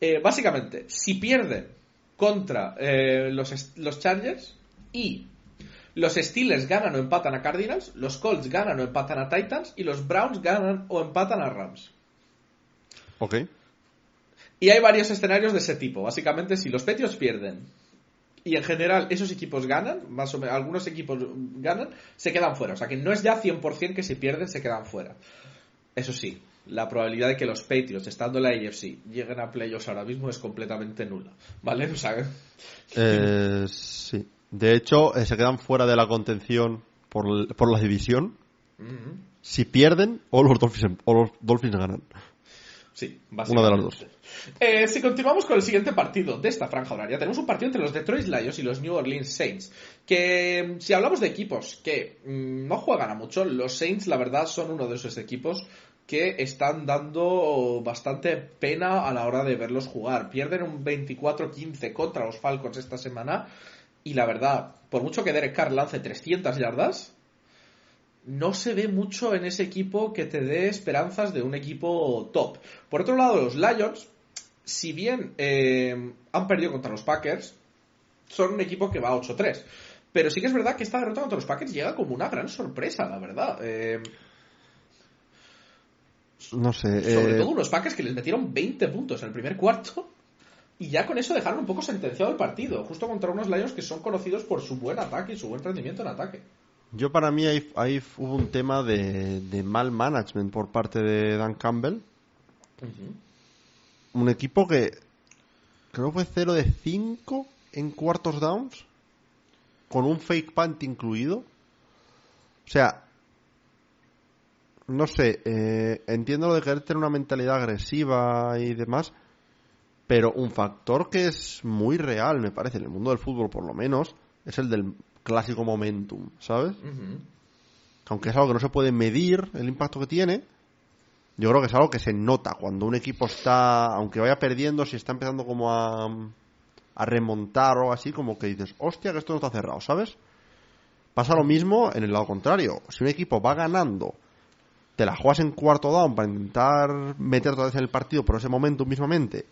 Eh, básicamente, si pierden contra eh, los, los Chargers y los Steelers ganan o empatan a Cardinals, los Colts ganan o empatan a Titans y los Browns ganan o empatan a Rams. Ok. Y hay varios escenarios de ese tipo. Básicamente, si los Patriots pierden y en general esos equipos ganan, más o menos, algunos equipos ganan, se quedan fuera. O sea que no es ya 100% que si pierden se quedan fuera. Eso sí, la probabilidad de que los Patriots, estando en la AFC, lleguen a playoffs ahora mismo es completamente nula. ¿Vale? Eh, sí. De hecho, eh, se quedan fuera de la contención por, por la división. Si pierden, o los Dolphins, o los Dolphins ganan. Sí, Una de las dos. Eh, si continuamos con el siguiente partido de esta franja horaria, tenemos un partido entre los Detroit Lions y los New Orleans Saints. Que mm, si hablamos de equipos que mm, no juegan a mucho, los Saints la verdad son uno de esos equipos que están dando bastante pena a la hora de verlos jugar. Pierden un 24-15 contra los Falcons esta semana y la verdad, por mucho que Derek Carr lance 300 yardas, no se ve mucho en ese equipo que te dé esperanzas de un equipo top. Por otro lado, los Lions, si bien eh, han perdido contra los Packers, son un equipo que va 8-3. Pero sí que es verdad que esta derrota contra los Packers llega como una gran sorpresa, la verdad. Eh, No sé. Sobre eh, todo unos Packers que les metieron 20 puntos en el primer cuarto. Y ya con eso dejaron un poco sentenciado el partido. Justo contra unos Lions que son conocidos por su buen ataque y su buen rendimiento en ataque. Yo para mí ahí, ahí hubo un tema de, de mal management por parte de Dan Campbell. Un equipo que creo que fue 0 de 5 en cuartos downs. Con un fake punt incluido. O sea, no sé, eh, entiendo lo de querer tener una mentalidad agresiva y demás, pero un factor que es muy real, me parece, en el mundo del fútbol por lo menos, es el del clásico momentum, ¿sabes? Ujú. Aunque es algo que no se puede medir el impacto que tiene, yo creo que es algo que se nota cuando un equipo está, aunque vaya perdiendo, si está empezando como a, a remontar o así, como que dices, hostia, que esto no está cerrado, ¿sabes? Pasa lo mismo en el lado contrario. Si un equipo va ganando, te la juegas en cuarto down para intentar meter otra vez en el partido por ese momento mismamente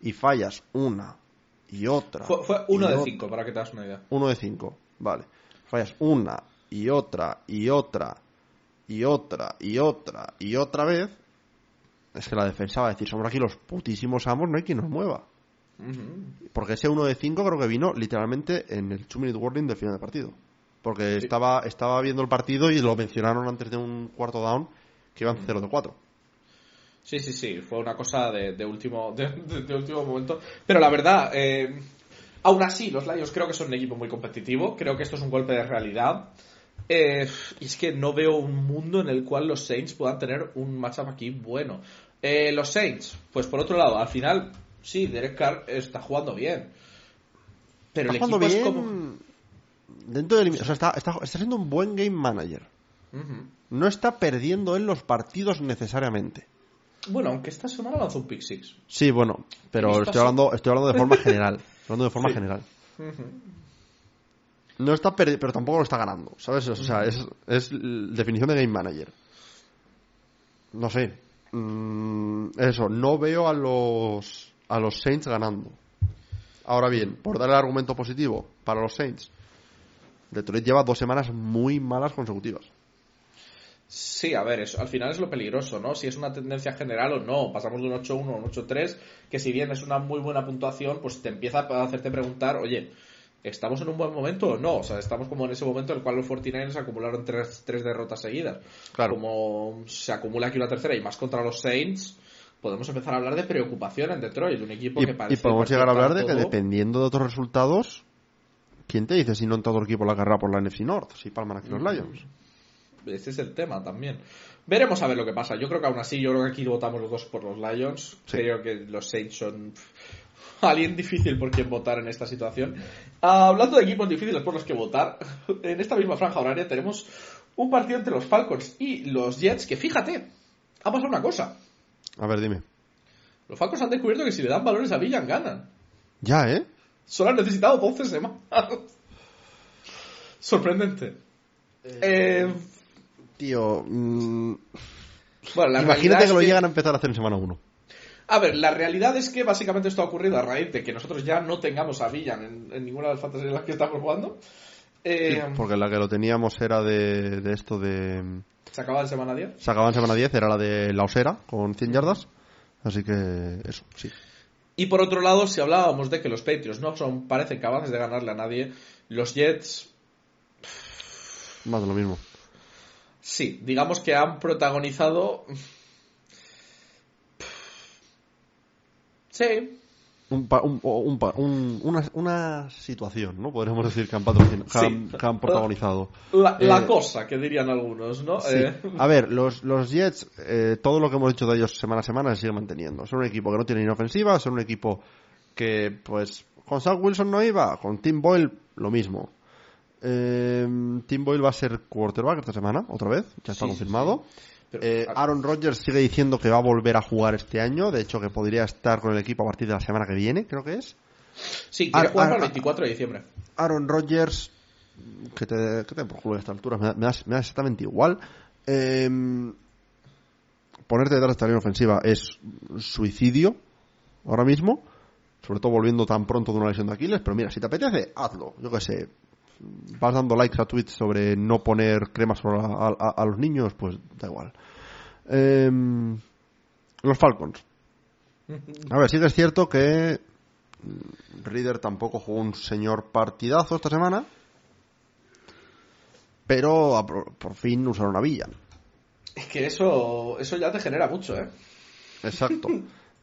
y fallas una y otra. Fue, uno de otra. cinco, para que te hagas una idea. Uno de cinco, vale. Fallas una y otra y otra y otra y otra y otra vez. Es que la defensa va a decir, somos aquí los putísimos amos, no hay quien nos mueva. Porque ese uno de cinco creo que vino literalmente en el 2 minute warning del final del partido. Porque Sí. estaba, estaba viendo el partido y lo mencionaron antes de un cuarto down que iban 0 de 4. Sí, sí, sí, fue una cosa de, de último, de, de- de último momento. Pero la verdad, eh, aún así, los Lions creo que son un equipo muy competitivo. Creo que esto es un golpe de realidad. Eh, y es que no veo un mundo en el cual los Saints puedan tener un matchup aquí bueno. Eh, los Saints, pues por otro lado, al final, sí, Derek Carr está jugando bien. Pero Está el equipo jugando es bien como. dentro del... O sea, está, está, está siendo un buen game manager. No está perdiendo en los partidos necesariamente. Bueno, aunque esta semana lanzó un pick six. Sí, bueno, pero estoy hablando, estoy hablando de forma general. Hablando de forma Sí. general. No está perdiendo, pero tampoco lo está ganando, ¿sabes? O sea, es, es definición de game manager. No sé. Mm, eso, no veo a los a los Saints ganando. Ahora bien, por dar el argumento positivo para los Saints, Detroit lleva dos semanas muy malas consecutivas. Sí, a ver, eso, al final es lo peligroso, ¿no? Si es una tendencia general o no. Pasamos de un 8-1 a un 8-3, que si bien es una muy buena puntuación, pues te empieza a hacerte preguntar, oye, ¿estamos en un buen momento o no? O sea, estamos como en ese momento en el cual los 49ers acumularon tres, tres derrotas seguidas. Claro. Como se acumula aquí una tercera y más contra los Saints, podemos empezar a hablar de preocupación en Detroit, un equipo Y, que y parece... podemos parece llegar a hablar de que dependiendo de otros resultados, ¿quién te dice si no en todo el equipo la carrera por la NFC North? Si palman aquí los Mm. Lions. Ese es el tema también. Veremos a ver lo que pasa. Yo creo que aún así, yo creo que aquí votamos los dos por los Lions. Sí. Creo que los Saints son alguien difícil por quien votar en esta situación. Hablando de equipos difíciles por los que votar, en esta misma franja horaria tenemos un partido entre los Falcons y los Jets que, fíjate, ha pasado una cosa. A ver, dime. Los Falcons han descubierto que si le dan valores a Villan ganan. Ya, ¿eh? Solo han necesitado 12 semanas. Sorprendente. Eh, Tío, mm, bueno, la realidad imagínate que lo llegan a empezar a hacer en semana 1. A ver, la realidad es que básicamente esto ha ocurrido a raíz de que nosotros ya no tengamos a Villan en, en ninguna de las fantasías en las que estamos jugando. Eh, Porque la que lo teníamos era de, de esto de... Se acaba en semana 10. Se acababa en semana 10, era la de la Osera, con 100 yardas. Así que eso, sí. Y por otro lado, si hablábamos de que los Patriots no son, parecen capaces de ganarle a nadie, los Jets, Más de lo mismo. Sí, digamos que han protagonizado. Sí, Un, pa- un- una, una situación, ¿no? Podríamos decir que han, patrocinado, que han, Sí. que han protagonizado. la, la Eh, cosa que dirían algunos, ¿no? Sí. Eh, A ver, los, los Jets, eh, todo lo que hemos dicho de ellos semana a semana se sigue manteniendo. Son un equipo que no tiene inofensiva, son un equipo que, pues, con Wilson no iba, con Tim Boyle lo mismo. Eh, Tim Boyle va a ser quarterback esta semana, otra vez, ya está Sí, sí, confirmado. pero- Eh, Aaron Rodgers sigue diciendo que va a volver a jugar este año, de hecho que podría estar con el equipo a partir de la semana que viene, creo que es. sí, quiere ah, jugar ah, para el ah, 24 de diciembre. Aaron Rodgers, que te, que te por culo a esta altura, me da, me da- me da exactamente igual. Eh, ponerte detrás de esta línea ofensiva es suicidio ahora mismo, sobre todo volviendo tan pronto de una lesión de Aquiles, pero mira, si te apetece, hazlo, yo qué sé. Vas dando likes a tweets sobre no poner cremas a, a- a los niños, pues da igual. Eh, Los Falcons. A ver, sí que es cierto que Reader tampoco jugó un señor partidazo esta semana. Pero a- por fin usaron a Villan. Es que eso, eso ya te genera mucho, ¿eh? Exacto.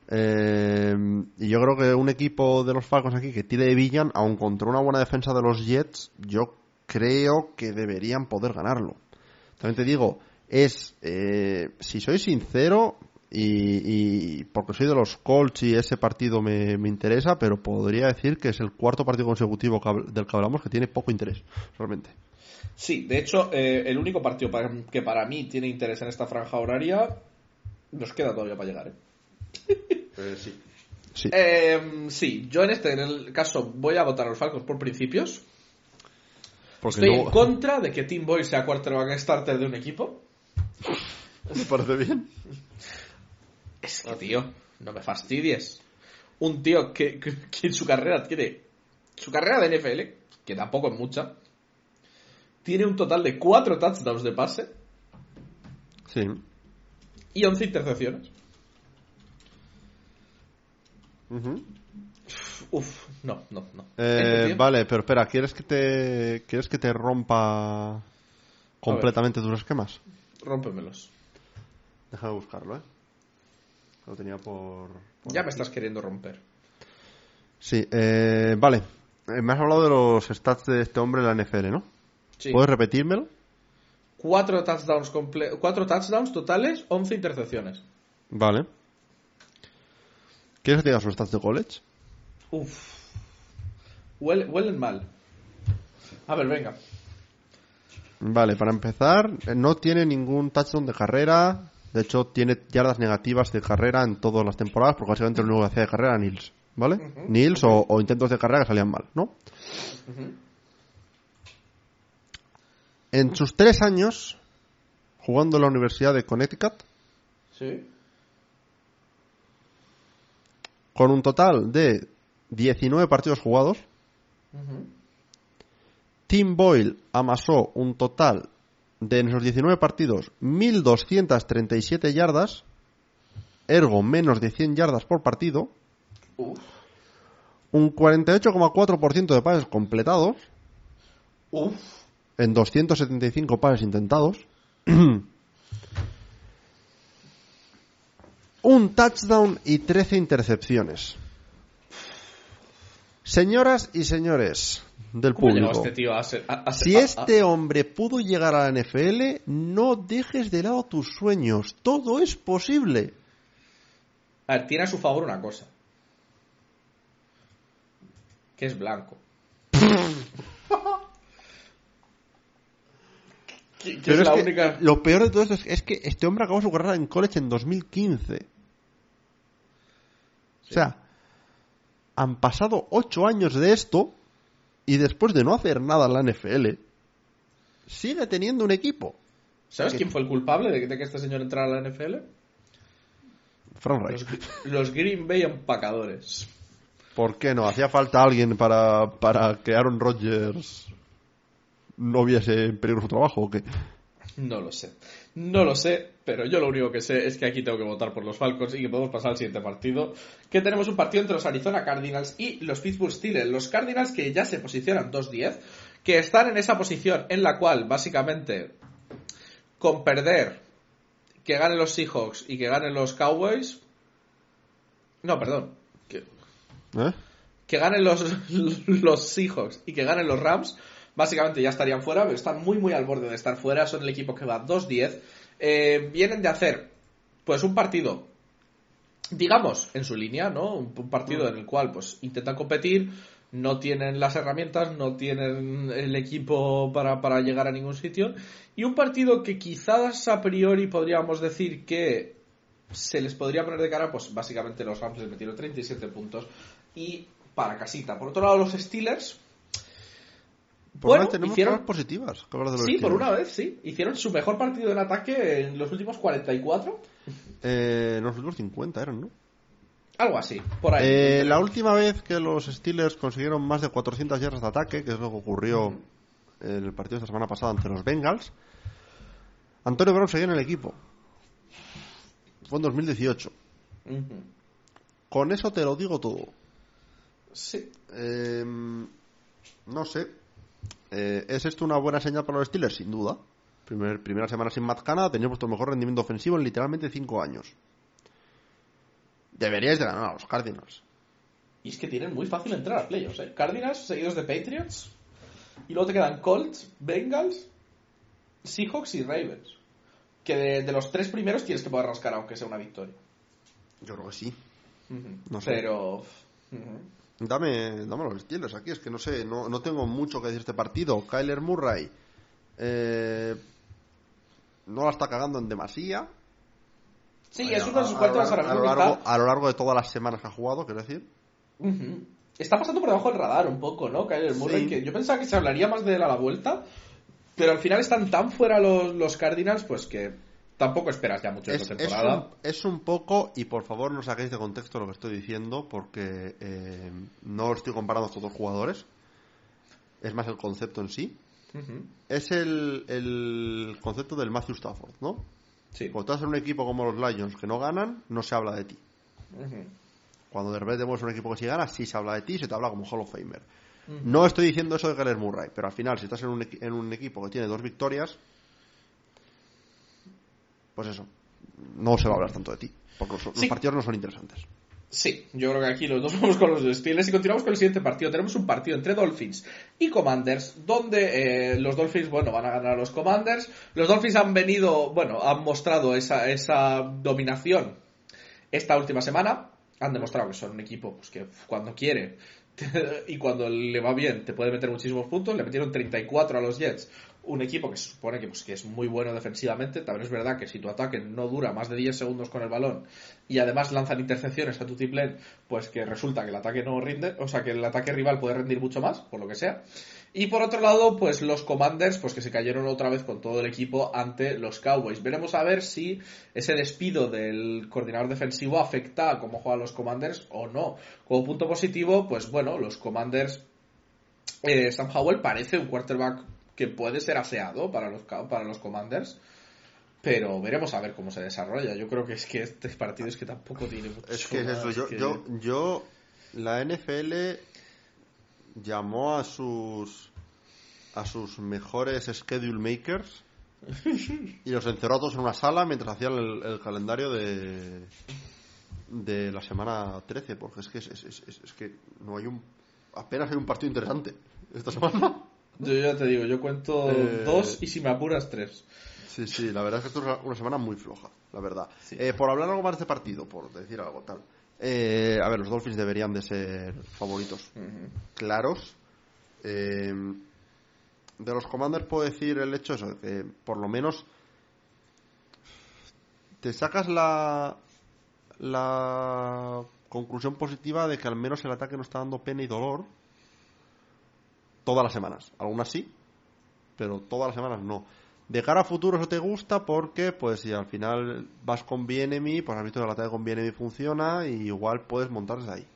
Eh, y yo creo que un equipo de los Falcons aquí que tire de Villan, aun contra una buena defensa de los Jets, yo creo que deberían poder ganarlo. También te digo, es, eh, si soy sincero, y, porque soy de los Colts y ese partido me, me interesa, pero podría decir que es el cuarto partido consecutivo del que hablamos que tiene poco interés, realmente. Sí, de hecho, eh, el único partido que para mí tiene interés en esta franja horaria nos queda todavía para llegar, ¿eh? Sí. Sí. Eh, sí, yo en este en el caso voy a votar a los Falcons por principios. porque Estoy en contra de que Tim Boyle sea quarterback starter de un equipo. ¿Me parece bien? Es que, tío, no me fastidies. Un tío que, que- que en su carrera tiene. Su carrera de NFL, que tampoco es mucha, tiene un total de 4 touchdowns de pase Sí. y 11 intercepciones. Uf, no, no, no. Eh, vale, pero espera, ¿quieres que te quieres que te rompa completamente tus esquemas? Rómpemelos. Déjame buscarlo, ¿eh? Lo tenía por... por Ya me aquí. estás queriendo romper. Sí, eh, vale. Eh, me has hablado de los stats de este hombre en la NFL, ¿no? Sí. ¿Puedes repetírmelo? Cuatro touchdowns, comple- cuatro touchdowns totales, 11 intercepciones. Vale. ¿Quieres que te diga sus stats de college? Uf. Huele- huelen mal. A ver, venga. Vale, para empezar, eh, no tiene ningún touchdown de carrera. De hecho, tiene yardas negativas de carrera en todas las temporadas, porque básicamente lo único que hacía de carrera era Nils. ¿Vale? Nils o, o intentos de carrera que salían mal, ¿no? En sus tres años, jugando en la Universidad de Connecticut, Sí. Con un total de 19 partidos jugados, Tim Boyle amasó un total de en esos 19 partidos 1.237 yardas, ergo menos de 100 yardas por partido, Uf. un 48,4% de pases completados. Uf. en 275 pases intentados, un touchdown y 13 intercepciones. Señoras y señores del ¿Cómo ha llegado público, este tío a ser... a- a ser- si este hombre pudo llegar a la NFL, no dejes de lado tus sueños. Todo es posible. A ver, tiene a su favor una cosa. Que es blanco. que, que Pero es la que única... Lo peor de todo esto es, es que este hombre acabó su carrera en college en 2015. O sea, han pasado ocho años de esto y después de no hacer nada en la NFL, sigue teniendo un equipo. ¿Sabes quién fue el culpable de, de que este señor entrara a la NFL? Los, los Green Bay empacadores. ¿Por qué no? ¿Hacía falta alguien para, para que Aaron Rodgers no viese en peligro su trabajo o qué? No lo sé. No lo sé, pero yo lo único que sé es que aquí tengo que votar por los Falcons y que podemos pasar al siguiente partido. Que tenemos un partido entre los Arizona Cardinals y los Pittsburgh Steelers. Los Cardinals que ya se posicionan 2-10, que están en esa posición en la cual básicamente con perder que ganen los Seahawks y que ganen los Cowboys. No, perdón. Que, ¿Eh? que ganen los, los Seahawks y que ganen los Rams, básicamente ya estarían fuera, pero están muy muy al borde de estar fuera, son el equipo que va 2-10. Eh, vienen de hacer pues un partido, digamos, en su línea, ¿no? Un, un partido en el cual pues intentan competir, no tienen las herramientas, no tienen el equipo para, para llegar a ningún sitio, y un partido que quizás a priori podríamos decir que se les podría poner de cara, pues básicamente los Rams les metieron 37 puntos y para casita. Por otro lado, los Steelers. Por bueno, una vez tenemos hicieron, positivas. que hablar de los sí, por una vez, sí. Hicieron su mejor partido en ataque en los últimos 44. Eh, los últimos 50 eran, ¿no? Algo así, por ahí. Eh, la última vez que los Steelers consiguieron más de 400 yardas de ataque, que es lo que ocurrió en el partido de esta semana pasada ante los Bengals, Antonio Brown seguía en el equipo. Fue en 2018. Con eso te lo digo todo. Sí. Em, no sé. Eh, ¿Es esto una buena señal para los Steelers? Sin duda. Primer, primera semana sin Matt Canada, tenéis vuestro mejor rendimiento ofensivo en literalmente 5 años. Deberíais de ganar a los Cardinals. Y es que tienen muy fácil entrar a playoffs, ¿eh? Cardinals seguidos de Patriots. Y luego te quedan Colts, Bengals, Seahawks y Ravens. Que de, los tres primeros tienes que poder rascar aunque sea una victoria. Yo creo que sí. No sé. Pero... Dame, dame los Steelers aquí, es que no sé, no, no tengo mucho que decir este partido. Kyler Murray eh, no la está cagando en demasía. Sí, es uno de sus cuartos a, lo largo, a lo largo de todas las semanas que ha jugado, quiero decir. Está pasando por debajo del radar un poco, ¿no? Kyler Murray, que yo pensaba que se hablaría más de él a la vuelta, pero al final están tan fuera los, los Cardinals, pues que tampoco esperas ya mucho de esta temporada. Es un, poco, y por favor no saquéis de contexto lo que estoy diciendo, porque eh, no estoy comparando a dos jugadores. Es más el concepto en sí. Es el, el, concepto del Matthew Stafford, ¿no? Sí. Cuando estás en un equipo como los Lions que no ganan, no se habla de ti. Cuando de repente vemos un equipo que sí gana, sí se habla de ti y se te habla como Hall of Famer. No estoy diciendo eso de Keller Murray, pero al final, si estás en un, en un equipo que tiene dos victorias, pues eso, no se va a hablar tanto de ti, porque los, partidos no son interesantes. Sí, yo creo que aquí los dos vamos con los Steelers y continuamos con el siguiente partido. Tenemos un partido entre Dolphins y Commanders, donde eh, los Dolphins, bueno, van a ganar a los Commanders. Los Dolphins han venido, bueno, han mostrado esa, esa dominación esta última semana. Han demostrado que son un equipo pues, que cuando quiere y cuando le va bien te puede meter muchísimos puntos. Le metieron 34 a los Jets un equipo que se supone que, pues, que es muy bueno defensivamente. También es verdad que si tu ataque no dura más de 10 segundos con el balón y además lanzan intercepciones a tu tiplén, pues que resulta que el ataque no rinde, o sea que el ataque rival puede rendir mucho más, por lo que sea. Y por otro lado, pues los Commanders, pues que se cayeron otra vez con todo el equipo ante los Cowboys. Veremos a ver si ese despido del coordinador defensivo afecta a cómo juegan los Commanders o no. Como punto positivo, pues bueno, los Commanders eh, Sam Howell parece un quarterback que puede ser aseado para los, para los Commanders. Pero veremos a ver cómo se desarrolla. Yo creo que es que este partido es que tampoco tiene mucho. Es que es eso. Yo, yo, yo, la NFL llamó a sus a sus mejores schedule makers y los encerró a todos en una sala mientras hacían el, calendario de de la semana 13 porque es que es, es, es que no hay un apenas hay un partido interesante esta semana yo ya te digo, yo cuento eh, dos y si me apuras tres. Sí, sí, la verdad es que esto es una semana muy floja, la verdad. Eh, por hablar algo más de este partido, por decir algo tal. Eh, a ver, los Dolphins deberían de ser favoritos claros. de los Commanders puedo decir el hecho eso, de que por lo menos te sacas la la conclusión positiva de que al menos el ataque no está dando pena y dolor todas las semanas. Algunas sí, pero todas las semanas no. De cara a futuro eso te gusta porque, pues, si al final vas con Bienemy, pues has visto que la ataque con Bienemy funciona y igual puedes montarse ahí.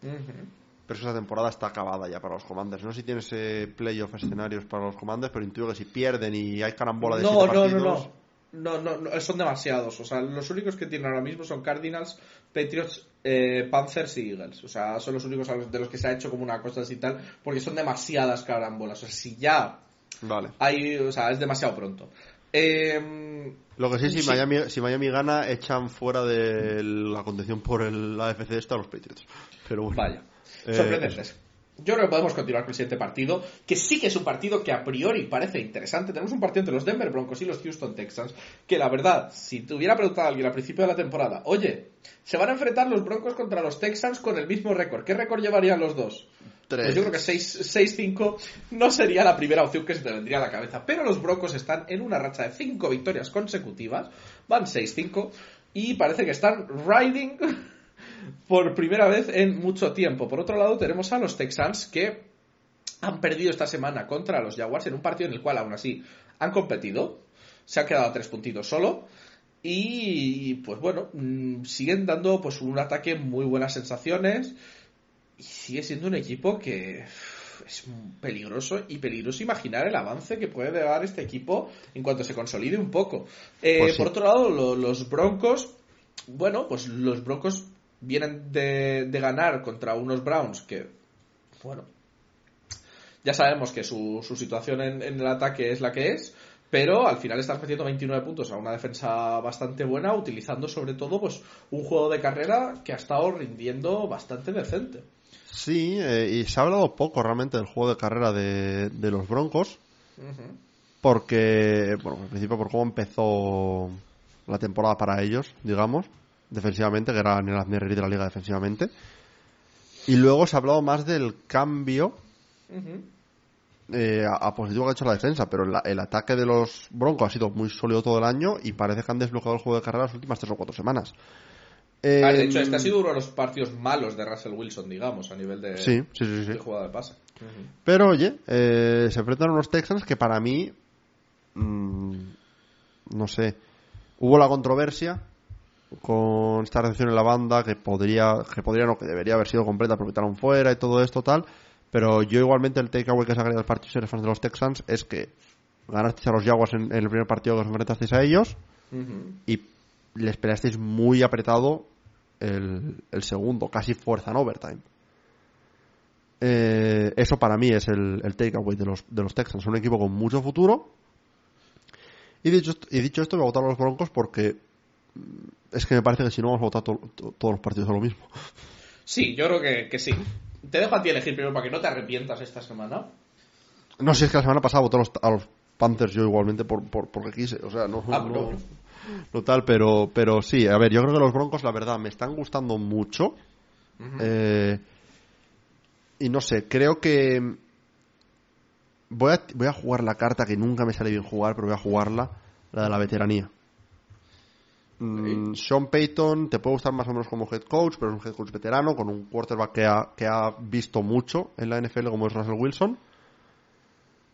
Pero esa temporada está acabada ya para los Commanders. No sé si tienes eh, playoff escenarios para los Commanders, pero intuyo que si pierden y hay carambola de no, no, No, no. No, no, son demasiados. O sea, los únicos que tienen ahora mismo son Cardinals, Patriots, eh, Panthers y Eagles. O sea, son los únicos de los que se ha hecho como una cosa así tal, porque son demasiadas carambolas. O sea, si ya vale. hay, o sea, es demasiado pronto. Em, Lo que sí, si, Miami, si Miami gana, echan fuera de la contención por el AFC esta los Patriots. Pero bueno. Vaya. Eh, Sorprendentes. Yo creo que podemos continuar con el siguiente partido, que sí que es un partido que a priori parece interesante. Tenemos un partido entre los Denver Broncos y los Houston Texans, que la verdad, si te hubiera preguntado a alguien al principio de la temporada, oye, se van a enfrentar los Broncos contra los Texans con el mismo récord, ¿qué récord llevarían los dos? Pues yo creo que 6-5 no sería la primera opción que se te vendría a la cabeza. Pero los Broncos están en una racha de 5 victorias consecutivas, van 6-5 y parece que están riding por primera vez en mucho tiempo. Por otro lado, tenemos a los Texans que han perdido esta semana contra los Jaguars en un partido en el cual aún así han competido. Se han quedado a tres puntitos solo. Y pues bueno, mm, siguen dando pues un ataque muy buenas sensaciones. Y sigue siendo un equipo que es peligroso y peligroso imaginar el avance que puede dar este equipo en cuanto se consolide un poco. Eh, pues por otro lado, los Broncos bueno, pues los Broncos vienen de, de ganar contra unos Browns que, bueno, ya sabemos que su, su situación en, en el ataque es la que es, pero al final estás metiendo 29 puntos a una defensa bastante buena, utilizando sobre todo pues un juego de carrera que ha estado rindiendo bastante decente. Sí, eh, y se ha hablado poco realmente del juego de carrera de, de los Broncos, porque, bueno, al principio por cómo empezó la temporada para ellos, digamos, defensivamente, que eran el hazmerrerí de la liga defensivamente, y luego se ha hablado más del cambio eh, a, a positivo que ha hecho la defensa, pero la- el ataque de los Broncos ha sido muy sólido todo el año y parece que han desbloqueado el juego de carrera las últimas tres o cuatro semanas. Eh, Ah, de hecho, este ha sido uno de los partidos malos de Russell Wilson, digamos, a nivel de, Sí, sí, sí, sí. de jugada de pase. Pero oye, eh, se enfrentan unos Texans que para mí, mm, no sé, hubo la controversia con esta recepción en la banda que podría, que podría no, que debería haber sido completa porque quitaron fuera y todo esto tal. Pero yo igualmente el takeaway que sacaría del partido si eres fan de los Texans es que ganasteis a los Jaguars en, en el primer partido que os enfrentasteis a ellos y les peleasteis muy apretado el, el segundo, casi fuerza en overtime. Eh, eso para mí es el, el takeaway de los, de los Texans. Un equipo con mucho futuro. Y dicho, esto- y dicho esto, voy a votar a los Broncos porque es que me parece que si no vamos a votar to- to- todos los partidos a lo mismo. Sí, yo creo que, que sí. Te dejo a ti elegir primero para que no te arrepientas esta semana. No si es que la semana pasada voté a los, a los Panthers yo igualmente por, por- porque quise. O sea, no, Ah, no- no. no tal, pero, pero sí. A ver, yo creo que los Broncos, la verdad, me están gustando mucho. Eh, y no sé, creo que voy a, voy a jugar la carta que nunca me sale bien jugar, pero voy a jugarla, la de la veteranía. Mm, Sean Payton te puede gustar más o menos como head coach, pero es un head coach veterano con un quarterback que ha, que ha visto mucho en la NFL como es Russell Wilson.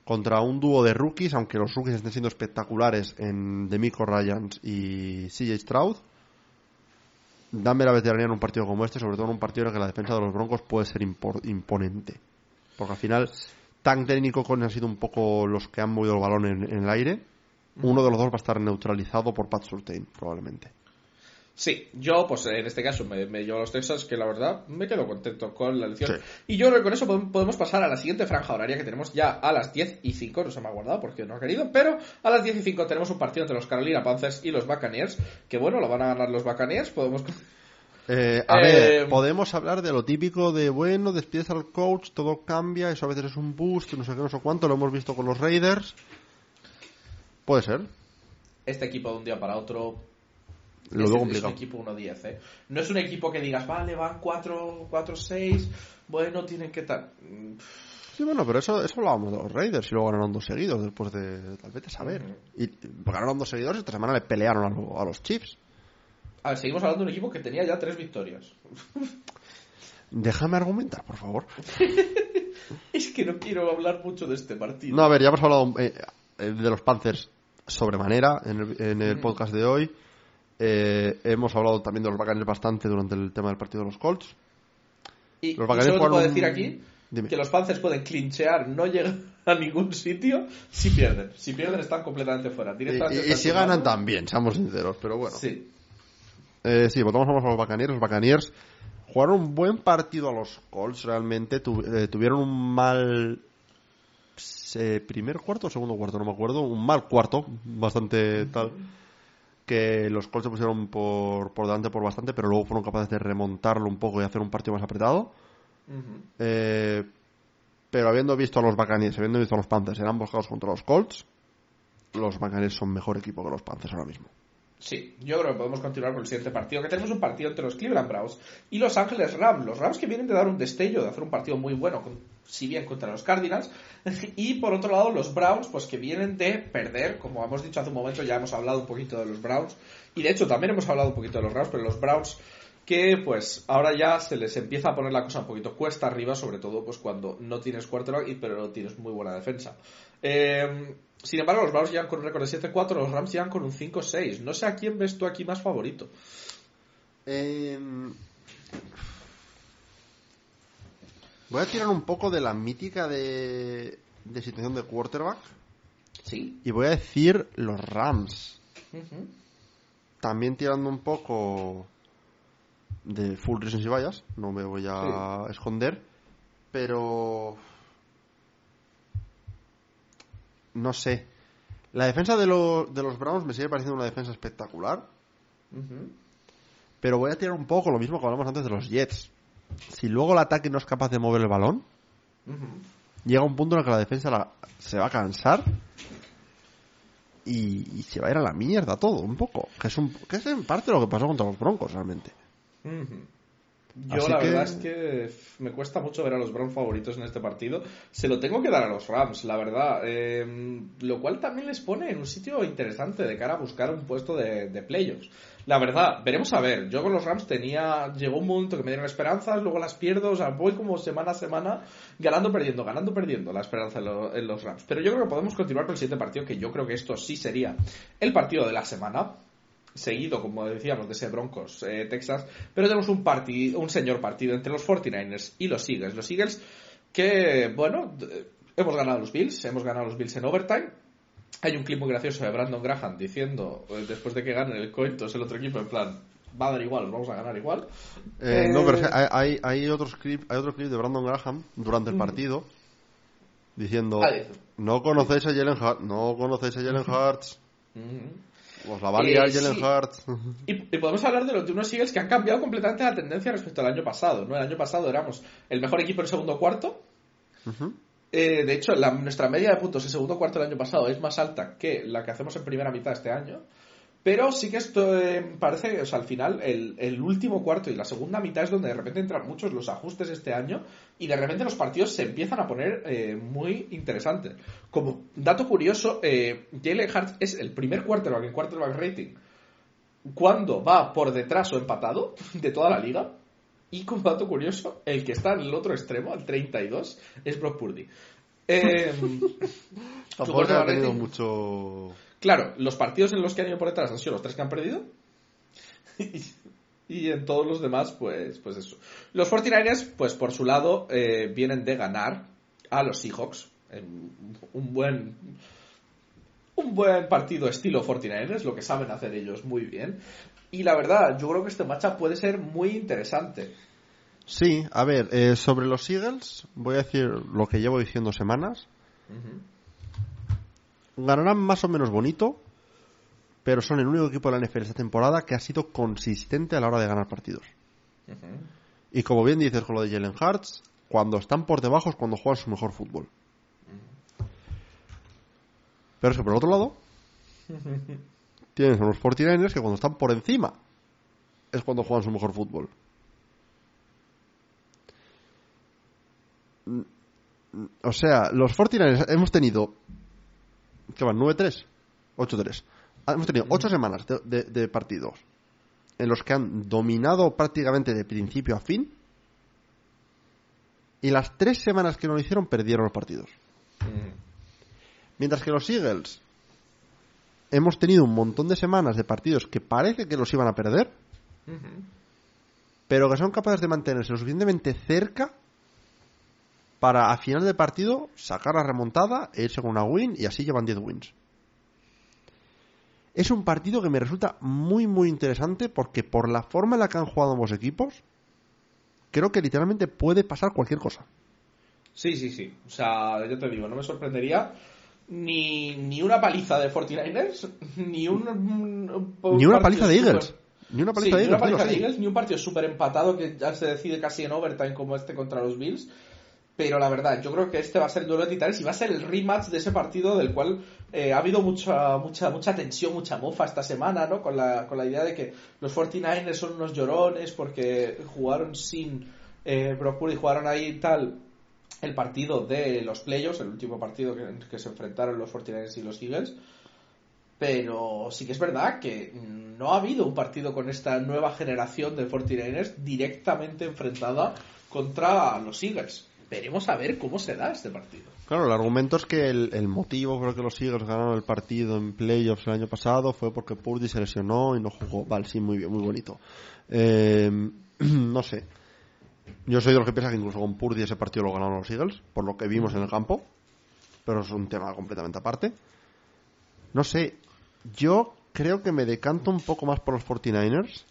Contra un dúo de rookies, aunque los rookies estén siendo espectaculares en Demico Ryans y CJ Stroud dame la veteranía en un partido como este, sobre todo en un partido en el que la defensa de los Broncos puede ser imponente. Porque al final, tan técnico con han sido un poco los que han movido el balón en, en el aire. Uno de los dos va a estar neutralizado por Pat Surtain, probablemente. Sí, yo, pues en este caso me, me llevo a los Texas, que la verdad me quedo contento con la elección. Sí. Y yo creo que con eso podem- podemos pasar a la siguiente franja horaria que tenemos ya a las 10 y 5. No se me ha guardado porque no ha querido, pero a las 10 y 5 tenemos un partido entre los Carolina Panthers y los Buccaneers. Que bueno, lo van a ganar los Buccaneers. Podemos. Eh, a Eh, ver, podemos hablar de lo típico de, bueno, despides al coach, todo cambia, eso a veces es un boost, no sé qué, no sé cuánto, lo hemos visto con los Raiders. Puede ser, Este equipo de un día para otro lo es, veo es complicado. un equipo 1-10, ¿eh? No es un equipo que digas, vale, van 4-6, bueno, tienen que tal. Sí, bueno, pero eso, eso hablábamos de los Raiders y luego ganaron dos seguidos después de tal vez a saber. Y y ganaron dos seguidores y esta semana le pelearon a, lo- a los Chiefs. A ver, seguimos hablando de un equipo que tenía ya tres victorias. Déjame argumentar, por favor. Es que no quiero hablar mucho de este partido. No, a ver, ya hemos hablado eh, de los Panthers sobremanera en el, en el Mm. podcast de hoy. Eh, hemos hablado también de los Buccaneers bastante durante el tema del partido de los Colts. y, Los y solo te puedo decir aquí Dime. que los Panthers pueden clinchear, no llegan a ningún sitio si pierden. Si pierden están completamente fuera. Directamente y- si ganan también, seamos sinceros, pero bueno. Sí. Eh, sí, votamos a los Buccaneers. Los Buccaneers jugaron un buen partido a los Colts, realmente. Tu- eh, tuvieron un mal eh, primer cuarto o segundo cuarto, no me acuerdo. Un mal cuarto, bastante tal. Que los Colts se pusieron por, por delante por bastante, pero luego fueron capaces de remontarlo un poco y hacer un partido más apretado. Eh, pero habiendo visto a los Buccaneers, habiendo visto a los Panthers en ambos casos contra los Colts, los Buccaneers son mejor equipo que los Panthers ahora mismo. Sí, yo creo que podemos continuar con el siguiente partido, que tenemos un partido entre los Cleveland Browns y los Ángeles Rams. Los Rams que vienen de dar un destello, de hacer un partido muy bueno, con- si bien contra los Cardinals. Y por otro lado, los Browns, pues que vienen de perder, como hemos dicho hace un momento, ya hemos hablado un poquito de los Browns. Y de hecho, también hemos hablado un poquito de los Rams, pero los Browns que pues ahora ya se les empieza a poner la cosa un poquito cuesta arriba, sobre todo pues cuando no tienes quarterback pero no tienes muy buena defensa. Eh, sin embargo, los Browns llegan con un récord de 7-4, los Rams llegan con un 5-6. No sé a quién ves tú aquí más favorito. Em, Voy a tirar un poco de la mítica de, de situación de quarterback Sí. y voy a decir los Rams. también tirando un poco de full reasons y vallas, no me voy a esconder, pero no sé. La defensa de, los de los Browns me sigue pareciendo una defensa espectacular, pero voy a tirar un poco lo mismo que hablamos antes de los Jets. Si luego el ataque no es capaz de mover el balón, llega un punto en el que la defensa la- se va a cansar y, y se va a ir a la mierda todo, un poco. Que es, un, que es en parte lo que pasó contra los Broncos, realmente. Yo Así la que- verdad es que me cuesta mucho ver a los Browns favoritos en este partido. Se lo tengo que dar a los Rams, la verdad. Eh, lo cual también les pone en un sitio interesante de cara a buscar un puesto de, de playoffs. La verdad, veremos a ver. Yo con los Rams tenía. Llegó un momento que me dieron esperanzas, luego las pierdo. O sea, voy como semana a semana ganando, perdiendo, ganando, perdiendo la esperanza en, lo- en los Rams. Pero yo creo que podemos continuar con el siguiente partido, que yo creo que esto sí sería el partido de la semana seguido, como decíamos, de ese Broncos eh, Texas, pero tenemos un partido, un señor partido entre los 49ers y los Eagles. Los Eagles que, bueno, d- hemos ganado los Bills, hemos ganado los Bills en overtime. Hay un clip muy gracioso de Brandon Graham diciendo, eh, después de que ganen el cointos el otro equipo, en plan, va a dar igual, vamos a ganar igual. Eh, Eh, No, pero que hay, hay, otros clip, hay otro clip de Brandon Graham durante el partido diciendo: Ah. No conocéis a Jalen Hurts, no conocéis a Jalen Ujú. os la va a liar Eh, Jalen sí. Hurts. Y, y podemos hablar de los de unos Eagles que han cambiado completamente la tendencia respecto al año pasado. ¿no? El año pasado éramos el mejor equipo en segundo cuarto, Ujú. Eh, de hecho, la- nuestra media de puntos en segundo cuarto del año pasado es más alta que la que hacemos en primera mitad este año. Pero sí que esto eh, parece, o sea, al final, el, último cuarto y la segunda mitad es donde de repente entran muchos los ajustes este año y de repente los partidos se empiezan a poner eh, muy interesantes. Como dato curioso, eh, Jalen Hurts es el primer quarterback en quarterback rating cuando va por detrás o empatado de toda la liga. Y como dato curioso, el que está en el otro extremo, al 32, es Brock Purdy. Eh, Tampoco ha tenido mucho. Claro, los partidos en los que han ido por detrás han sido los tres que han perdido. y en todos los demás, pues, pues eso. Los 49ers, pues por su lado, eh, vienen de ganar a los Seahawks. En un buen. Un buen partido estilo 49ers, lo que saben hacer ellos muy bien. Y la verdad, yo creo que este matchup puede ser muy interesante. Sí, a ver, eh, sobre los Eagles, voy a decir lo que llevo diciendo semanas. Ganarán más o menos bonito, pero son el único equipo de la NFL esta temporada que ha sido consistente a la hora de ganar partidos. Y como bien dices con lo de Jalen Hurts, cuando están por debajo es cuando juegan su mejor fútbol. Pero es que por el otro lado, tienes a los 49ers que cuando están por encima es cuando juegan su mejor fútbol. Mm, mm, O sea, los 49ers hemos tenido. ¿Qué van? ¿9-3? 8-3. Ah, Hemos tenido 8 semanas de, de- de partidos en los que han dominado prácticamente de principio a fin. Y las 3 semanas que no lo hicieron perdieron los partidos. Mientras que los Eagles hemos tenido un montón de semanas de partidos que parece que los iban a perder, pero que son capaces de mantenerse lo suficientemente cerca para a final de partido sacar la remontada e irse con una win y así llevan 10 wins. Es un partido que me resulta muy muy interesante porque por la forma en la que han jugado ambos equipos, creo que literalmente puede pasar cualquier cosa. Sí, sí, sí. O sea, yo te digo, no me sorprendería ni, ni una paliza de 49ers, ni un... un- un Ni una paliza de Eagles. Ni una Sí, paliza de ni una Eagles. paliza de. Eagles, ni un partido súper empatado que ya se decide casi en overtime como este contra los Bills. Pero la verdad, yo creo que este va a ser el duelo de titanes y va a ser el rematch de ese partido del cual eh, ha habido mucha, mucha, mucha tensión, mucha mofa esta semana, ¿no? Con la, con la idea de que los 49ers son unos llorones porque jugaron sin eh, Brock Purdy, jugaron ahí y tal el partido de los playoffs, el último partido que, que se enfrentaron los 49ers y los Eagles. Pero sí que es verdad que no ha habido un partido con esta nueva generación de 49ers directamente enfrentada contra los Eagles. Veremos a ver cómo se da este partido. Claro, el argumento es que el, el motivo por el que los Eagles ganaron el partido en playoffs el año pasado fue porque Purdy se lesionó y no jugó. Vale, sí, muy bien, muy bonito. Eh, no sé. Yo soy de los que piensa que incluso con Purdy ese partido lo ganaron los Eagles, por lo que vimos en el campo. Pero es un tema completamente aparte. No sé. Yo creo que me decanto un poco más por los 49ers.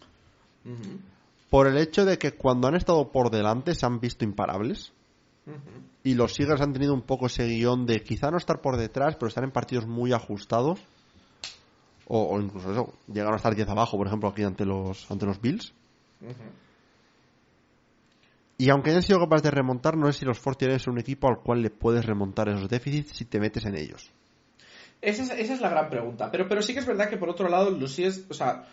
Por el hecho de que cuando han estado por delante se han visto imparables. Y los Seagulls han tenido un poco ese guion de quizá no estar por detrás, pero estar en partidos muy ajustados. O, incluso eso, llegaron a estar 10 abajo, por ejemplo, aquí ante los, ante los Bills. Y aunque hayan sido capaces de remontar, no sé si los 49 son un equipo al cual le puedes remontar esos déficits si te metes en ellos. Esa es, esa es la gran pregunta. Pero, pero sí que es verdad que por otro lado, los o sea,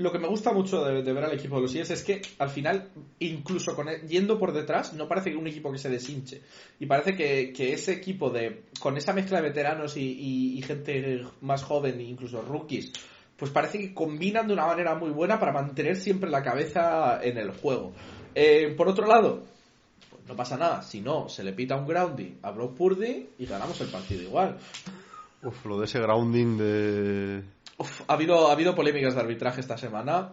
lo que me gusta mucho de, ver al equipo de los es que al final, incluso con, yendo por detrás, no parece un equipo que se deshinche. Y parece que, ese equipo de con esa mezcla de veteranos y, gente más joven, incluso rookies, pues parece que combinan de una manera muy buena para mantener siempre la cabeza en el juego. Eh, por otro lado, pues no pasa nada. Si no, se le pita un grounding a Brock Purdy y ganamos el partido igual. Uf, lo de ese grounding de... Uf, ha habido, ha habido polémicas de arbitraje esta semana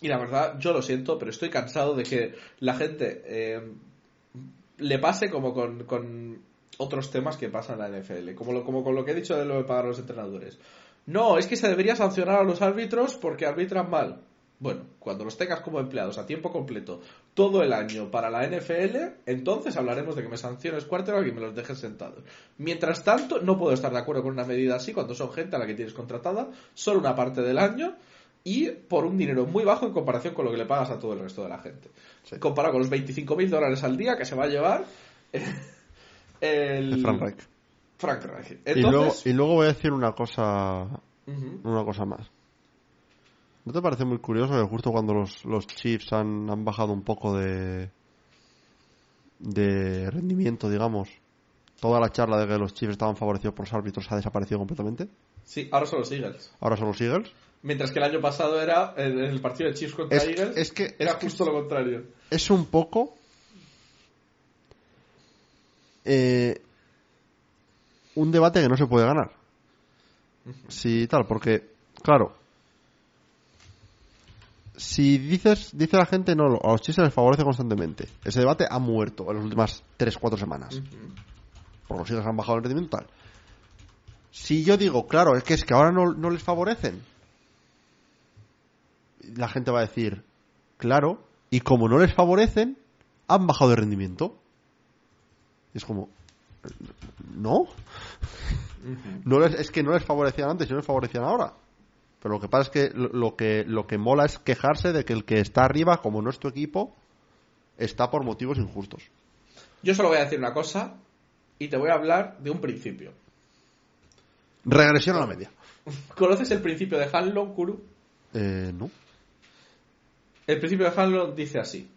y la verdad, yo lo siento, pero estoy cansado de que la gente eh, le pase como con, otros temas que pasan en la NFL, como, lo, como con lo que he dicho de lo de pagar a los entrenadores. No, es que se debería sancionar a los árbitros porque arbitran mal. Bueno, cuando los tengas como empleados a tiempo completo todo el año para la NFL, entonces hablaremos de que me sanciones quarterback y me los dejes sentados. Mientras tanto, no puedo estar de acuerdo con una medida así cuando son gente a la que tienes contratada solo una parte del año y por un dinero muy bajo en comparación con lo que le pagas a todo el resto de la gente. Comparado con los 25.000 dólares al día que se va a llevar el... Frank Reich. Frank Reich. Y, luego, voy a decir una cosa, una cosa más. ¿No te parece muy curioso que justo cuando los, los Chiefs han, han bajado un poco de, de rendimiento, digamos, toda la charla de que los Chiefs estaban favorecidos por los árbitros ha desaparecido completamente? Sí, ahora son los Eagles. Ahora son los Eagles. Mientras que el año pasado era en el partido de Chiefs contra Eagles. Es que, era justo lo contrario. Es un poco. Eh, un debate que no se puede ganar. Sí, tal, porque, claro, si dices, dice la gente, no, a los chistes les favorece constantemente. Ese debate ha muerto en las últimas 3-4 semanas. Por los hijos han bajado el rendimiento tal. Si yo digo, claro, es que es que ahora no, les favorecen, la gente va a decir, claro, y como no les favorecen, han bajado de rendimiento. es como, no. no es que no les favorecían antes, no les favorecían ahora. Pero lo que pasa es que lo que, lo que mola es quejarse de que el que está arriba, como nuestro equipo, está por motivos injustos. Yo solo voy a decir una cosa y te voy a hablar de un principio. Regresión a la media. ¿Conoces el principio de Hanlon, Kuru? Eh, no. El principio de Hanlon dice así.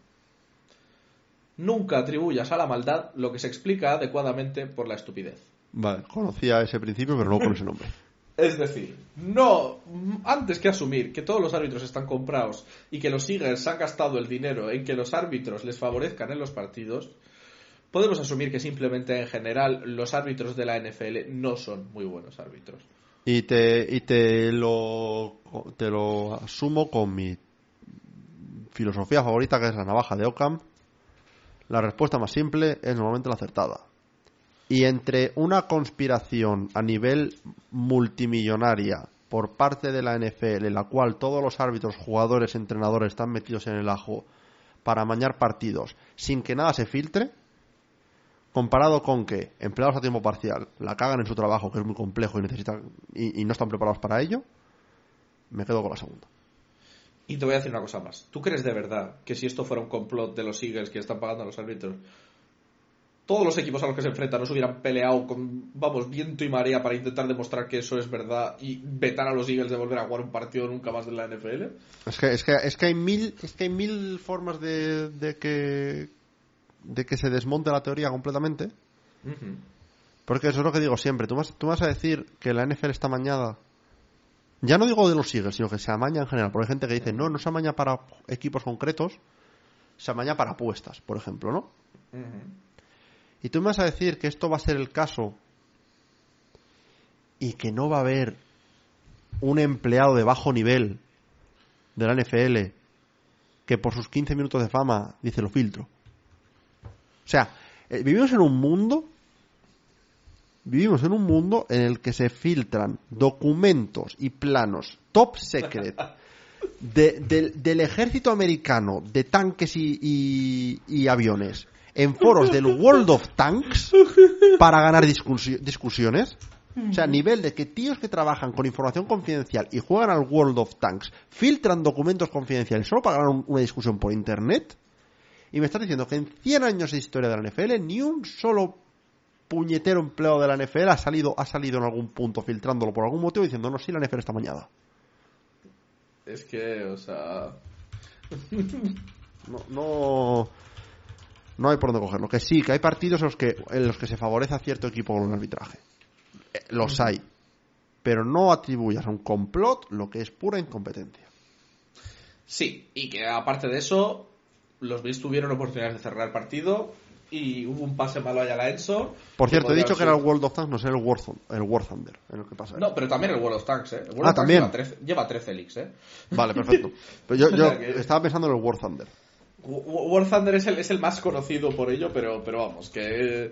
Nunca atribuyas a la maldad lo que se explica adecuadamente por la estupidez. Vale, conocía ese principio, pero no con ese nombre. Es decir, no, antes que asumir que todos los árbitros están comprados y que los Eagles han gastado el dinero en que los árbitros les favorezcan en los partidos, podemos asumir que simplemente en general los árbitros de la NFL no son muy buenos árbitros. Y te, y te, lo, te lo asumo con mi filosofía favorita, que es la navaja de Ockham. La respuesta más simple es normalmente la acertada. Y entre una conspiración a nivel multimillonaria por parte de la NFL, en la cual todos los árbitros, jugadores, entrenadores están metidos en el ajo para amañar partidos sin que nada se filtre, comparado con que empleados a tiempo parcial la cagan en su trabajo, que es muy complejo y necesitan y, no están preparados para ello, me quedo con la segunda. Y te voy a decir una cosa más. ¿Tú crees de verdad que si esto fuera un complot de los Eagles que están pagando a los árbitros, todos los equipos a los que se enfrentan no se hubieran peleado con, vamos, viento y marea para intentar demostrar que eso es verdad y vetar a los Eagles de volver a jugar un partido nunca más de la NFL? Es que, es que, es que hay mil, es que hay mil formas de, de que de que se desmonte la teoría completamente. Porque eso es lo que digo siempre. Tú vas, tú vas a decir que la NFL está amañada. Ya no digo de los Eagles, sino que se amaña en general. Porque hay gente que dice, no, no se amaña para equipos concretos, se amaña para apuestas, por ejemplo, ¿no? Y tú me vas a decir que esto va a ser el caso y que no va a haber un empleado de bajo nivel de la NFL que por sus 15 minutos de fama dice lo filtro. O sea, eh, vivimos en un mundo vivimos en un mundo en el que se filtran documentos y planos top secret de- del- ejército americano de tanques y aviones en foros del World of Tanks para ganar discusi- discusiones. O sea, nivel de que tíos que trabajan con información confidencial y juegan al World of Tanks filtran documentos confidenciales solo para ganar un- una discusión por internet. Y me estás diciendo que en 100 años de historia de la NFL ni un solo puñetero empleado de la NFL ha salido, ha salido en algún punto filtrándolo por algún motivo diciendo no, sí, la NFL está mañana. Es que, o sea... No, no, no hay por dónde cogerlo. Que sí, que hay partidos en los que, en los que se favorece a cierto equipo con el arbitraje. Eh, los hay. Pero no atribuyas a un complot lo que es pura incompetencia. Sí, y que aparte de eso, los Bills tuvieron oportunidades de cerrar el partido y hubo un pase malo allá a la Enzo. Por cierto, he dicho que era el World of Tanks, no sé el War, el War Thunder, en el que pasa. No, pero también el World of Tanks, ¿eh? El World Ah, of Tanks también. Lleva 13, lleva 13 leaks, ¿eh? Vale, perfecto. Pero yo, yo O sea que- estaba pensando en el War Thunder. War Thunder es el, es el más conocido por ello, pero, pero vamos, que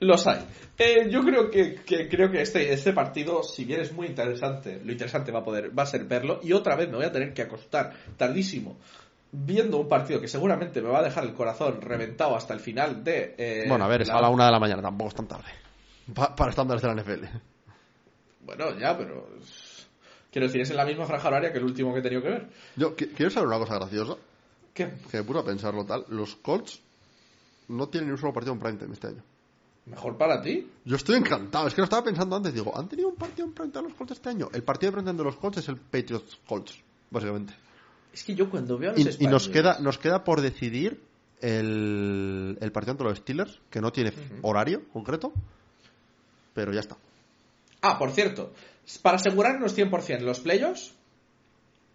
los hay. Eh, yo creo que, que- creo que este, este partido, si bien es muy interesante, lo interesante va a poder, va a ser verlo, y otra vez me voy a tener que acostar tardísimo viendo un partido que seguramente me va a dejar el corazón reventado hasta el final de eh, bueno, a ver, es la- a la una de la mañana, tampoco es tan tarde. Pa- para estándares de la NFL. Bueno, ya, pero quiero decir, es en la misma franja horaria que el último que he tenido que ver. Yo qui- quiero saber una cosa graciosa, ¿Qué? que puse a pensarlo tal. Los Colts no tienen ni un solo partido en primetime este año. ¿Mejor para ti? Yo estoy encantado, es que lo estaba pensando antes, digo, ¿han tenido un partido en primetime los Colts este año? El partido de primetime de los Colts es el Patriots Colts, básicamente. Es que yo cuando veo a los Y, y nos queda nos queda por decidir el, el partido entre los Steelers, que no tiene horario concreto, pero ya está. Ah, por cierto, para asegurarnos 100% los playoffs,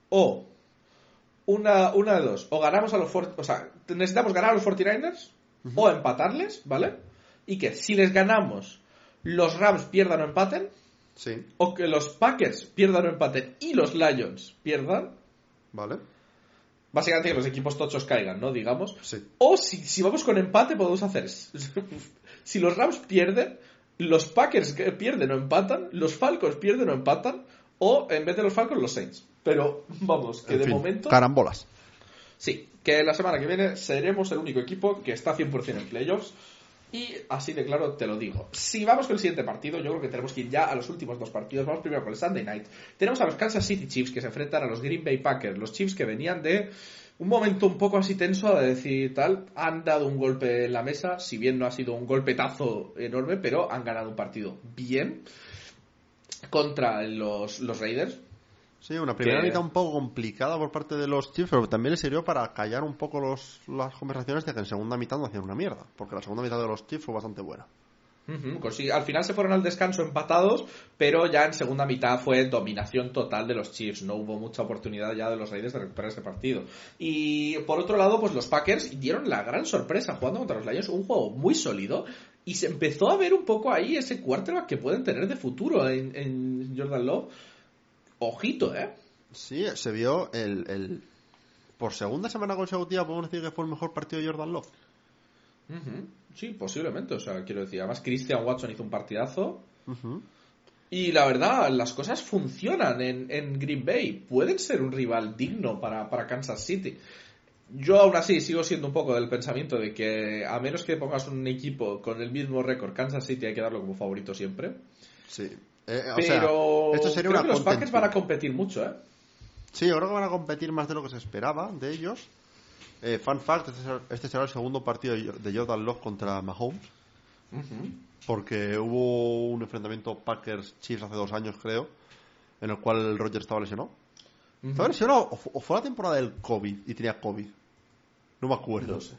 o una, una de dos, o ganamos a los... O sea, necesitamos ganar a los 49ers, o empatarles, ¿vale? Y que si les ganamos, los Rams pierdan o empaten, Sí, o que los Packers pierdan o empaten y los Lions pierdan, vale. básicamente que los equipos tochos caigan, ¿no? Digamos. Sí. O si, si vamos con empate, podemos hacer. si los Rams pierden, los Packers pierden o empatan, los Falcons pierden o empatan, o en vez de los Falcons, los Saints. Pero vamos, que En de fin, momento. Carambolas. Sí, que la semana que viene seremos el único equipo que está 100% en playoffs. Y así de claro te lo digo. Si vamos con el siguiente partido, yo creo que tenemos que ir ya a los últimos dos partidos. Vamos primero con el Sunday Night. Tenemos a los Kansas City Chiefs que se enfrentan a los Green Bay Packers. Los Chiefs que venían de un momento un poco así tenso de decir tal. Han dado un golpe en la mesa, si bien no ha sido un golpetazo enorme, pero han ganado un partido bien contra los, los Raiders. Sí, una primera mitad un poco complicada por parte de los Chiefs, pero también le sirvió para callar un poco los, las conversaciones de que en segunda mitad no hacían una mierda, porque la segunda mitad de los Chiefs fue bastante buena. Ujú, consi- al final se fueron al descanso empatados, pero ya en segunda mitad fue dominación total de los Chiefs. No hubo mucha oportunidad ya de los Raiders de recuperar ese partido. Y por otro lado, pues los Packers dieron la gran sorpresa jugando contra los Lions, un juego muy sólido. Y se empezó a ver un poco ahí ese quarterback que pueden tener de futuro en, en Jordan Love. Ojito, ¿eh? Sí, se vio el, el... Por segunda semana consecutiva podemos decir que fue el mejor partido de Jordan Love. Sí, posiblemente. O sea, quiero decir, además Christian Watson hizo un partidazo. Y la verdad, las cosas funcionan en, en Green Bay. Pueden ser un rival digno para, para Kansas City. Yo aún así sigo siendo un poco del pensamiento de que a menos que pongas un equipo con el mismo récord, Kansas City hay que darlo como favorito siempre. Sí. Eh, o Pero sea, esto sería creo una que los Packers van a competir mucho, ¿eh? Sí, yo creo que van a competir más de lo que se esperaba de ellos. Eh, fun fact, este será, este el segundo partido de Jordan Love contra Mahomes, porque hubo un enfrentamiento Packers-Chiefs hace dos años, creo, en el cual Roger estaba lesionado. ¿Estaba lesionado o, fu- o fue la temporada del COVID y tenía COVID? No me acuerdo. No sé.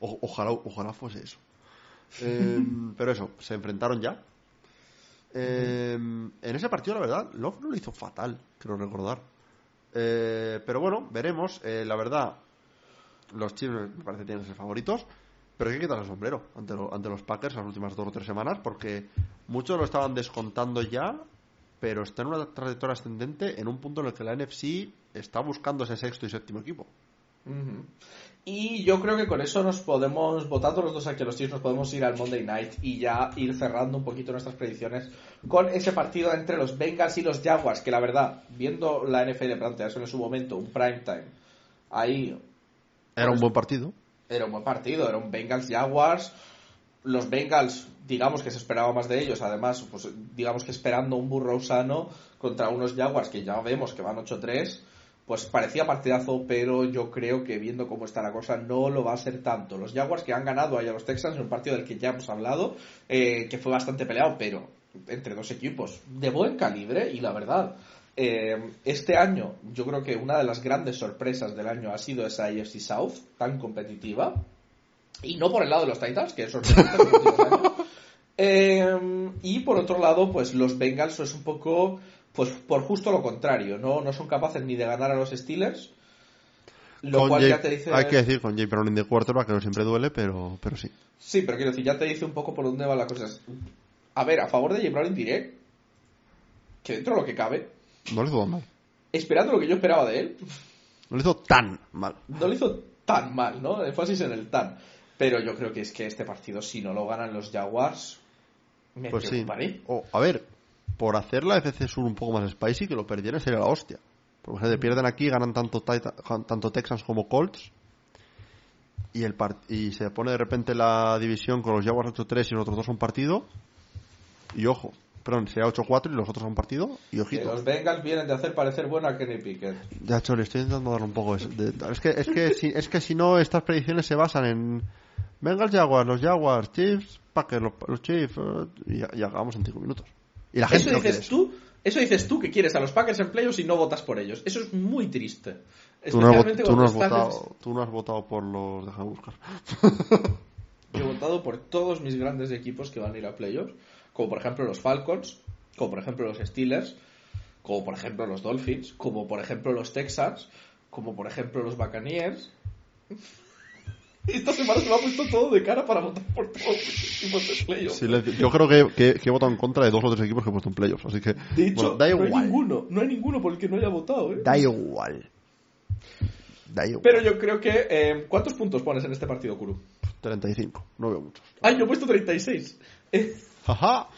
O- ojalá, ojalá fuese eso. Eh, pero eso, se enfrentaron ya. Eh, en ese partido, la verdad, Love no lo hizo fatal, creo recordar. Eh, pero bueno, veremos. Eh, la verdad, los Chiefs me parece que tienen que ser favoritos. Pero hay que quitar el sombrero ante, lo- ante los Packers las últimas dos o tres semanas porque muchos lo estaban descontando ya, pero está en una trayectoria ascendente en un punto en el que la NFC está buscando ese sexto y séptimo equipo. Y yo creo que con eso nos podemos, votando los dos aquí a los Chiefs, nos podemos ir al Monday Night y ya ir cerrando un poquito nuestras predicciones con ese partido entre los Bengals y los Jaguars, que la verdad, viendo la NFL plantearse en su momento un prime time, ahí Era un buen partido. era un buen partido, era un Bengals Jaguars. Los Bengals, digamos que se esperaba más de ellos, además, pues digamos que esperando un burro sano contra unos Jaguars que ya vemos que van 8-3, pues parecía partidazo, pero yo creo que viendo cómo está la cosa no lo va a ser tanto. Los Jaguars que han ganado ahí a los Texans en un partido del que ya hemos hablado, eh, que fue bastante peleado, pero entre dos equipos de buen calibre y la verdad. eh, este año yo creo que una de las grandes sorpresas del año ha sido esa AFC South tan competitiva y no por el lado de los Titans, que es sorprendente. Eh, y por otro lado, pues los Bengals es un poco, pues por justo lo contrario, no, no son capaces ni de ganar a los Steelers, lo Con cual Jay- ya te dice... Hay que decir con Jay Browning de quarterback, que no siempre duele, pero, pero sí. Sí, pero quiero decir, ya te dice un poco por dónde van las cosas. A ver, a favor de Jay Browning diré que dentro de lo que cabe, No le hizo tan mal. esperando lo que yo esperaba de él, No le hizo tan mal. no lo hizo tan mal, ¿no? Énfasis en el tan. Pero yo creo que es que este partido, si no lo ganan los Jaguars, me Pues sí. preocuparé. O, a ver, por hacer la FC Sur un poco más spicy, que lo perdieran sería la hostia. Porque se pierden aquí, ganan tanto, tanto Texans como Colts. Y, el part- y se pone de repente la división con los Jaguars 8-3 y los otros dos son partido. Y ojo, perdón, sería 8-4 y los otros son partido. Y Que ojito. los Bengals vienen de hacer parecer bueno a Kenny Pickett. Ya, Chole, estoy intentando darle un poco de... de- es, que, es, que si, es que si no, estas predicciones se basan en... Venga el Jaguars, los Jaguars, Chiefs, Packers, los, los Chiefs... eh, y, y acabamos en 5 minutos. Y la gente Eso dices tú, eso dices tú que quieres a los Packers en playoffs y no votas por ellos. Eso es muy triste. Tú no, tú no has votado, tú no has votado por los... Déjame buscar. Yo he votado por todos mis grandes equipos que van a ir a playoffs, como por ejemplo los Falcons, como por ejemplo los Steelers, como por ejemplo los Dolphins, como por ejemplo los Texans, como por ejemplo los Buccaneers. Esta semana se me ha puesto todo de cara para votar por todos los equipos de playoffs. Yo creo que, que- que he votado en contra de dos o tres equipos que he puesto en playoffs. Así que... De hecho, bueno, da no hay igual. ninguno, no hay ninguno por el que no haya votado, ¿eh? Da igual. Da igual. Pero yo creo que... eh, ¿Cuántos puntos pones en este partido, Kuru? 35. No veo muchos. Ay, yo he puesto 36. Eh, Jaja.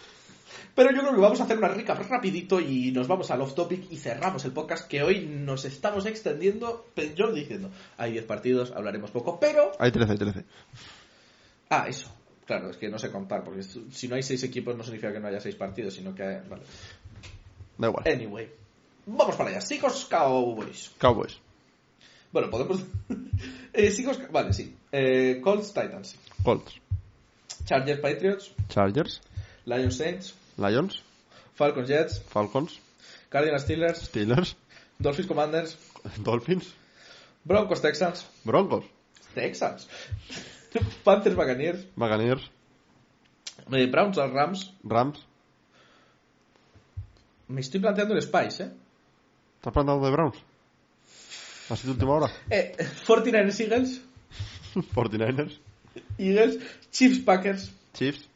Pero yo creo que vamos a hacer una rica rapidito y nos vamos al off topic y cerramos el podcast que hoy nos estamos extendiendo. Yo diciendo, hay 10 partidos, hablaremos poco, pero... Hay 13, hay 13. Ah, eso. Claro, es que no sé contar, porque si no hay 6 equipos no significa que no haya 6 partidos, sino que... Vale. Da igual. Anyway. Vamos para allá. Seahawks Cowboys. Cowboys. Bueno, podemos... eh, Seahawks... Vale, sí. Eh, Colts Titans. Colts. Chargers Patriots. Chargers. Lions Saints. Lions. Falcons Jets. Falcons. Cardinals Steelers. Steelers. Dolphins Commanders. Dolphins. Broncos Texans. Broncos. Texans. Panthers Buccaneers. Buccaneers. Eh, Browns Rams. Rams. Me estoy planteando el Spice, ¿eh? ¿Estás plantando de Browns? ¿Ha sido última hora? eh 49ers Eagles. 49ers. Eagles. Chiefs Packers. Chiefs.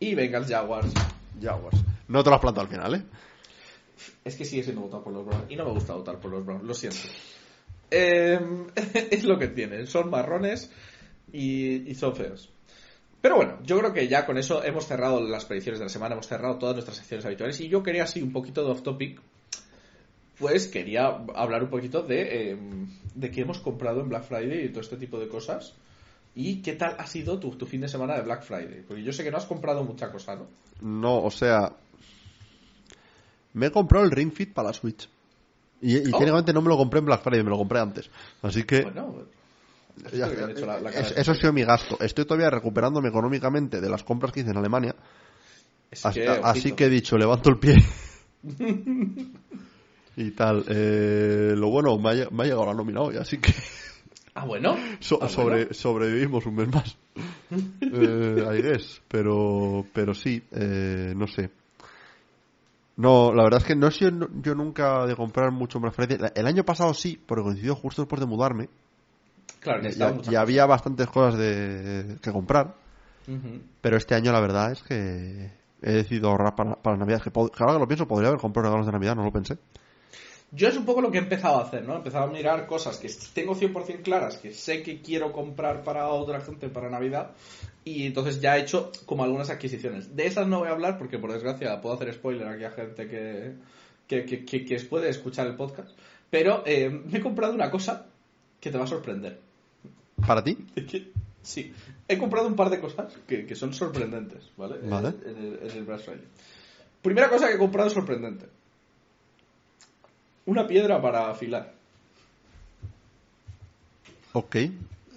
Y Bengals Jaguars. Jaguars. No te lo has plantado al final, ¿eh? Es que sigue siendo votado por los Browns. Y no me gusta votar por los Browns, lo siento. Eh, es lo que tienen. Son marrones y, y son feos. Pero bueno, yo creo que ya con eso hemos cerrado las predicciones de la semana, hemos cerrado todas nuestras secciones habituales. Y yo quería así un poquito de off topic. Pues quería hablar un poquito de, eh, de qué hemos comprado en Black Friday y todo este tipo de cosas. ¿Y qué tal ha sido tu, tu fin de semana de Black Friday? Porque yo sé que no has comprado mucha cosa, ¿no? No, o sea. Me he comprado el Ring Fit para la Switch. Y, y Oh. técnicamente no me lo compré en Black Friday, me lo compré antes. Así que. Bueno, ya- hecho la- la es- eso ha sido mi gasto. Estoy todavía recuperándome económicamente de las compras que hice en Alemania. es Así, que, así ojito. que he dicho, levanto el pie. y tal. Eh, lo bueno, me ha, lle- me ha llegado la nómina hoy, así que Ah, bueno. so- Ah, sobre, bueno. sobrevivimos un mes más. eh, I guess. Pero, pero sí, eh, no sé. No, la verdad es que no he sido yo nunca de comprar mucho Friday. La- El año pasado sí, porque coincidió justo después de mudarme. Claro, Ya, ya- había bastantes cosas de, que comprar. Pero este año la verdad es que he decidido ahorrar para, para Navidad. Que ahora que lo pienso, podría haber comprado regalos de Navidad, no lo pensé. Yo es un poco lo que he empezado a hacer, ¿no? He empezado a mirar cosas que tengo 100% claras, que sé que quiero comprar para otra gente para Navidad, y entonces ya he hecho como algunas adquisiciones. De esas no voy a hablar porque, por desgracia, puedo hacer spoiler aquí a gente que, que, que, que- que puede escuchar el podcast. Pero eh, me he comprado una cosa que te va a sorprender. ¿Para ti? Es sí, he comprado un par de cosas que, que son sorprendentes, ¿vale? Vale. En, el, en el Black Friday. Primera cosa que he comprado sorprendente. Una piedra para afilar. Ok.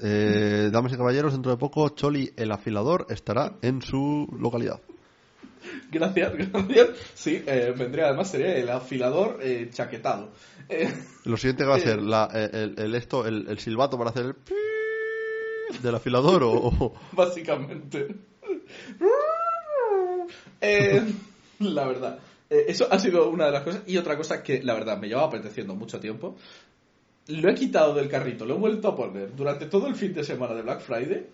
Eh, damas y caballeros, dentro de poco Choli el afilador estará en su localidad. Gracias, gracias. Sí, eh, vendría además, sería el afilador eh, chaquetado. Eh, Lo siguiente que va a Eh. ser la- el, el- esto, el, el silbato para hacer el pi del afilador o, básicamente. Eh, la verdad. Eh, eso ha sido una de las cosas. Y otra cosa que, la verdad, me llevaba apeteciendo mucho tiempo. Lo he quitado del carrito, lo he vuelto a poner durante todo el fin de semana de Black Friday.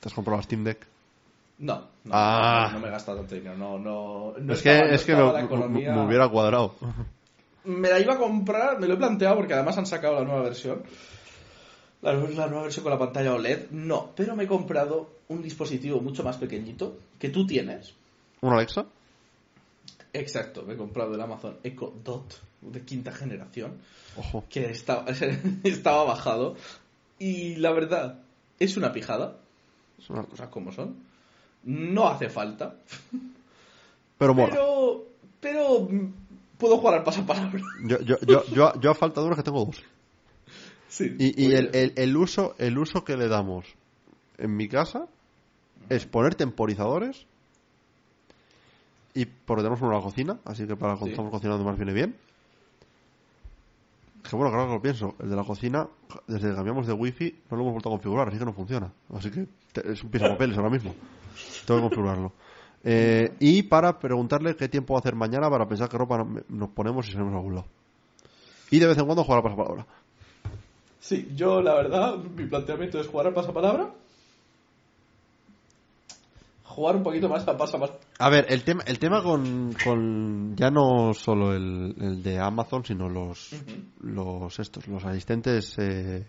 ¿Te has comprado la Steam Deck? No, no, Ah. no, no me he gastado tanto dinero. No, no, no es estaba- que, es que economía- me hubiera cuadrado. Me la iba a comprar, me lo he planteado porque además han sacado la nueva versión. La, la nueva versión con la pantalla OLED. No, pero me he comprado un dispositivo mucho más pequeñito que tú tienes. ¿Un Alexa? Exacto, me he comprado el Amazon Echo Dot de quinta generación, Ojo. que estaba, estaba bajado. Y la verdad, es una pijada, una- las cosas como son. No hace falta, Pero mola. pero, pero puedo jugar al pasapalabra. Yo, yo, yo, yo, yo a falta de uno que tengo dos. Sí, Y, y muy el, bien. el, el uso, el uso que le damos en mi casa es poner temporizadores y porque tenemos uno en la cocina, así que para cuando Sí. estamos cocinando más viene bien. Que bueno, claro que lo pienso, el de la cocina, desde que cambiamos de wifi, no lo hemos vuelto a configurar, así que no funciona. Así que te- es un pisapapeles ahora mismo. Tengo que configurarlo. Eh, y para preguntarle qué tiempo va a hacer mañana para pensar qué ropa no- nos ponemos y salimos a algún lado. Y de vez en cuando jugar a pasapalabra. Sí, yo la verdad, mi planteamiento es jugar al pasapalabra. Jugar un poquito más al pasapalabra. A ver, el tema, el tema con, con ya no solo el, el de Amazon, sino los, los estos, los asistentes eh,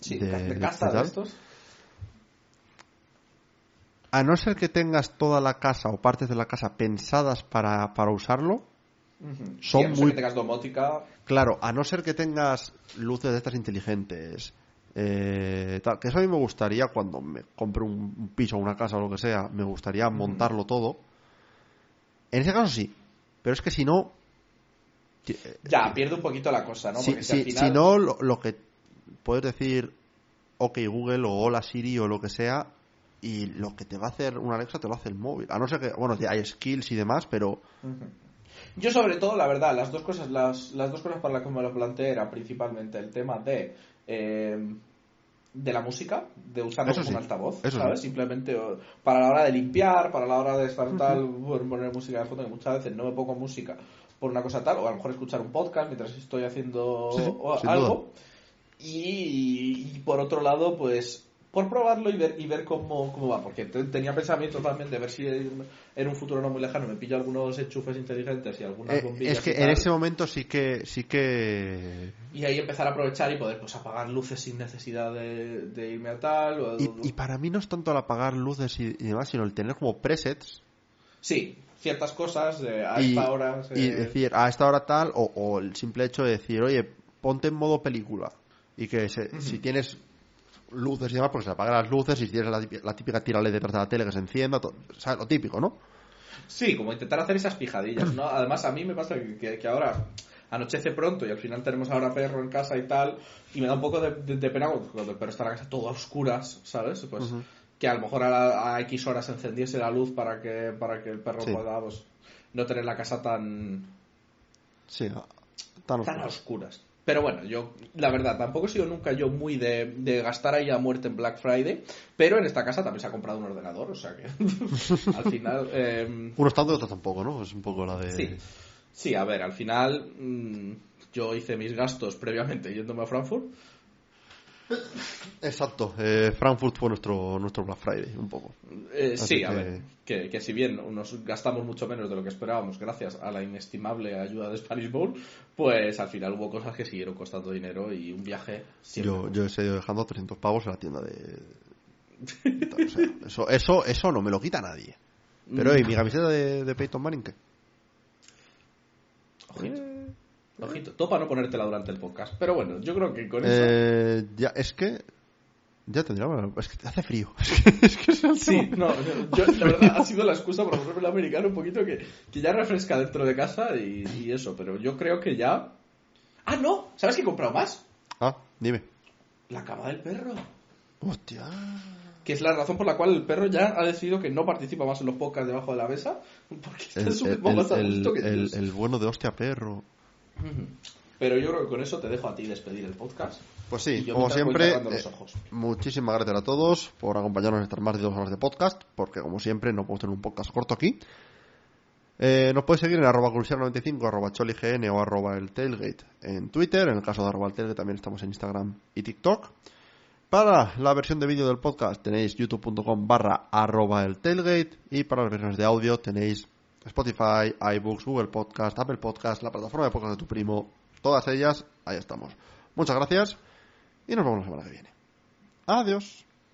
Sí, de, de, de casa de estos. A no ser que tengas toda la casa o partes de la casa pensadas para, para usarlo. Son Sí, a no ser muy- que tengas domótica. claro, a no ser que tengas luces de estas inteligentes, eh, tal, que eso a mí me gustaría cuando me compre un, piso o una casa o lo que sea, me gustaría montarlo todo. En ese caso sí, pero es que si no, eh, Ya, pierde un poquito la cosa, ¿no? si, Porque si si- al final... si no, lo, lo que puedes decir, ok Google o hola Siri o lo que sea, y lo que te va a hacer una Alexa te lo hace el móvil. A no ser que, bueno, hay skills y demás, pero. Yo sobre todo, la verdad, las dos cosas, las, las dos cosas para las que me lo planteé era principalmente el tema de eh, de la música, de usarlo Eso como sí, un altavoz, eso ¿sabes? sí. Simplemente para la hora de limpiar, para la hora de estar tal, poner música de fondo, que muchas veces no me pongo música por una cosa tal, o a lo mejor escuchar un podcast mientras estoy haciendo Sí, algo. Y, y por otro lado, pues por probarlo y ver y ver cómo, cómo va, porque te- tenía pensamiento también de ver si en, un futuro no muy lejano me pillo algunos enchufes inteligentes y algunas eh, bombillas es que y en ese momento sí que sí que y ahí empezar a aprovechar y poder pues apagar luces sin necesidad de, de irme a tal o- y, y para mí no es tanto el apagar luces y, y demás, sino el tener como presets. Sí, ciertas cosas de a y, esta hora y decir a esta hora tal o, o el simple hecho de decir oye ponte en modo película y que se- si tienes luces y demás pues se apagan las luces y si tienes la típica, la típica tira LED detrás de la tele que se encienda todo, lo típico ¿no? Sí, como intentar hacer esas pijadillas, ¿no? Además, a mí me pasa que, que- que ahora anochece pronto y al final tenemos ahora perro en casa y tal, y me da un poco de, de- de pena cuando el perro está en la casa todo a oscuras, ¿sabes? Pues que a lo mejor a, la- a X horas encendiese la luz para que, para que el perro Sí. pueda pues, no tener la casa tan, sí tan tan oscuras. Pero bueno, yo, la verdad, tampoco he sido nunca yo muy de, de gastar ahí a muerte en Black Friday, pero en esta casa también se ha comprado un ordenador, o sea que al final... em, unos tanto y otros tampoco ¿no? es un poco la de Sí, sí, a ver, al final mm, yo hice mis gastos previamente yéndome a Frankfurt Exacto, eh, Frankfurt fue nuestro, nuestro Black Friday, un poco. Eh, sí, a ver, que, que si bien nos gastamos mucho menos de lo que esperábamos gracias a la inestimable ayuda de Spanish Bowl, pues al final hubo cosas que siguieron costando dinero y un viaje siempre. Yo, yo he seguido dejando 300 pavos en la tienda de... O sea, eso, eso, eso no me lo quita nadie. Pero, Mm. ¿y mi camiseta de, de Peyton Manning qué? Ojito. Ojito. Topa no ponértela durante el podcast. Pero bueno, yo creo que con eso. Eh, ya, es que... Ya tendría... Es que hace frío. es que es el Sí, tema. no, yo, la verdad ha sido la excusa por ponerme el americano un poquito que, que ya refresca dentro de casa y, y eso, pero yo creo que ya. ¡Ah, no! ¿Sabes qué he comprado más? Ah, dime. La cama del perro. Hostia. Que es la razón por la cual el perro ya ha decidido que no participa más en los podcasts debajo de la mesa. Porque está El, súper más a gusto que el- el bueno de hostia perro. Pero yo creo que con eso te dejo a ti despedir el podcast. Pues sí, como siempre, eh, muchísimas gracias a todos por acompañarnos en estas más de dos horas de podcast, porque como siempre no podemos tener un podcast corto aquí. Eh, nos puedes seguir en arroba cursiar95, arroba cholign o arroba el tailgate en Twitter. En el caso de arroba el tailgate también estamos en Instagram y TikTok. Para la versión de vídeo del podcast tenéis youtube.com barra arroba el tailgate y para las versiones de audio tenéis Spotify, iBooks, Google Podcast, Apple Podcast, la plataforma de podcast de tu primo. Todas ellas, ahí estamos. Muchas gracias y nos vemos la semana que viene. Adiós.